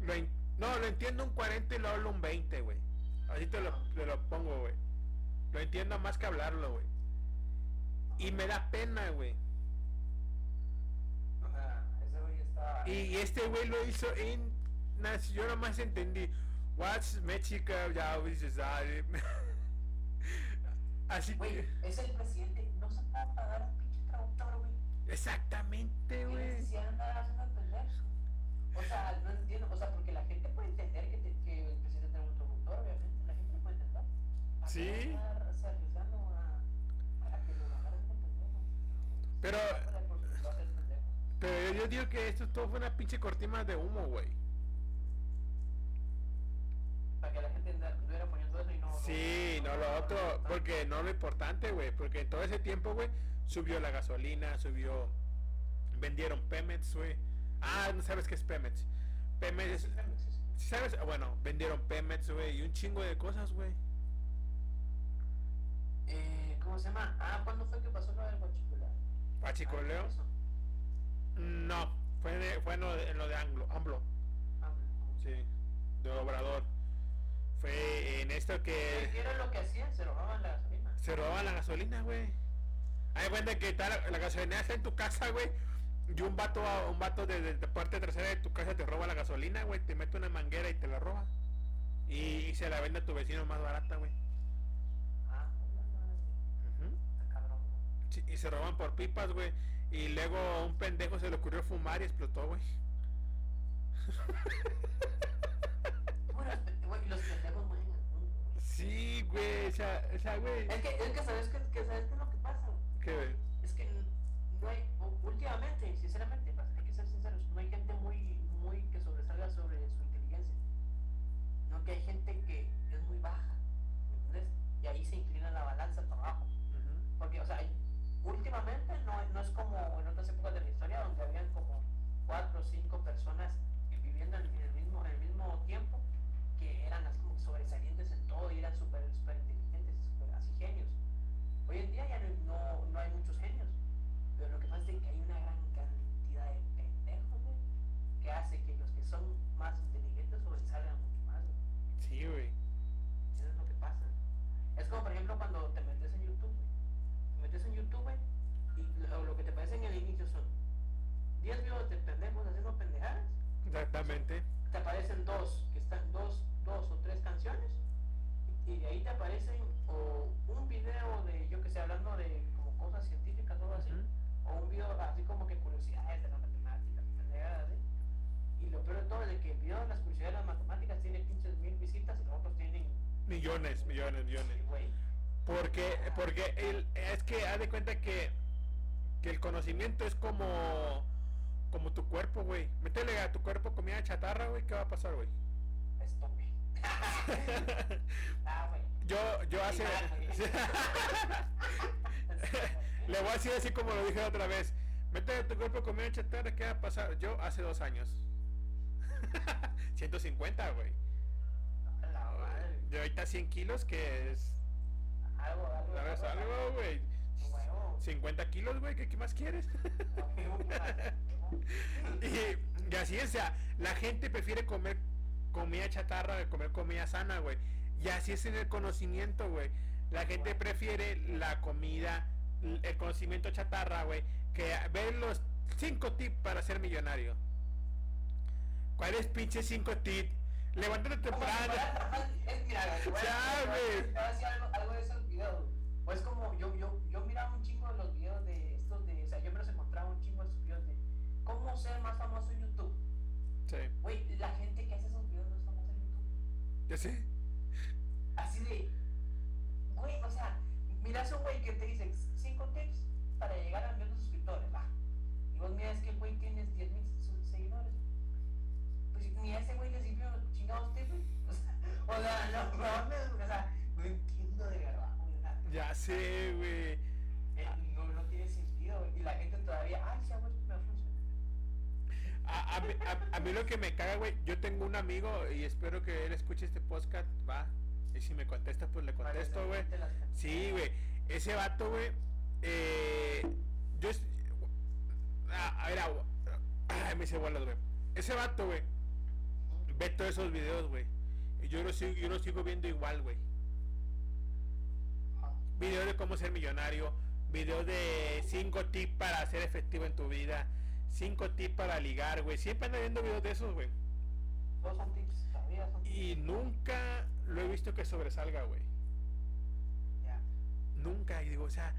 Lo en- no, lo entiendo un 40 y lo hablo un 20, güey. Así te lo, te lo pongo, güey. Lo entiendo más que hablarlo, güey. Y me da pena, güey. O sea, ese güey estaba. Y este güey lo hizo en... Yo nomás entendí. What's Mexico? Ya, sabe. Así que... es el presidente. No se puede pagar un pinche traductor, güey. Exactamente, ¿Qué güey. de andar haciendo pendejo? O sea, no entiendo. O sea, porque la gente puede entender que, te- que el presidente tiene un traductor, obviamente. La gente puede entender. ¿A Sí. o sea, arriesgando a, a que lo agarren? Pero... Pero yo, yo digo que esto todo fue una pinche cortina de humo, güey. Para que la gente estuviera poniendo eso y no. Sí, no lo otro, porque no lo importante, güey, porque en todo ese tiempo, güey, subió la gasolina, subió, vendieron Pemex, güey. Ah, no sabes qué es Pemex. Pemex es, ¿sí ¿sabes? Bueno, vendieron Pemex, güey, y un chingo de cosas, güey. Eh, ¿Cómo se llama? Ah, ¿cuándo fue que pasó lo del guachicoleo? Pachicoleo. Ah. No, fue, de- fue en, lo de, en lo de Anglo, AMLO, Ah, no. sí, de Obrador. Fue en esto que ¿Qué era lo que hacían? Se robaban la gasolina. se robaban la gasolina, güey. Hay cuenta que está la, la gasolina está en tu casa, güey. Y un vato, un vato de, de, de parte trasera de tu casa te roba la gasolina, güey. Te mete una manguera y te la roba. Y, y se la vende a tu vecino más barata, güey. Ah, cabrón. Sí, y se roban por pipas, güey. Y luego a un pendejo se le ocurrió fumar y explotó, güey. Los pe- güey, los pendejos mueren al. Sí, güey. O sea, o sea, güey. Es que, es que sabes que, que sabes qué es lo que pasa. Es que no hay, últimamente, sinceramente, hay que ser sinceros, no hay gente muy, muy que sobresalga sobre su inteligencia. No que hay gente te aparecen o un video de, yo que sé, hablando de como cosas científicas o algo así, o un video así como que curiosidades de la matemática, así. Y lo peor de todo es que el video de las curiosidades de las matemáticas tiene 15 mil visitas y los otros tienen, Millones, millones, millones. güey, Porque, porque el, es que haz de cuenta que, que el conocimiento es como, como tu cuerpo, güey. Métele a tu cuerpo comida chatarra, güey, ¿qué va a pasar, güey? güey. Ah. Yo, yo hace... Le voy a decir así como lo dije la otra vez. A tu cuerpo comida chatarra, ¿qué va a pasar? Yo hace dos años. 150, güey. De ahorita 100 kilos, que es... Algo, algo. ¿Sabes algo, güey? Huevo. 50 kilos, güey, ¿qué, qué más quieres? Y, y así es, o sea, la gente prefiere comer comida chatarra que comer comida sana, güey. Y así es en el conocimiento, güey. La gente prefiere la comida, el conocimiento chatarra, güey, que ver los 5 tips para ser millonario. ¿Cuáles pinches 5 tips? Levántate temprano. Es, mira, güey, te voy a- decir algo, algo de esos videos. Pues como yo, yo, yo miraba un chingo de los videos de estos de, o sea, yo me los encontraba un chingo de esos videos de cómo ser más famoso en YouTube. Sí, Güey, la gente que hace esos videos no es famosa en YouTube. Ya sé. Así de, güey, o sea, miras a un güey que te dice 5 tips para llegar a millón de suscriptores, va. Y vos miras que el güey tienes 10 mil seguidores. Pues ni a ese güey le sirvió chingados tips, güey. O sea, o sea, no mames, o sea, no entiendo de verdad, güey. Ya sé, güey. no, no tiene sentido, güey. Y la gente todavía, ay, güey, me funciona. A, a mí, a- a mí lo que me caga, güey, yo tengo un amigo y espero que él escuche este podcast, va. Y si me contesta, pues le contesto, güey. Sí, güey. Ese vato, güey. Eh, yo. Ah, a ver, agua. Ay, me hice bolas, güey. Ese vato, güey. Ve todos esos videos, güey. Y yo lo sigo, yo lo sigo viendo igual, güey. Videos de cómo ser millonario. Videos de 5 tips para ser efectivo en tu vida. 5 tips para ligar, güey. Siempre ando viendo videos de esos, güey. Todos son tips, todavía son tips. Y nunca lo he visto que sobresalga, güey. Ya. Nunca. Y digo, o sea,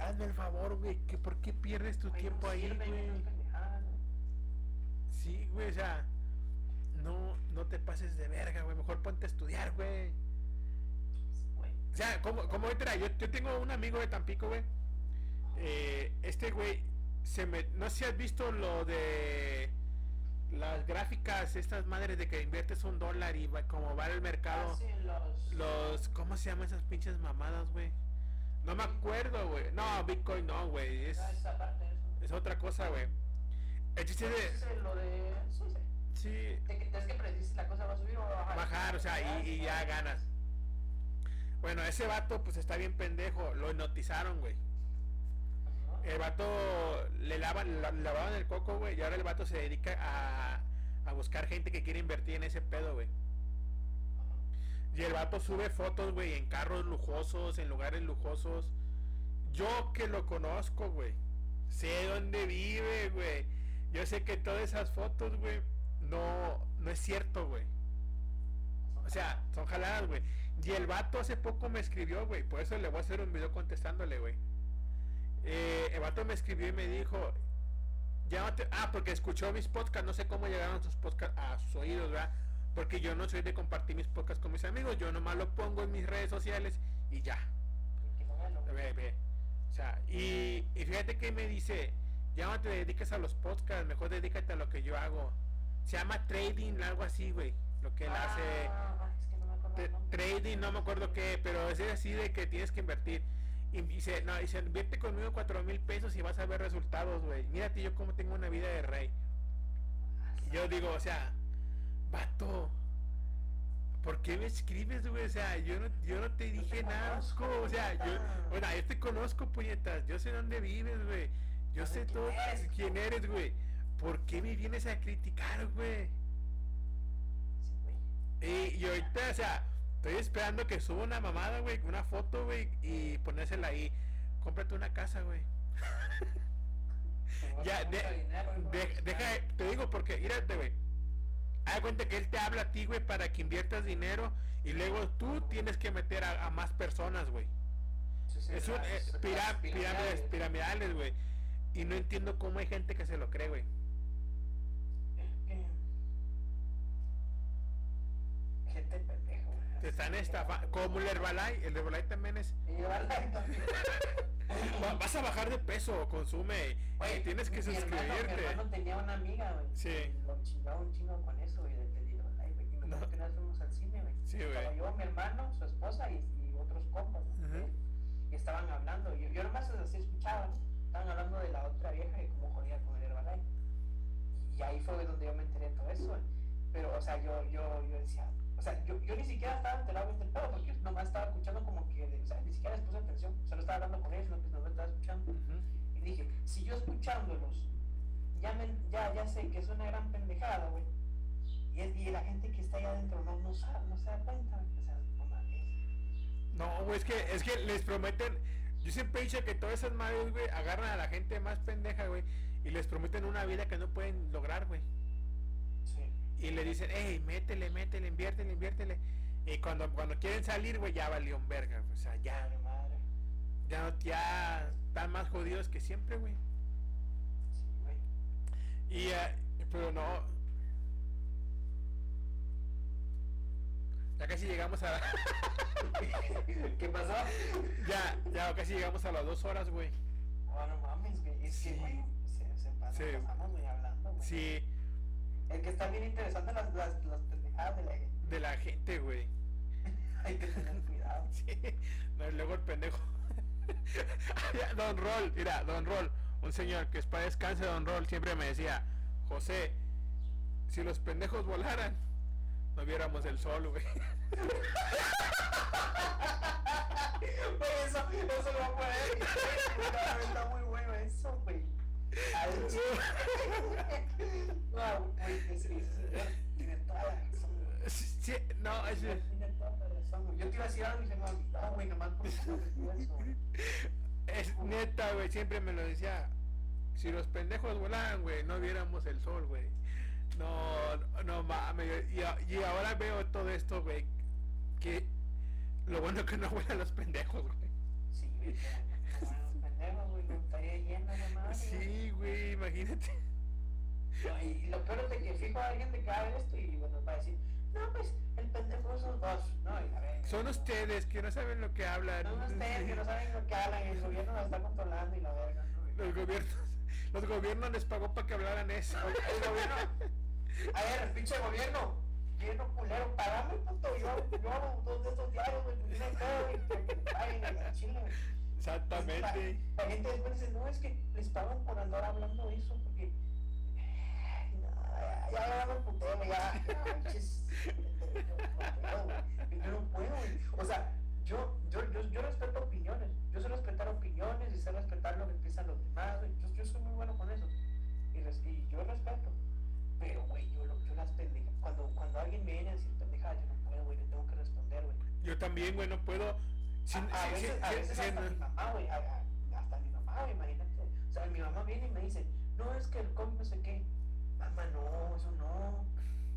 hazme el favor, güey. que ¿Por qué pierdes tu tiempo ahí, sirve, güey? Sí, güey, o sea, no, no te pases de verga, güey. Mejor ponte a estudiar, güey. O sea, como, como entra, yo, yo tengo un amigo de Tampico, güey. Eh, este güey se me. No sé si has visto lo de las gráficas, estas madres de que inviertes un dólar y va, como va el mercado. Ah, los... Los. ¿Cómo se llaman esas pinches mamadas, güey? No me acuerdo, güey. No, Bitcoin no, güey. Es, Ah, eso. es otra cosa, güey. El chiste Sí, de. lo de... Sí, De que tienes que la cosa va a subir o va a bajar. bajar, o sea, y, y ya ganas. Bueno, ese vato pues está bien pendejo, lo hipnotizaron, güey. El vato le lavan, la- lavaban el coco, güey, y ahora el vato se dedica a, a buscar gente que quiere invertir en ese pedo, güey. Y el vato sube fotos, güey, en carros lujosos, en lugares lujosos. Yo que lo conozco, güey. Sé dónde vive, güey. Yo sé que todas esas fotos, güey, no, no es cierto, güey. O sea, son jaladas, güey. Y el vato hace poco me escribió, güey. Por eso le voy a hacer un video contestándole, güey. Eh, el vato me escribió y me dijo, llámate. Ah, porque escuchó mis podcasts. No sé cómo llegaron sus podcasts a sus oídos, ¿verdad? Porque yo no soy de compartir mis podcasts con mis amigos. Yo nomás lo pongo en mis redes sociales y ya. Ve, ve. O sea, y, y fíjate que me dice, ya no te dediques a los podcasts, mejor dedícate a lo que yo hago. Se llama trading, algo así, güey. Lo que él hace. Ah, es que no me acuerdo Te- el nombre. trading, no me acuerdo qué, pero es así de que tienes que invertir. Y dice, no, dice, invierte conmigo cuatro mil pesos y vas a ver resultados, güey. Mírate yo cómo tengo una vida de rey. Yo digo, o sea, vato, ¿por qué me escribes, güey? O sea, yo no, yo no te dije nada, conozco, o sea, yo, bueno, yo te conozco, puñetas, yo sé dónde vives, güey. Yo sé quién todo eres. quién eres, güey. ¿Por qué me vienes a criticar, güey? Sí, güey. Y, y ahorita, o sea, estoy esperando que suba una mamada, güey, una foto, güey, y ponérsela ahí. Cómprate una casa, güey. Ya, de- dinero, de- de- deja, te digo porque, mírate, güey. haz cuenta que él te habla a ti, güey, para que inviertas dinero y luego tú tienes que meter a, a más personas, güey. Sí, sí, Es un eh, es- pira- es pirámides, piramidales, güey. Y no entiendo cómo hay gente que se lo cree, güey. Gente pendeja. Te están estafando. Como el Herbalife, el Herbalife también es. Y Herbalife también. "Va- Vas a bajar de peso, consume. Y tienes que hermano- Mi suscribirte. hermano tenía una amiga, güey. Sí. y Lo chingaba un chingo con eso, güey, del Herbalife, güey. Y No. que vez fuimos al cine, güey. Sí, güey. yo, mi hermano, su esposa y, y otros compas. Y estaban hablando. Yo, yo nomás así escuchaba. Estaban hablando de la otra vieja y cómo jodía con el Herbalife. Y ahí fue donde yo me enteré de todo eso, güey. Pero, o sea, yo, yo, yo decía, o sea, yo, yo ni siquiera estaba enterado del pedo, porque nomás estaba escuchando como que, o sea, ni siquiera les puse atención, solo estaba hablando con ellos, no me estaba escuchando. Y dije, si yo escuchándolos, ya, me, ya, ya sé que es una gran pendejada, güey. Y, es- y la gente que está ahí adentro no, no, sabe, no se da cuenta, güey. O sea, no mames. No, güey, es que, es que les prometen. Yo siempre he dicho que todas esas madres, güey, agarran a la gente más pendeja, güey, y les prometen una vida que no pueden lograr, güey. Y le dicen, hey, métele, métele, inviértele, inviértele. Y cuando, cuando quieren salir, güey, ya valió un verga. O sea, ya, Madre, madre. ya, están más jodidos que siempre, güey. Sí, güey. Y, eh, pero no. Ya casi llegamos a. ¿Qué pasó? ya, ya casi llegamos a las dos horas, güey. Oh, no mames, güey. Es Sí. que, güey, se, se pasa, Sí. pasamos, güey, hablando, güey. Sí, Es que está bien interesante las, las, las pendejadas de la gente. de la gente, güey. Hay que tener cuidado. Sí. No, y luego el pendejo. Don Rol, mira, Don Rol, un señor que es para descanse, Don Rol, siempre me decía, José, si los pendejos volaran, no viéramos el sol, güey. Eso, eso lo va a poner. Está muy bueno eso, güey. No, señor tiene toda la razón. Sí, no, es, Tiene toda la razón. Yo te iba a decir algo y se me olvidó, güey, nomás por eso me eso, es neta, güey, siempre me lo decía. Si los pendejos volaran, güey, no viéramos el sol, güey. No, no, no mames. Y ahora veo todo esto, güey. Que lo bueno que no vuelan los pendejos, güey. Sí, güey, pero, no, los pendejos, güey, lo estaría lleno de madre, güey. Sí, güey, imagínate. No, y lo peor es de que fijo a alguien de que va a ver esto y bueno, va a decir, no, pues el pendejo son dos. No, y a ver. Son ustedes que no saben lo que hablan. Son ustedes que no saben lo que hablan, el gobierno la está controlando y la verga. ¿no? Los gobiernos, los gobiernos les pagó para que hablaran eso. El gobierno, a ver, el pinche gobierno, lleno culero, pagame puto, yo, yo hago dos de estos diarios, güey, pues no hay pedo, güey, que que paguen a la chile. Exactamente. La, gente después dice, no, es que les pagan por andar hablando eso, porque. Ya, me puteo, ya. ya, pinches, no puedo, güey, Yo no puedo. O sea, yo, yo, yo, yo respeto opiniones. Yo sé respetar opiniones y sé respetar lo que piensan los demás, güey. Yo, yo soy muy bueno con eso. Y, res- y yo respeto. Pero, güey, yo, lo- yo las pendejas. Cuando, cuando alguien me viene a decir pendejada, yo no puedo, güey, le tengo que responder, güey. Yo también, güey, no puedo. Sin, A, a sin- veces, sin- a sin- veces sin- hasta mi mamá, güey, hasta mi mamá, güey, imagínate. O sea, mi mamá viene y me dice, no, es que el COVID no sé qué. Mamá, no, eso no.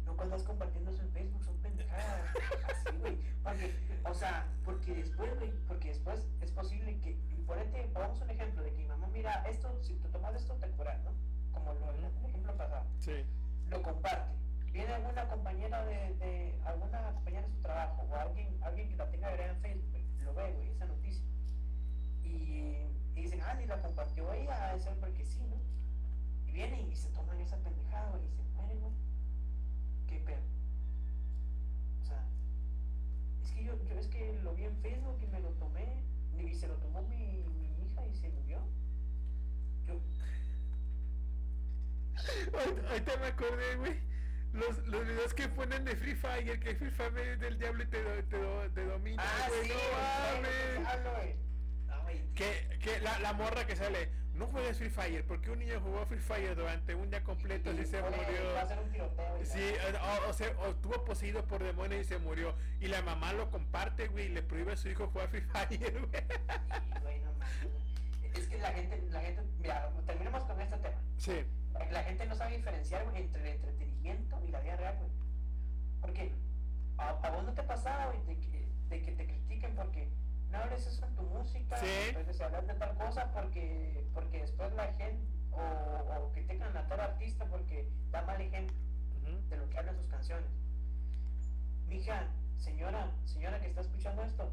No cuando estás compartiendo eso en Facebook, son pendejadas. Así, güey. Porque, o sea, porque después, güey, porque después es posible que, y ponete, pongamos un ejemplo de que mi mamá, mira, esto, si te tomas esto, te curas, ¿no? Como lo, el ejemplo pasado Sí. lo comparte. Viene alguna compañera de, de alguna compañera de su trabajo o alguien, alguien que la tenga agregada en Facebook, lo ve, güey, esa noticia. Y, dicen, ah, ni la compartió ella, debe ser porque sí, ¿no? Y vienen y se toman esa pendejada, güey, y se mueren, güey. ¿Qué pedo? O sea, es que yo, yo es que lo vi en Facebook y me lo tomé, y se lo tomó mi, mi hija y se murió. Yo, ahorita me acordé, güey. Los, los videos que ponen de Free Fire, que Free Fire es del diablo y te, te, do- te domina, Ah, güey. sí, no mames. Que, que la, la morra que sale, no juegues Free Fire, porque un niño jugó Free Fire durante un día completo y se Oye, murió. Tiroteo. y Sí, o, o sea, o estuvo poseído por demonios y se murió. Y la mamá lo comparte, güey, y le prohíbe a su hijo jugar Free Fire, güey. Sí, güey, no mames. Es que la gente, la gente, mira, terminemos con este tema. Sí, La gente no sabe diferenciar güey, entre el entretenimiento y la vida real, güey. Porque a, a vos no te pasaba, güey, de que, de que te critiquen porque no hables eso en tu música, Sí. entonces hablar de tal cosa porque, porque después la gente, o, o critican a tal artista porque da mal ejemplo de lo que hablan sus canciones. Mija, señora, señora que está escuchando esto,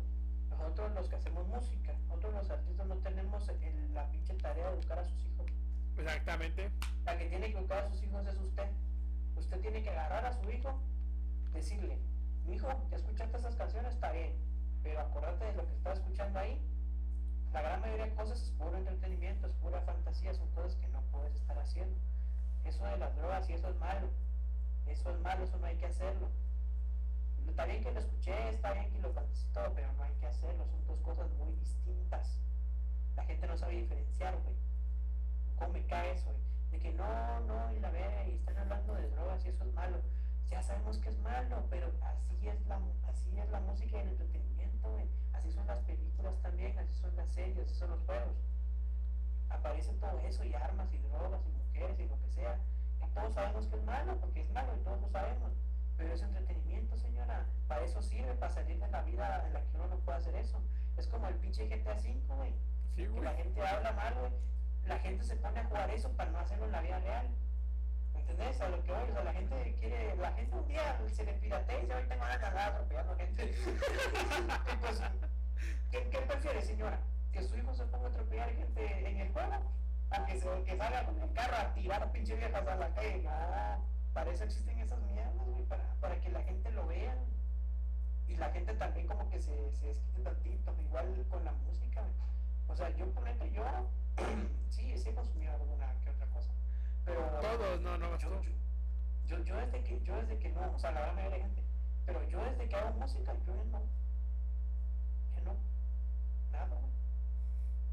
nosotros los que hacemos música, nosotros los artistas no tenemos el- la pinche tarea de educar a sus hijos. Exactamente. La que tiene que educar a sus hijos es usted. Usted tiene que agarrar a su hijo, decirle, mi hijo, ya escuchaste esas canciones, está bien, pero acuérdate de lo que estás escuchando ahí. La gran mayoría de cosas es puro entretenimiento, es pura fantasía, son cosas que no puedes estar haciendo. Eso de las drogas y eso es malo. Eso es malo, eso no hay que hacerlo. Está bien que lo escuché, está bien que lo todo, pero no hay que hacerlo, son dos cosas muy distintas. La gente no sabe diferenciar, güey. ¿Cómo me cae eso? De que no, no, y la verga, y están hablando de drogas y eso es malo. Ya sabemos que es malo, pero así es la, así es la música y el entretenimiento, güey. Así son las películas también, así son las series, así son los juegos. Aparece todo eso, y armas, y drogas, y mujeres, y lo que sea. Y todos sabemos que es malo, porque es malo, y todos lo sabemos. Pero es entretenimiento, señora. Para eso sirve, para salir de la vida en la que uno no puede hacer eso. Es como el pinche GTA V, güey Sí, que la gente habla mal, güey. La gente se pone a jugar eso para no hacerlo en la vida real. ¿Entendés? A lo que voy, o sea, la gente quiere, la gente un día se le piratea y hoy tengo ganas de andar atropellando gente. y pues, ¿qué, ¿qué prefiere, señora? ¿Que su hijo se ponga a atropellar gente en el juego? ¿A que, se, que salga con el carro a tirar a pinche viejas a la calle? No, para eso existen esas mierdas, para, para que la gente lo vea. Y la gente también como que se, se desquite tantito, igual con la música. O sea, yo, por ejemplo, yo, sí, sí he consumido alguna que otra cosa. Pero Todos, no, no, yo, yo, yo, yo desde que, yo desde que no, o sea, la gran mayoría de gente, pero yo desde que hago música, yo ya no, ya no, nada.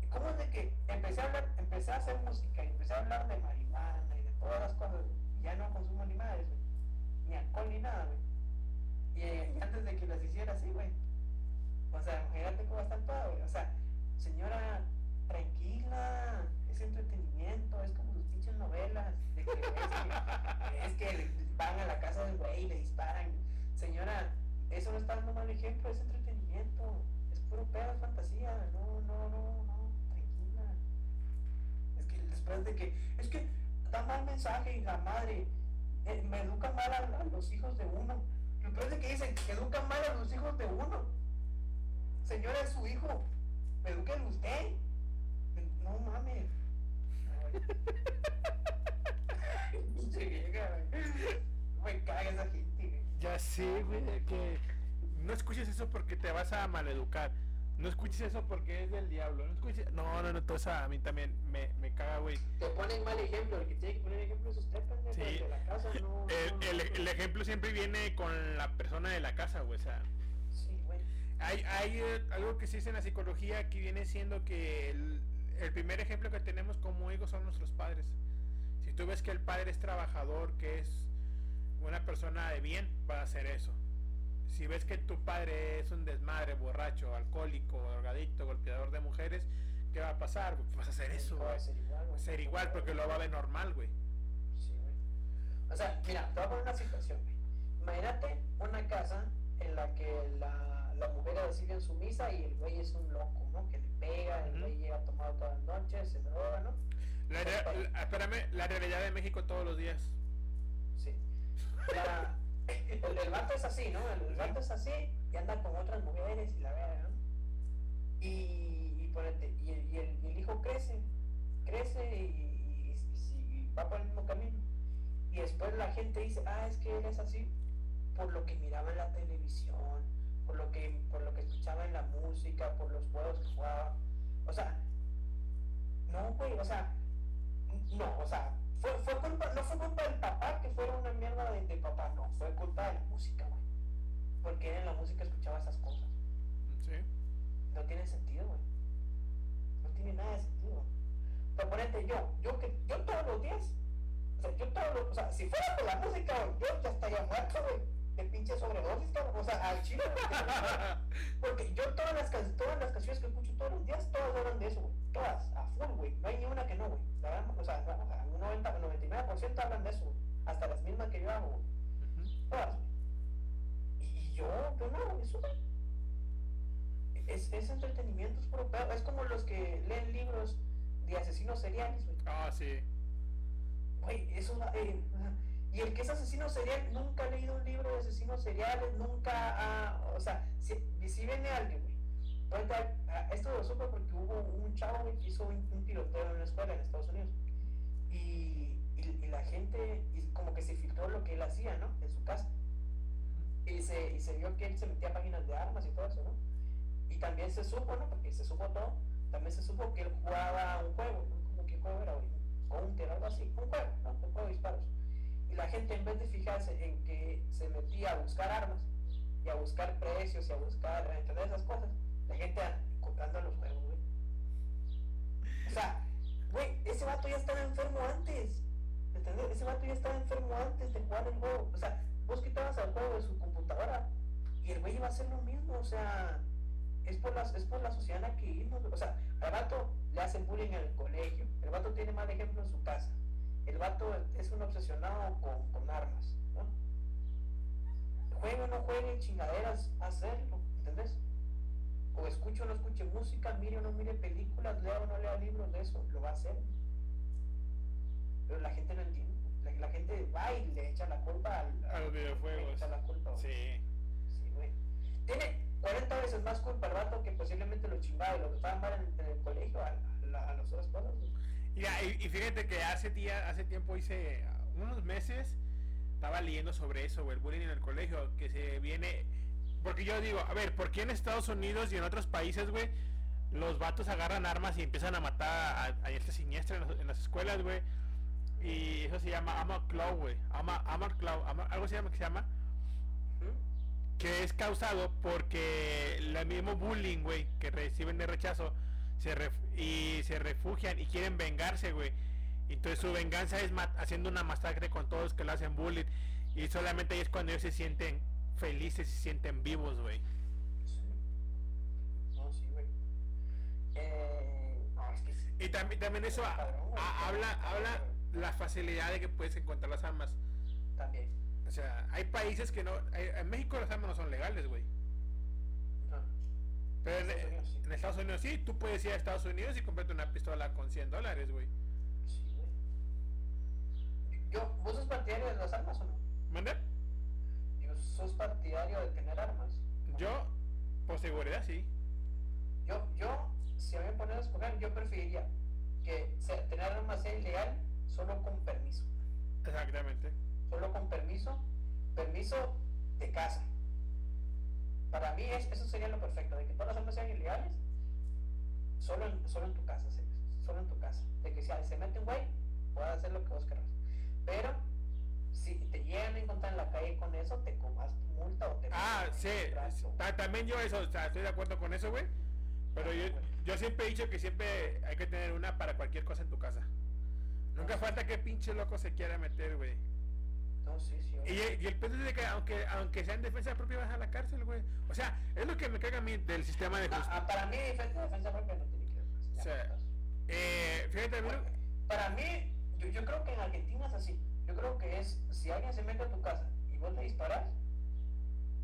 ¿Y cómo es de que empecé a hablar, empecé a hacer música y empecé a hablar de marihuana y de todas las cosas, y ya no consumo ni madres, ni alcohol ni nada, güey. Y, eh, y antes de que las hiciera así, güey. O sea, imagínate cómo están todas, güey. O sea, señora, tranquila, es entretenimiento, es como sus pinches novelas, de que es que, es que van a la casa del güey y le disparan. Señora, eso no está dando mal ejemplo, es entretenimiento, es puro pedo, es fantasía, no, no, no, no, tranquila. Es que después de que, es que da mal mensaje la madre, eh, me educan mal a, los hijos de uno. Lo peor que dicen que educan mal a los hijos de uno. Señora, es su hijo, eduquen usted. No mames. Me caga esa gente. Ya sé, güey, que no escuches eso porque te vas a maleducar. No escuches eso porque es del diablo. No escuches. No, no, no, todo eso a mí también me, me caga, güey. Te ponen mal ejemplo, el que tiene que poner ejemplo es usted, pendejo, Sí. el de la casa, no. El, no, el- no, el ejemplo siempre viene con la persona de la casa, güey. O sea, Sí, güey. hay, hay eh, algo que se dice en la psicología que viene siendo que el, el primer ejemplo que tenemos como hijos son nuestros padres. Si tú ves que el padre es trabajador, que es una persona de bien, va a hacer eso. Si ves que tu padre es un desmadre, borracho, alcohólico, drogadicto, golpeador de mujeres, ¿qué va a pasar? Pues vas a hacer eso, Va a ser igual, güey. Ser igual porque lo va a ver normal, güey. Sí, güey. O sea, mira, te voy a poner una situación, güey. Imagínate una casa en la que la, la mujer recibe en su misa y el güey es un loco, ¿no? Que le pega, el güey llega tomado todas las noches, se droga, ¿no? La, la- espérame, la realidad de México todos los días. Sí. La- el, el vato es así, ¿no? El, el vato es así y anda con otras mujeres y la verga, ¿no? Y, y, y, el, y, el, y el hijo crece, crece y va por el mismo camino. Y después la gente dice, ah, es que él es así por lo que miraba en la televisión, por lo que, por lo que escuchaba en la música, por los juegos que jugaba. O sea, no, güey, o sea, no, o sea, fue, fue culpa, no fue culpa del papá que fuera una mierda de, de papá, no, fue culpa de la música, güey. Porque en la música escuchaba esas cosas. Sí. No tiene sentido, güey. No tiene nada de sentido. Pero ponete yo, yo que yo todos los días, o sea, yo todos los, o sea, si fuera por la música, güey, yo ya estaría muerto, güey del pinche sobredosis, cabrón. O sea, al chile. Porque yo todas las, todas las canciones que escucho todos los días, todas hablan de eso, güey. Todas, a full, güey. No hay ni una que no, güey. O sea, un 90, 99% hablan de eso, güey. Hasta las mismas que yo hago, güey. Todas, güey. Y yo, yo no, eso. Es, es entretenimiento, es puro. Es como los que leen libros de asesinos seriales, güey. Ah, sí. Güey, eso... Eh, el que es asesino serial nunca ha leído un libro de asesinos seriales, nunca ha, o sea, si, si viene alguien, güey. Ah, esto lo supe porque hubo un chavo que hizo un, tiroteo en una escuela en Estados Unidos. Y, la gente, como que se filtró lo que él hacía, ¿no? En su casa. Y se, y se vio que él se metía páginas de armas y todo eso, ¿no? Y también se supo, ¿no? Porque se supo todo. También se supo que él jugaba un juego, ¿no? Como que juego era, güey. Counter, algo así. Un juego, ¿no? Un juego de disparos. Y la gente, en vez de fijarse en que se metía a buscar armas y a buscar precios y a buscar, entre esas cosas, la gente comprando los juegos, güey. O sea, güey, ese vato ya estaba enfermo antes. ¿Entendés? Ese vato ya estaba enfermo antes de jugar el juego. O sea, vos quitabas al juego de su computadora y el güey iba a hacer lo mismo. O sea, es por la, es por la sociedad en la que vivimos. O sea, al vato le hacen bullying en el colegio. El vato tiene mal ejemplo en su casa. El vato es un obsesionado con, con armas, ¿no? Juegue o no juegue chingaderas, hacerlo, ¿entendés? O escuche o no escuche música, mire o no mire películas, lea o no lea libros de eso, lo va a hacer. Pero la gente no entiende. La, la gente va y le echa la culpa al, A los le videojuegos. echa la culpa. Sí. Sí, güey. Tiene 40 veces más culpa el vato que posiblemente lo chingaba y lo que estaban mal en, en el colegio a, a, a las otras cosas. Mira, y, y fíjate que hace día, hace tiempo hice unos meses estaba leyendo sobre eso, güey, el bullying en el colegio, que se viene porque yo digo, a ver, ¿por qué en Estados Unidos y en otros países, güey, los vatos agarran armas y empiezan a matar a, a gente siniestra en, las- en las escuelas, güey? Y eso se llama Amor Claw, güey. Amor Claw, algo se llama que se llama que es causado porque el mismo bullying, güey, que reciben de rechazo se ref- y se refugian y quieren vengarse, güey. Entonces su venganza es haciendo una masacre con todos que lo hacen bullying y solamente ahí es cuando ellos se sienten felices y se sienten vivos, güey. Sí. No, sí, güey. Eh, no, es que sí. Y también, también eso a- a- habla habla la facilidad de que puedes encontrar las armas. También. O sea, hay países que no hay- en México las armas no son legales, güey. Pero en, Estados Unidos sí. en Estados Unidos sí, tú puedes ir a Estados Unidos y comprarte una pistola con 100 dólares, güey. sí, güey. Yo, ¿Vos sos partidario de las armas o no? ¿Mande? Yo, ¿Sos partidario de tener armas? Yo, por seguridad, sí. Yo, yo, si a mí me ponen a escoger, yo preferiría que sea- tener armas sea ilegal solo con permiso. Exactamente. Solo con permiso, permiso de casa. Para mí es- eso sería lo perfecto, de que todas las armas sean ilegales, solo en, solo en tu casa, solo en tu casa. De que si se mete un güey, puedas hacer lo que vos querrás. Pero si te llegan a encontrar en la calle con eso, te comas tu multa o te Ah, sí. También yo eso, o sea, estoy de acuerdo con eso, güey. Pero yo, yo siempre he dicho que siempre hay que tener una para cualquier cosa en tu casa. Nunca falta que pinche loco se quiera meter, güey. No. Y, y el pedo es de que aunque, aunque sea en defensa propia vas a la cárcel, güey. O sea, es lo que me caga a mí del sistema de Ah, justicia. ah, para mí, defensa, defensa propia no tiene que ver. Eh, fíjate, a lo- Para mí, yo, yo creo que en Argentina es así. Yo creo que es, si alguien se mete a tu casa y vos le disparas,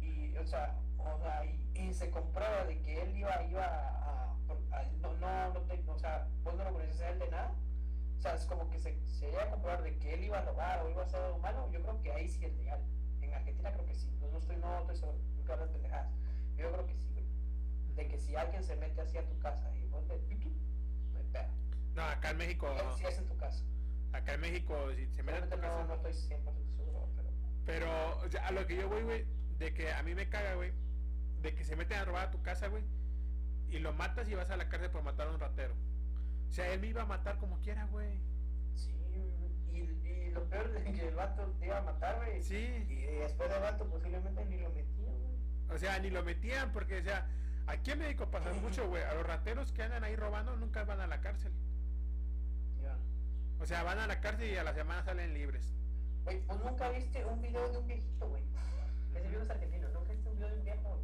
y, o sea, o sea, y, y se comprueba de que él iba, iba a, a- no, no, no te- o sea, vos no lo conoces a él de nada, o sea, es como que se, se llega a comprobar de que él iba a robar o iba a hacer algo malo, yo creo que ahí sí es legal. En Argentina creo que sí, no, no estoy, no estoy seguro, nunca hablo de pendejadas. Yo creo que sí, güey. De que si alguien se mete así a tu casa y vos le, no hay pedo. no, acá en México, Si es en tu casa. acá en México, si se mete en tu casa. no, no estoy 100% seguro, pero... Pero o sea, a lo que yo voy, güey, de que a mí me caga, güey, de que se meten a robar a tu casa, güey, y lo matas y vas a la cárcel por matar a un ratero. O sea, él me iba a matar como quiera, güey. Sí, y, y lo peor es que el vato te iba a matar, güey. Sí. Y después del vato posiblemente ni lo metía, güey. O sea, ni lo metían porque, o sea, aquí en México pasa mucho, güey. A los rateros que andan ahí robando nunca van a la cárcel. Ya. O sea, van a la cárcel y a la semana salen libres. Güey, pues nunca viste un video de un viejito, güey. Ese video es argentino. Nunca viste un video de un viejo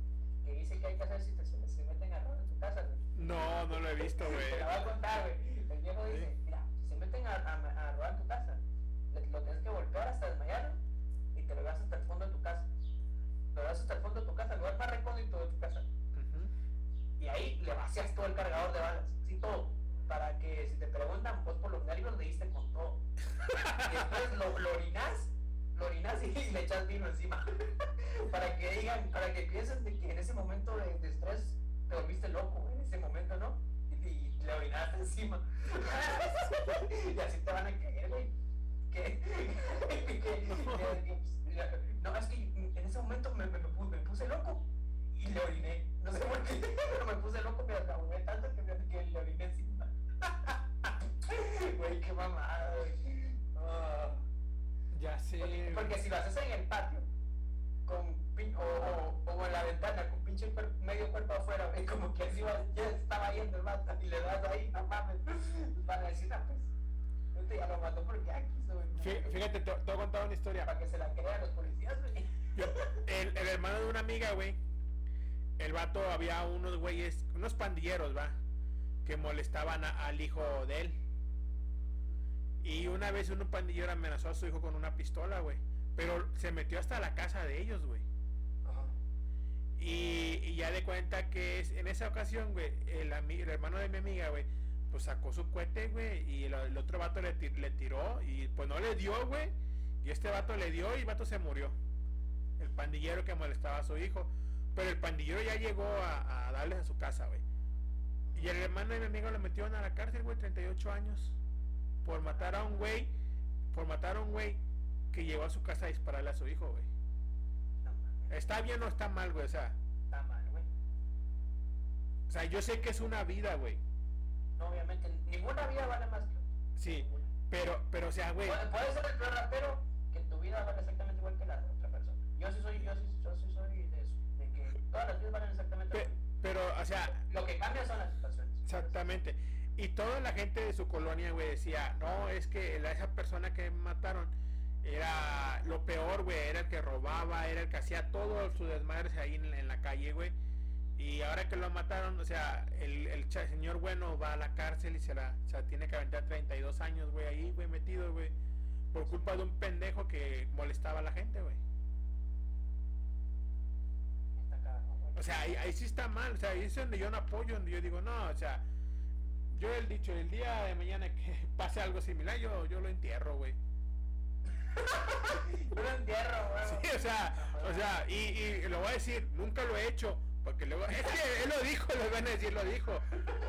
que dice que hay que hacer si te, se, se meten a robar en tu casa, güey. No, no lo he visto, güey. Te la voy a contar, güey. El viejo dice, mira, si se meten a, a, a robar tu casa, lo tienes que golpear hasta desmayarlo y te lo llevas hasta el fondo de tu casa. Lo llevas hasta el fondo de tu casa, el lugar más recóndito de tu casa. Ujú. Y ahí le vacías todo el cargador de balas, sí, todo. Para que si te preguntan, pues por los nervios le diste con todo. Y después lo, lo orinas, lo orinas y le echas vino encima. para que digan, para que piensen de que en ese momento de, de estrés te volviste loco, en ese momento, ¿no? Y, y le orinaste encima. y así te van a caer, güey. Que, que, que- no, es que en ese momento me, me, me pu- me puse loco y le oriné. No sé por qué, pero me puse loco, me acabé tanto que, me, que le oriné encima. Güey, qué mamada, güey. Ah. Ya sé. Porque, porque si lo haces en el patio, con o, o, o en la ventana, con pinche medio cuerpo afuera, güey, como que así va- ya estaba yendo el vato y le das ahí, no mames, van a decir, ah, pues, este ya lo mató porque aquí soy. Fí- Fíjate, te, a contar una historia. Para que se la crean los policías, güey. Yo- el, el hermano de una amiga, güey. El vato había unos güeyes, unos pandilleros, va, que molestaban a- al hijo de él. Y una vez un pandillero amenazó a su hijo con una pistola, güey. Pero se metió hasta la casa de ellos, güey. Ajá. Y, y ya de cuenta que es, en esa ocasión, güey, el, el hermano de mi amiga, güey, pues sacó su cohete, güey, y el, el otro vato le, ti- le tiró y pues no le dio, güey. Y este vato le dio y el vato se murió. El pandillero que molestaba a su hijo. Pero el pandillero ya llegó a, a darles a su casa, güey. Y el hermano de mi amigo lo metieron a la cárcel, güey, 38 años. Por matar a un güey, por matar a un güey que llegó a su casa a dispararle a su hijo, güey. No ¿Está bien o está mal, güey? O sea, está mal, güey. o sea, yo sé que es una vida, güey. No, obviamente, ninguna vida vale más que otra. Sí, Ninguna. pero, pero, o sea, güey. Puede, ser el peor rapero que tu vida vale exactamente igual que la de otra persona. Yo sí soy, yo sí, yo sí soy de eso, de que todas las vidas valen exactamente pe- lo mismo. pero, o sea, Lo que cambia son las situaciones. exactamente. Y toda la gente de su colonia, güey, decía, no, es que la- esa persona que mataron era lo peor, güey, era el que robaba, era el que hacía todo su desmadre ahí en, en la calle, güey. Y ahora que lo mataron, o sea, el, el señor bueno va a la cárcel y se la, se la tiene que aventar 32 años, güey, ahí, güey, metido, güey. Por culpa de un pendejo que molestaba a la gente, güey. O sea, ahí, ahí sí está mal, o sea, ahí es donde yo no apoyo, donde yo digo, no, o sea, yo he dicho, el día de mañana que pase algo similar, yo, yo lo entierro, güey. Lo entierro, güey. Sí, o sea, o sea, y, y lo voy a decir, nunca lo he hecho, porque luego, es que él lo dijo, lo van a decir, lo dijo.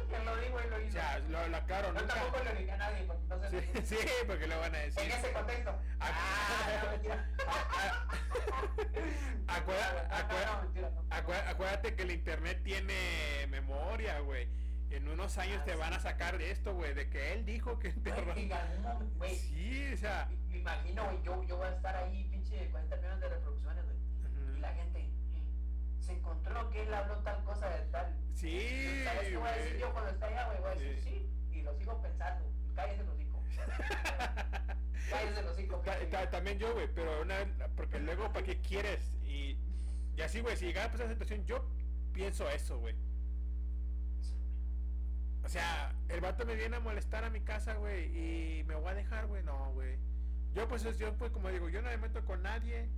Que lo digo y lo O hizo. sea, lo, lo aclaro, Yo nunca. tampoco le dije a nadie, porque entonces... Sí, sí, porque lo van a decir. En ese contexto. Ah, Ah, no, No, no, no. acuérdate que el internet tiene memoria, güey. En unos años te van a sacar de esto, güey, de que él dijo que enterró. Güey, Sí, o sea. me imagino, güey, yo, yo voy a estar ahí, pinche, 40 millones de reproducciones, güey. Y la gente mm, se encontró que él habló tal cosa de tal. Sí, ¿Sabes qué voy a decir yo cuando esté allá, güey? Voy a decir Sí. sí. Y lo sigo pensando. Cállese los hocico. Cállese los ta- También yo, güey, pero una porque luego, ¿para qué quieres? Y, y así, güey, si llegara a pasar esa situación, yo pienso eso, güey. O sea, el vato me viene a molestar a mi casa, güey, y me voy a dejar, güey, no, güey. Yo, pues, es- yo, pues, como digo, yo no me meto con nadie,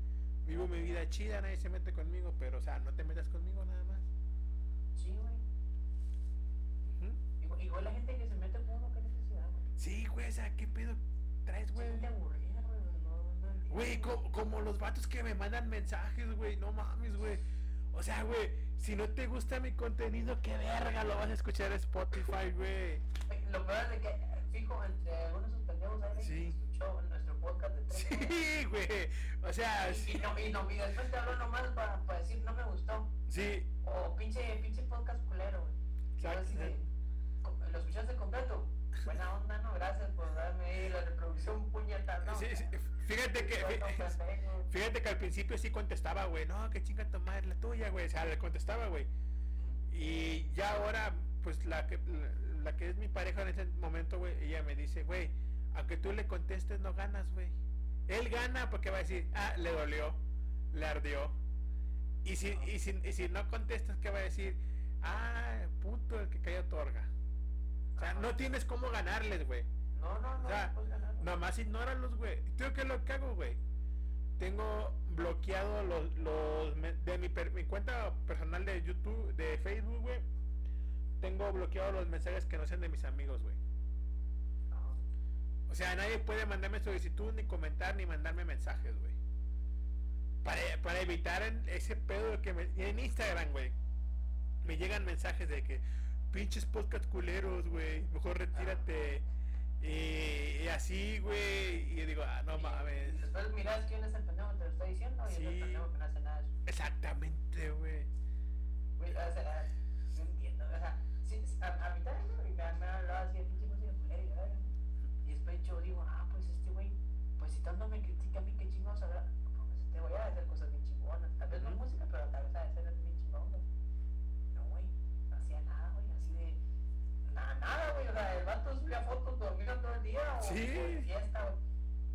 vivo mi vida chida, nadie se mete conmigo, pero, o sea, no te metas conmigo nada más. Sí, güey. Igual, igual la gente que se mete con uno, qué necesidad, güey. Sí, güey, o sea, ¿qué pedo traes, güey? Aburrida, güey. No, no entiendo. Güey, co- como los vatos que me mandan mensajes, güey, no mames, güey. O sea, güey, si no te gusta mi contenido, qué verga lo vas a escuchar en Spotify, güey. Lo peor es de que, fijo, entre algunos de pendejos alguien Sí. escuchó nuestro podcast de tres. Sí, güey. O sea, Y, y no, y, no, y después te habló nomás para, para decir no me gustó. sí. O pinche, pinche podcast culero, güey. Exacto. así de, "Co- ¿Lo escuchaste completo? Buena onda, no, gracias por darme ahí la reproducción puñeta, no. Sí, sí, Fíjate que. Fíjate que al principio sí contestaba, güey. No, que chinga tu madre, la tuya, güey. O sea, le contestaba, güey. Y ya ahora, pues la que, la, la que es mi pareja en ese momento, güey, ella me dice, güey, aunque tú le contestes, no ganas, güey. Él gana porque va a decir, ah, le dolió, le ardió. Y si, y si, y si no contestas, ¿qué va a decir? Ah, puto, el que calla otorga. O sea, Ajá. no tienes cómo ganarles, güey. No, no, no, O sea, no. Nomás ignóralos, güey. ¿Tú qué es lo que hago, güey? Tengo bloqueado los, los de mi, per- mi cuenta personal de YouTube, de Facebook, güey. tengo bloqueados los mensajes que no sean de mis amigos, güey. O sea, nadie puede mandarme solicitud, ni comentar, ni mandarme mensajes, güey. Para, para evitar ese pedo de que me, en Instagram, güey. Me llegan mensajes de que pinches podcast culeros, güey. Mejor retírate. Y, y así, güey. Y yo digo, ah, no Y- mames. Y después miras quién es el pendejo te lo está diciendo y es el pendejo que no hace nada de. Exactamente, güey. Güey, o sea, no entiendo, o sea, sí, a, a también güey, me, han- me han hablado así de pinche música culera y. Y después yo digo, ah, pues este güey, pues si tanto me critica a mí, qué chingados habrá. Pues este güey ha de hacer cosas bien chingonas. Tal vez no Ujú. música, pero tal vez ha de bien chingón, güey. No, güey, no hacía nada, güey, así de. Nada, nada, güey, o sea, el vato subía fotos dormido todo el día o, Sí. fiesta, güey.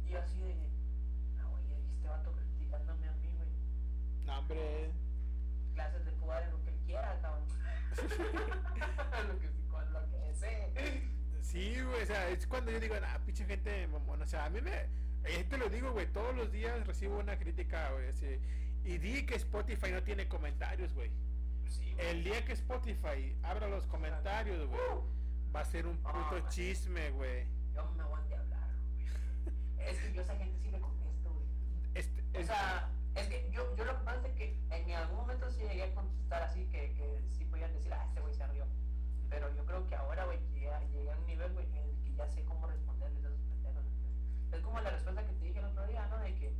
Y yo así de. Güey, y este vato criticándome a mí, güey No, hombre. clases de jugar en lo que él quiera, cabrón. lo que con lo que sé. Sí, güey, o sea, es cuando yo digo, ah, pinche gente mamón, o sea, a mí me, eh, te lo digo, güey, todos los días recibo una crítica, güey, así, y di que Spotify no tiene comentarios, güey. Sí, El día que Spotify abra los comentarios, güey, va a ser un puto Ah. chisme, güey. Yo me aguante hablar, güey. Es que yo esa gente sí le contesto, güey. Este, O es- sea, es que yo, yo lo que pasa es que en algún momento sí llegué a contestar así que, que sí podían decir, ah, este güey se rió. Pero yo creo que ahora, güey, llegué, a- llegué a un nivel, güey, en el que ya sé cómo responderles a esos pendejos. ¿no? Es como la respuesta que te dije el otro día, ¿no? De que,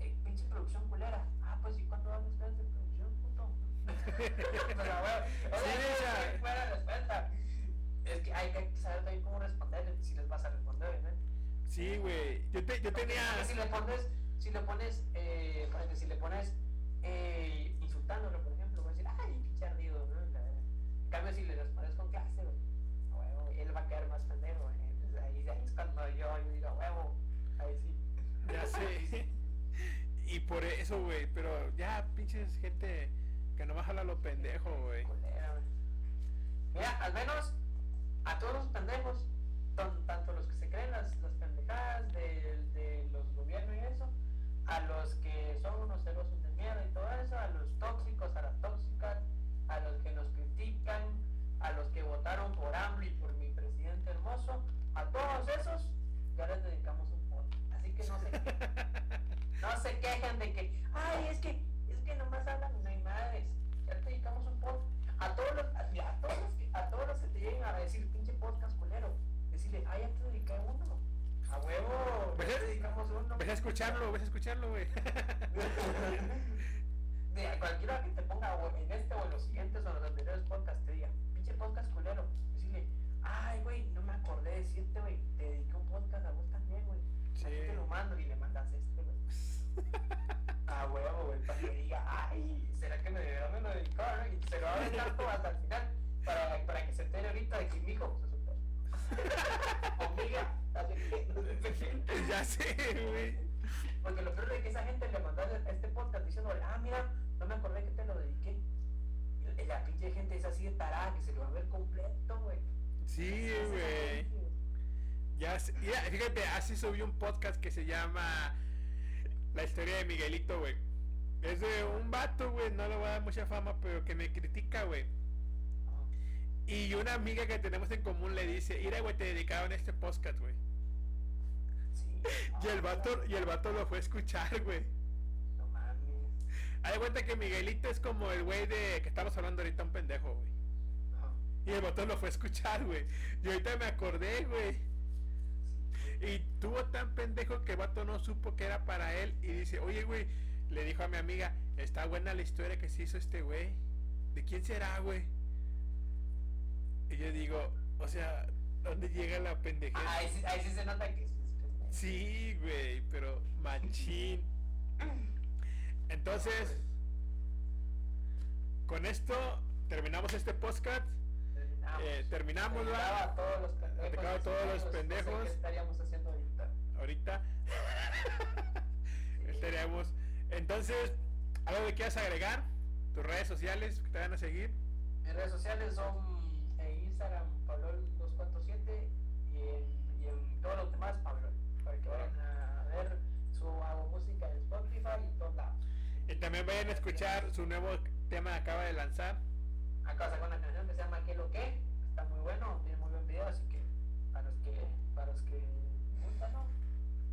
eh, pinche producción culera. Ah, pues, ¿y cuándo van ustedes de producción, puto? o sea, güey, Sí, sea, o sea, sí, fue la respuesta. Es que hay que saber también cómo responderles, si les vas a responder, obviamente. sí, güey, yo, te, yo tenía... si le pones, si le pones, eh, ejemplo, si le pones eh, insultándolo, por ejemplo, va a decir, ay, pinche ardido, ¿no? En cambio, si le respondes con clase, güey, a huevo, él va a quedar más pendejo, güey. Entonces ahí, ahí es cuando yo, yo digo, a huevo, ahí sí. Ya sé. Y por eso, güey, pero ya pinches gente que no baja lo pendejo, güey. Mira, al menos a todos los pendejos, tan- tanto los que se creen las, las pendejadas de, de los gobiernos y eso, a los que son unos celosos de mierda y todo eso, a los tóxicos, a las tóxicas, a los que nos critican, a los que votaron por AMLO y por mi presidente hermoso, a todos esos ya les dedicamos un voto. Así que no se quejen, no se quejen de que, ay, es que, es que nomás hablan hay madres. Ya te dedicamos un podcast. A todos los, a, todos los que, a todos los que te lleguen a decir pinche podcast culero, decirle, ay, ya te dediqué uno. A huevo, Ves- te dedicamos uno. Ves a escucharlo, ves a escucharlo, güey. de cualquiera que te ponga en este o en los siguientes o en los anteriores podcasts te diga, pinche podcast culero, decirle, ay güey, no me acordé de decirte, güey, te dediqué un podcast a vos también, güey. Sí. Aquí te lo mando y le mandas este, güey. Ah, huevo, güey, para que diga, ay, ¿será que me, me lo dedicó? Y se lo va a todo hasta el final, para, para que se entere ahorita de que mi hijo se soltó. Así que, ya sé, güey. Porque lo peor es que esa gente le mandó a este podcast diciéndole, ah, mira, no me acordé que te lo dediqué. Y la pinche gente es así de tarada que se lo va a ver completo, güey. Sí, güey. Ya, sé- ya, fíjate, así subí un podcast que se llama La historia de Miguelito, güey. Es de un vato, güey, no le voy a dar mucha fama, pero que me critica, güey. Y una amiga que tenemos en común le dice, mira, güey, te dedicaron este podcast, güey. Sí. Y el vato, y el vato lo fue a escuchar, güey. No mames. De cuenta que Miguelito es como el güey de que estamos hablando ahorita, un pendejo, güey. Ajá. Y el vato lo fue a escuchar, güey. Y ahorita me acordé, güey. Y tuvo tan pendejo que el vato no supo que era para él. Y dice, oye, güey, le dijo a mi amiga, está buena la historia que se hizo este güey. ¿De quién será, güey? Y yo digo, o sea, ¿dónde llega la pendejez? Ah, ahí, sí, ahí sí se nota que es. es- Sí, güey, pero machín. Entonces, con esto terminamos este podcast. Terminamos. Eh, terminamos, a todos los pendejos. Dedicado a todos los no sé pendejos. ¿Qué estaríamos haciendo ahorita? Ahorita Sí. estaríamos. Entonces, ¿algo que quieras agregar? Tus redes sociales que te van a seguir. Mis redes sociales son en Instagram Pablol247 y en, y en todos los demás Pablol. Para que vayan a ver su hago música en Spotify y todos lados. Y también vayan a escuchar su nuevo tema que acaba de lanzar. Acá sacó una canción que se llama Que lo que está muy bueno, tiene muy buen video, así que para los que, para los que gustan, ¿no?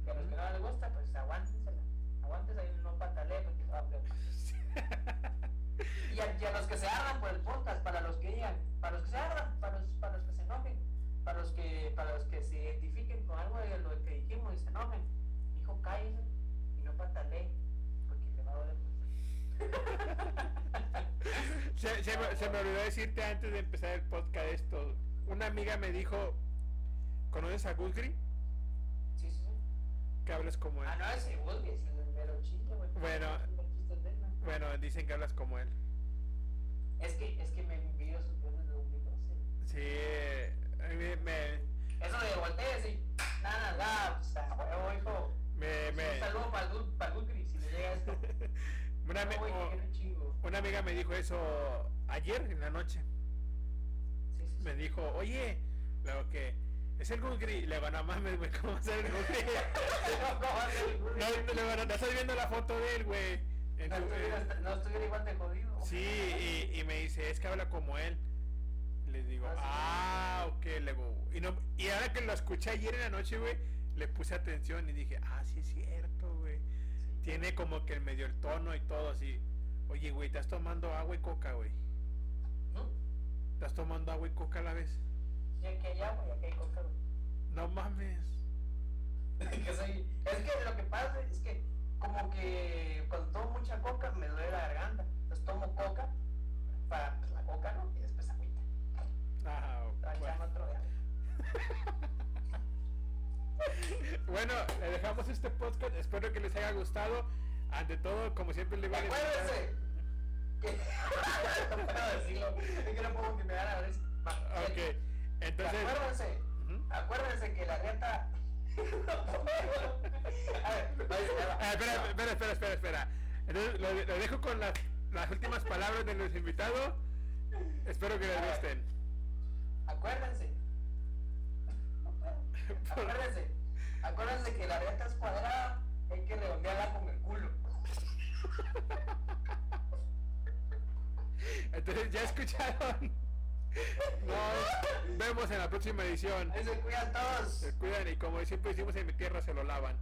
Para los que no les gusta, pues aguántensela. Aguántense ahí, no patalee porque se va a peor. Y a, y a los que se ardan por el podcast, para los que digan, para los que se ardan, para los, para los que se enojen, para los que, para los que se identifiquen con algo de lo que dijimos y se enojen, hijo, cállese y no patalee, porque le va a doler Se, se me, se me olvidó decirte antes de empezar el podcast esto. Una amiga me dijo, ¿conoces a Gusgri? Sí, sí, sí. Que hables como él. Ah, no, ese Woody es el mero chiste, güey. Bueno. Bueno, dicen que hablas como él. Es que, es que me envió sus videos de un así. Sí, a mí me, Eso de voltees y nada, nada, pues a huevo, hijo. me, me, Un saludo para el para el si le llega esto. una, No, una amiga me dijo eso ayer en la noche. Sí, sí, sí. Me dijo, oye, luego que es el Gusgri. Le van a mames, güey, ¿cómo va a ser el Gusgri? ¿Cómo va a ser el Gucri? no, le van a- no estás viendo la foto de él, güey. No estuviera, no estuviera igual de jodido. Sí, y, y me dice, es que habla como él. Le digo, Ah, ah, ok, le digo, y, no, y ahora que lo escuché ayer en la noche, güey, le puse atención y dije, ah, sí es cierto, güey. Sí. Tiene como que medio el tono y todo así. Oye, güey, ¿estás tomando agua y coca, güey? ¿No? ¿Estás tomando agua y coca a la vez? Y aquí hay agua y aquí hay coca, güey. No mames. que soy- es que lo que pasa es que como que cuando tomo mucha coca me duele la garganta. Entonces tomo coca para pues, la coca, ¿no? Y después agüita. Ah, bueno. otro de agua. bueno, le dejamos este podcast. Espero que les haya gustado. Ante todo, como siempre le voy a decir- Acuérdense que no puedo decirlo. Es que no puedo que me risa. Va, Ok, entonces... Acuérdense, acuérdense que la neta. A ver, Ah, espera, espera, espera, espera, espera. Entonces lo, lo dejo con las, las últimas palabras de los invitados. Espero que les gusten. Acuérdense. Acuérdense. Acuérdense que la reta es cuadrada. Hay que redondearla con el culo. Entonces ya escucharon. Nos vemos en la próxima edición. Ahí se cuidan todos. Se cuidan y como siempre decimos en mi tierra se lo lavan.